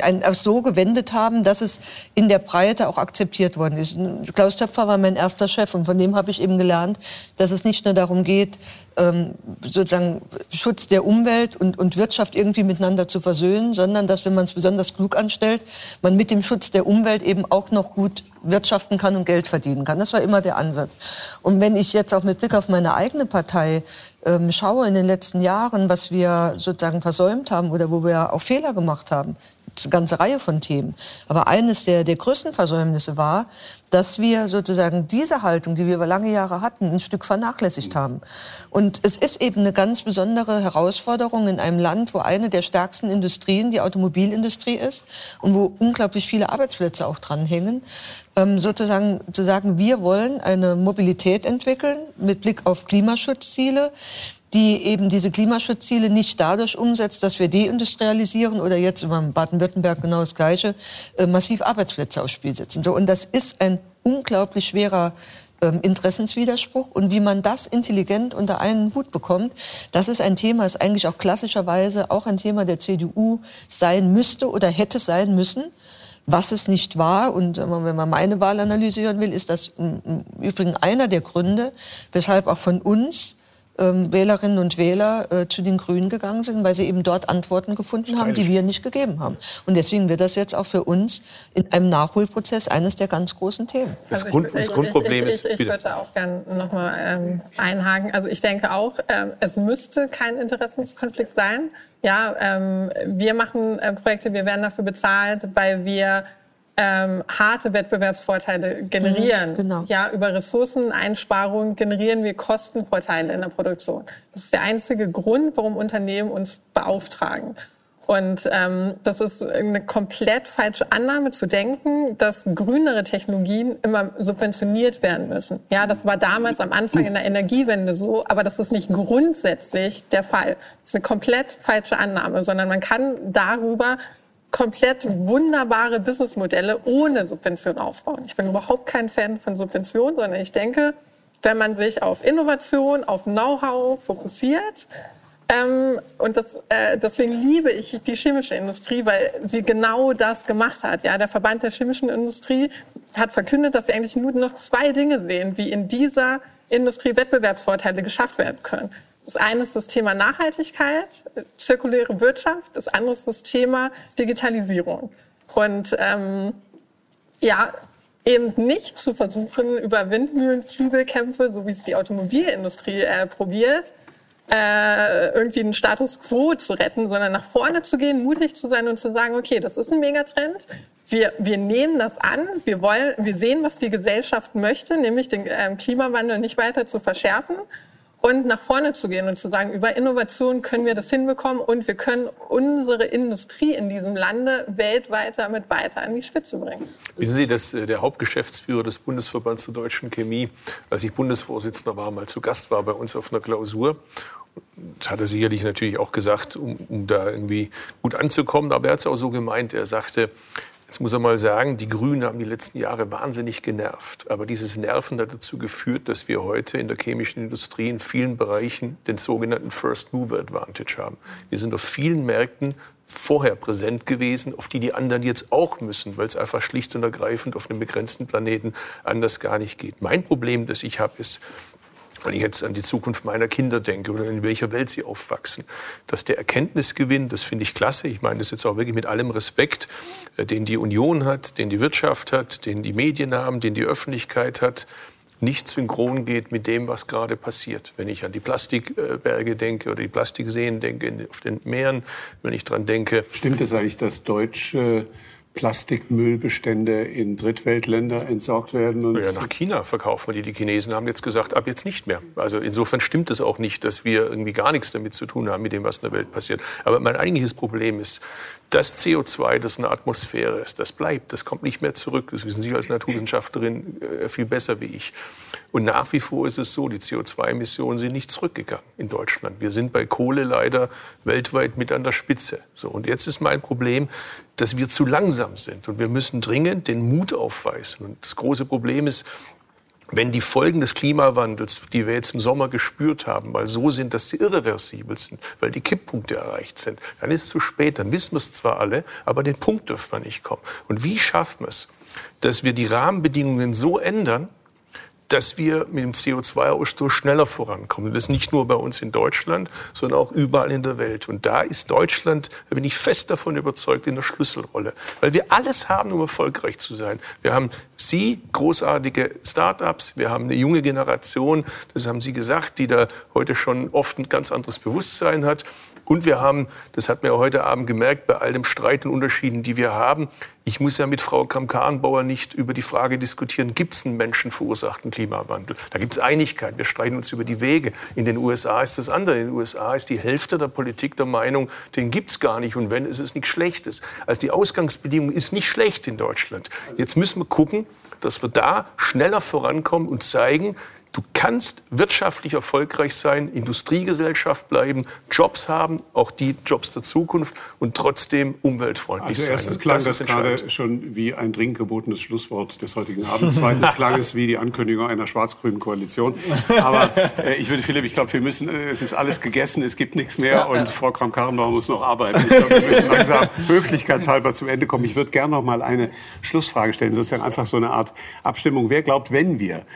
ein, auch so gewendet haben, dass es in der Breite auch akzeptiert worden ist. Klaus Töpfer war mein erster Chef und von dem habe ich eben gelernt, dass es nicht nur darum geht, ähm, sozusagen Schutz der Umwelt und, und Wirtschaft irgendwie miteinander zu versöhnen, sondern dass, wenn man es besonders klug anstellt, man mit dem Schutz der Umwelt eben auch noch gut wirtschaften kann und Geld verdienen kann. Das war immer der Ansatz. Und wenn ich jetzt auch mit Blick auf meine eigene Partei ähm, schaue in den letzten Jahren, was wir sozusagen versäumt haben oder wo wir auch Fehler gemacht haben, eine ganze Reihe von Themen. Aber eines der, der größten Versäumnisse war, dass wir sozusagen diese Haltung, die wir über lange Jahre hatten, ein Stück vernachlässigt haben. Und es ist eben eine ganz besondere Herausforderung in einem Land, wo eine der stärksten Industrien die Automobilindustrie ist und wo unglaublich viele Arbeitsplätze auch dranhängen, ähm, sozusagen zu sagen, wir wollen eine Mobilität entwickeln mit Blick auf Klimaschutzziele, die eben diese Klimaschutzziele nicht dadurch umsetzt, dass wir deindustrialisieren oder jetzt in Baden-Württemberg genau das Gleiche, äh, massiv Arbeitsplätze aufs Spiel setzen. So, und das ist ein unglaublich schwerer ähm, Interessenswiderspruch und wie man das intelligent unter einen Hut bekommt, das ist ein Thema, das eigentlich auch klassischerweise auch ein Thema der CDU sein müsste oder hätte sein müssen. Was es nicht war, und wenn man meine Wahl analysieren will, ist das im Übrigen einer der Gründe, weshalb auch von uns ähm, Wählerinnen und Wähler äh, zu den Grünen gegangen sind, weil sie eben dort Antworten gefunden haben, die wir nicht gegeben haben. Und deswegen wird das jetzt auch für uns in einem Nachholprozess eines der ganz großen Themen. Das, also Grund, ich, das Grundproblem ich, ich, ist. Ich, würde auch gerne nochmal ähm, einhaken. Also ich denke auch, äh, es müsste kein Interessenskonflikt sein. Ja, ähm, wir machen äh, Projekte, wir werden dafür bezahlt, weil wir ähm, harte Wettbewerbsvorteile generieren. Mhm, genau. Ja, über Ressourceneinsparungen generieren wir Kostenvorteile in der Produktion. Das ist der einzige Grund, warum Unternehmen uns beauftragen. Und ähm, das ist eine komplett falsche Annahme zu denken, dass grünere Technologien immer subventioniert werden müssen. Ja, das war damals am Anfang in der Energiewende so, aber das ist nicht grundsätzlich der Fall. Das ist eine komplett falsche Annahme, sondern man kann darüber komplett wunderbare Businessmodelle ohne Subvention aufbauen. Ich bin überhaupt kein Fan von Subventionen, sondern ich denke, wenn man sich auf Innovation, auf Know-how fokussiert, ähm, und das, äh, deswegen liebe ich die chemische Industrie, weil sie genau das gemacht hat. Ja, der Verband der chemischen Industrie hat verkündet, dass sie eigentlich nur noch zwei Dinge sehen, wie in dieser Industrie Wettbewerbsvorteile geschafft werden können. Das eine ist das Thema Nachhaltigkeit, zirkuläre Wirtschaft. Das andere ist das Thema Digitalisierung. Und ähm, ja, eben nicht zu versuchen, über Windmühlenflügelkämpfe, so wie es die Automobilindustrie äh, probiert, äh, irgendwie einen Status quo zu retten, sondern nach vorne zu gehen, mutig zu sein und zu sagen, okay, das ist ein Megatrend. Wir, wir nehmen das an, wir, wollen, wir sehen, was die Gesellschaft möchte, nämlich den äh, Klimawandel nicht weiter zu verschärfen und nach vorne zu gehen und zu sagen, über Innovation können wir das hinbekommen und wir können unsere Industrie in diesem Lande weltweit damit weiter an die Spitze bringen. Wissen Sie, dass äh, der Hauptgeschäftsführer des Bundesverbands der deutschen Chemie, als ich Bundesvorsitzender war, mal zu Gast war bei uns auf einer Klausur das hat er sicherlich natürlich auch gesagt, um, um, da irgendwie gut anzukommen. Aber er hat es auch so gemeint. Er sagte, Jetzt muss er mal sagen, die Grünen haben die letzten Jahre wahnsinnig genervt. Aber dieses Nerven hat dazu geführt, dass wir heute in der chemischen Industrie in vielen Bereichen den sogenannten First Mover Advantage haben. Wir sind auf vielen Märkten vorher präsent gewesen, auf die die anderen jetzt auch müssen, weil es einfach schlicht und ergreifend auf einem begrenzten Planeten anders gar nicht geht. Mein Problem, das ich habe, ist, wenn ich jetzt an die Zukunft meiner Kinder denke oder in welcher Welt sie aufwachsen, dass der Erkenntnisgewinn, das finde ich klasse, ich meine das jetzt auch wirklich mit allem Respekt, äh, den die Union hat, den die Wirtschaft hat, den die Medien haben, den die Öffentlichkeit hat, nicht synchron geht mit dem, was gerade passiert. Wenn ich an die Plastikberge denke oder die Plastikseen denke, auf den Meeren, wenn ich daran denke. Stimmt es eigentlich, dass deutsche Plastikmüllbestände in Drittweltländer entsorgt werden. ja, nach China verkaufen wir die. Die Chinesen haben jetzt gesagt, ab jetzt nicht mehr. Also insofern stimmt es auch nicht, dass wir irgendwie gar nichts damit zu tun haben, mit dem, was in der Welt passiert. Aber mein eigentliches Problem ist, das CO2, das in der Atmosphäre ist, das bleibt, das kommt nicht mehr zurück. Das wissen Sie als Naturwissenschaftlerin äh, viel besser wie ich. Und nach wie vor ist es so, die CO2-Emissionen sind nicht zurückgegangen in Deutschland. Wir sind bei Kohle leider weltweit mit an der Spitze. So, und jetzt ist mein Problem, dass wir zu langsam sind. Und wir müssen dringend den Mut aufweisen. Und das große Problem ist, wenn die Folgen des Klimawandels, die wir jetzt im Sommer gespürt haben, mal so sind, dass sie irreversibel sind, weil die Kipppunkte erreicht sind, dann ist es zu spät. Dann wissen wir es zwar alle, aber den Punkt dürfen wir nicht kommen. Und wie schaffen wir es, dass wir die Rahmenbedingungen so ändern, dass wir mit dem CO2-Ausstoß schneller vorankommen. Das nicht nur bei uns in Deutschland, sondern auch überall in der Welt. Und da ist Deutschland, da bin ich fest davon überzeugt, in der Schlüsselrolle. Weil wir alles haben, um erfolgreich zu sein. Wir haben Sie, großartige Start-ups, wir haben eine junge Generation, das haben Sie gesagt, die da heute schon oft ein ganz anderes Bewusstsein hat. Und wir haben, das hat man ja heute Abend gemerkt, bei all dem Streit und Unterschieden, die wir haben, ich muss ja mit Frau Kramp-Karrenbauer nicht über die Frage diskutieren, gibt es einen menschenverursachten Klimawandel? Da gibt es Einigkeit. Wir streiten uns über die Wege. In den USA ist das andere. In den USA ist die Hälfte der Politik der Meinung, den gibt es gar nicht. Und wenn, ist es nichts Schlechtes. Also die Ausgangsbedingung ist nicht schlecht in Deutschland. Jetzt müssen wir gucken, dass wir da schneller vorankommen und zeigen, Du kannst wirtschaftlich erfolgreich sein, Industriegesellschaft bleiben, Jobs haben, auch die Jobs der Zukunft und trotzdem umweltfreundlich also sein. Erstens klang das, das gerade schon wie ein dringend gebotenes Schlusswort des heutigen Abends. Zweitens klang es wie die Ankündigung einer schwarz-grünen Koalition. Aber äh, ich würde, Philipp, ich glaube, wir müssen, äh, es ist alles gegessen, es gibt nichts mehr und Frau Kramp-Karrenbauer muss noch arbeiten. Ich glaube, wir müssen langsam höflichkeitshalber zum Ende kommen. Ich würde gerne noch mal eine Schlussfrage stellen, sozusagen einfach so eine Art Abstimmung. Wer glaubt, wenn wir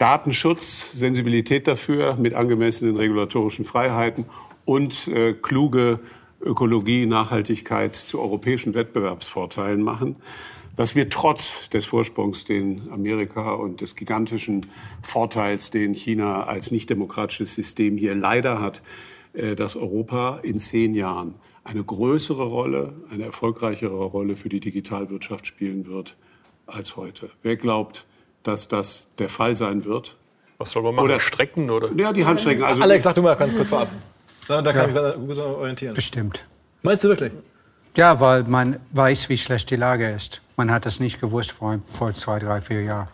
Datenschutz, Sensibilität dafür mit angemessenen regulatorischen Freiheiten und äh, kluge Ökologie, Nachhaltigkeit zu europäischen Wettbewerbsvorteilen machen, dass wir trotz des Vorsprungs, den Amerika und des gigantischen Vorteils, den China als nicht demokratisches System hier leider hat, äh, dass Europa in zehn Jahren eine größere Rolle, eine erfolgreichere Rolle für die Digitalwirtschaft spielen wird als heute. Wer glaubt, dass das der Fall sein wird. Was soll man machen? Oder strecken oder? Ja, die Handstrecken. Also Alex, sag du mal ganz kurz vorab. Da, da kann ja. ich mich orientieren. Bestimmt. Meinst du wirklich? Ja, weil man weiß, wie schlecht die Lage ist. Man hat das nicht gewusst vor, vor zwei, drei, vier Jahren.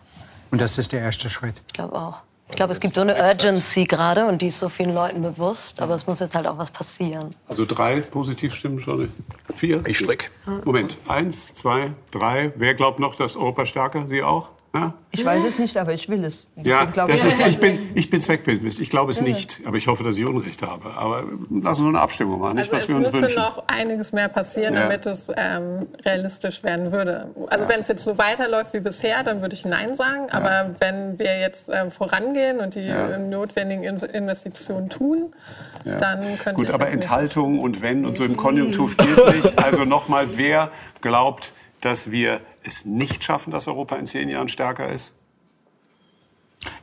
Und das ist der erste Schritt. Ich glaube auch. Ich glaube, es gibt so eine Urgency gerade und die ist so vielen Leuten bewusst. Aber es muss jetzt halt auch was passieren. Also drei Positivstimmen schon. Vier? Ich streck. Moment. Eins, zwei, drei. Wer glaubt noch, dass Europa stärker? Sie auch? Ja? Ich weiß es nicht, aber ich will es. ja, das ist, ich, bin, ich bin Zweckbildnis. Ich glaube es nicht, aber ich hoffe, dass ich Unrecht habe. Aber lassen wir eine Abstimmung machen, nicht, also was wir uns wünschen. Es müsste noch einiges mehr passieren, ja. damit es ähm, realistisch werden würde. Also ja. wenn es jetzt so weiterläuft wie bisher, dann würde ich Nein sagen. Aber ja. wenn wir jetzt ähm, vorangehen und die notwendigen Investitionen tun, dann könnte Gut, aber Enthaltung und wenn und so im Konjunktiv gilt nicht. Also nochmal, wer glaubt, dass wir es nicht schaffen, dass Europa in zehn Jahren stärker ist?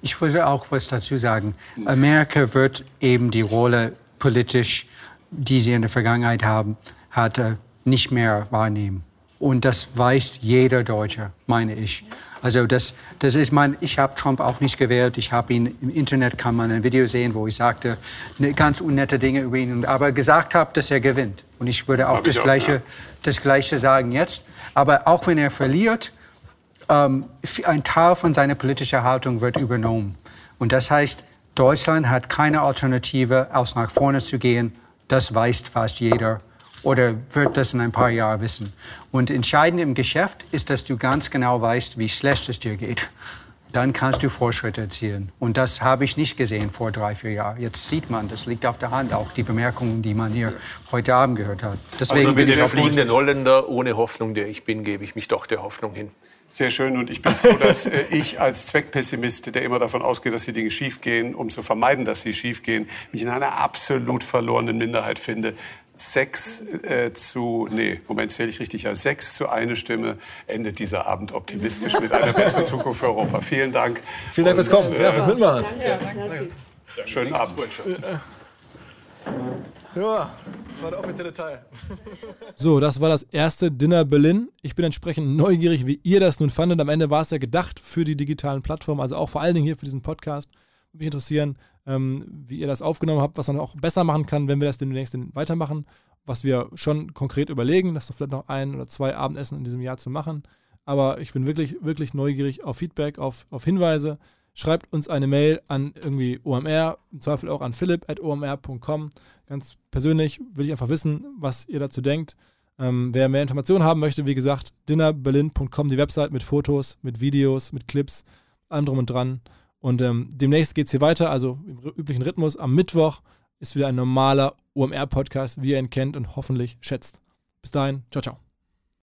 Ich würde auch was dazu sagen. Amerika wird eben die Rolle politisch, die sie in der Vergangenheit haben, hatte, nicht mehr wahrnehmen. Und das weiß jeder Deutsche, meine ich. Also das, das ist mein, ich habe Trump auch nicht gewählt. Ich habe ihn im Internet kann man ein Video sehen, wo ich sagte ne, ganz unnette Dinge über ihn, aber gesagt habe, dass er gewinnt. Und ich würde auch, das, auch gleiche, ja. das Gleiche sagen jetzt. Aber auch wenn er verliert, ähm, ein Teil von seiner politischen Haltung wird übernommen. Und das heißt, Deutschland hat keine Alternative, als nach vorne zu gehen. Das weiß fast jeder oder wird das in ein paar Jahren wissen. Und entscheidend im Geschäft ist, dass du ganz genau weißt, wie schlecht es dir geht. Dann kannst du Fortschritte erzielen. Und das habe ich nicht gesehen vor drei, vier Jahren. Jetzt sieht man, das liegt auf der Hand, auch die Bemerkungen, die man hier heute Abend gehört hat. Deswegen also bin ich der fliegenden Holländer, ohne Hoffnung, der ich bin, gebe ich mich doch der Hoffnung hin. Sehr schön und ich bin froh, dass äh, ich als Zweckpessimist, der immer davon ausgeht, dass die Dinge schiefgehen, um zu vermeiden, dass sie schiefgehen, mich in einer absolut verlorenen Minderheit finde. Sechs äh, zu, nee, Moment, zähle ich richtig, ja, sechs zu eine Stimme endet dieser Abend optimistisch mit einer besseren Zukunft für Europa. Vielen Dank. Vielen Dank fürs Kommen, äh, ja, fürs Mitmachen. Danke. Danke. Schönen Abend. Ja, das war der offizielle Teil. So, das war das erste Dinner Berlin. Ich bin entsprechend neugierig, wie ihr das nun fandet. Am Ende war es ja gedacht für die digitalen Plattformen, also auch vor allen Dingen hier für diesen Podcast. Würde mich interessieren, ähm, wie ihr das aufgenommen habt, was man auch besser machen kann, wenn wir das demnächst weitermachen. Was wir schon konkret überlegen, das ist vielleicht noch ein oder zwei Abendessen in diesem Jahr zu machen. Aber ich bin wirklich, wirklich neugierig auf Feedback, auf, auf Hinweise. Schreibt uns eine Mail an irgendwie OMR, im Zweifel auch an philipp.omr.com. Ganz persönlich will ich einfach wissen, was ihr dazu denkt. Ähm, wer mehr Informationen haben möchte, wie gesagt, dinnerberlin.com, die Website mit Fotos, mit Videos, mit Clips, allem drum und dran. Und ähm, demnächst geht es hier weiter, also im üblichen Rhythmus. Am Mittwoch ist wieder ein normaler OMR-Podcast, wie ihr ihn kennt und hoffentlich schätzt. Bis dahin, ciao, ciao.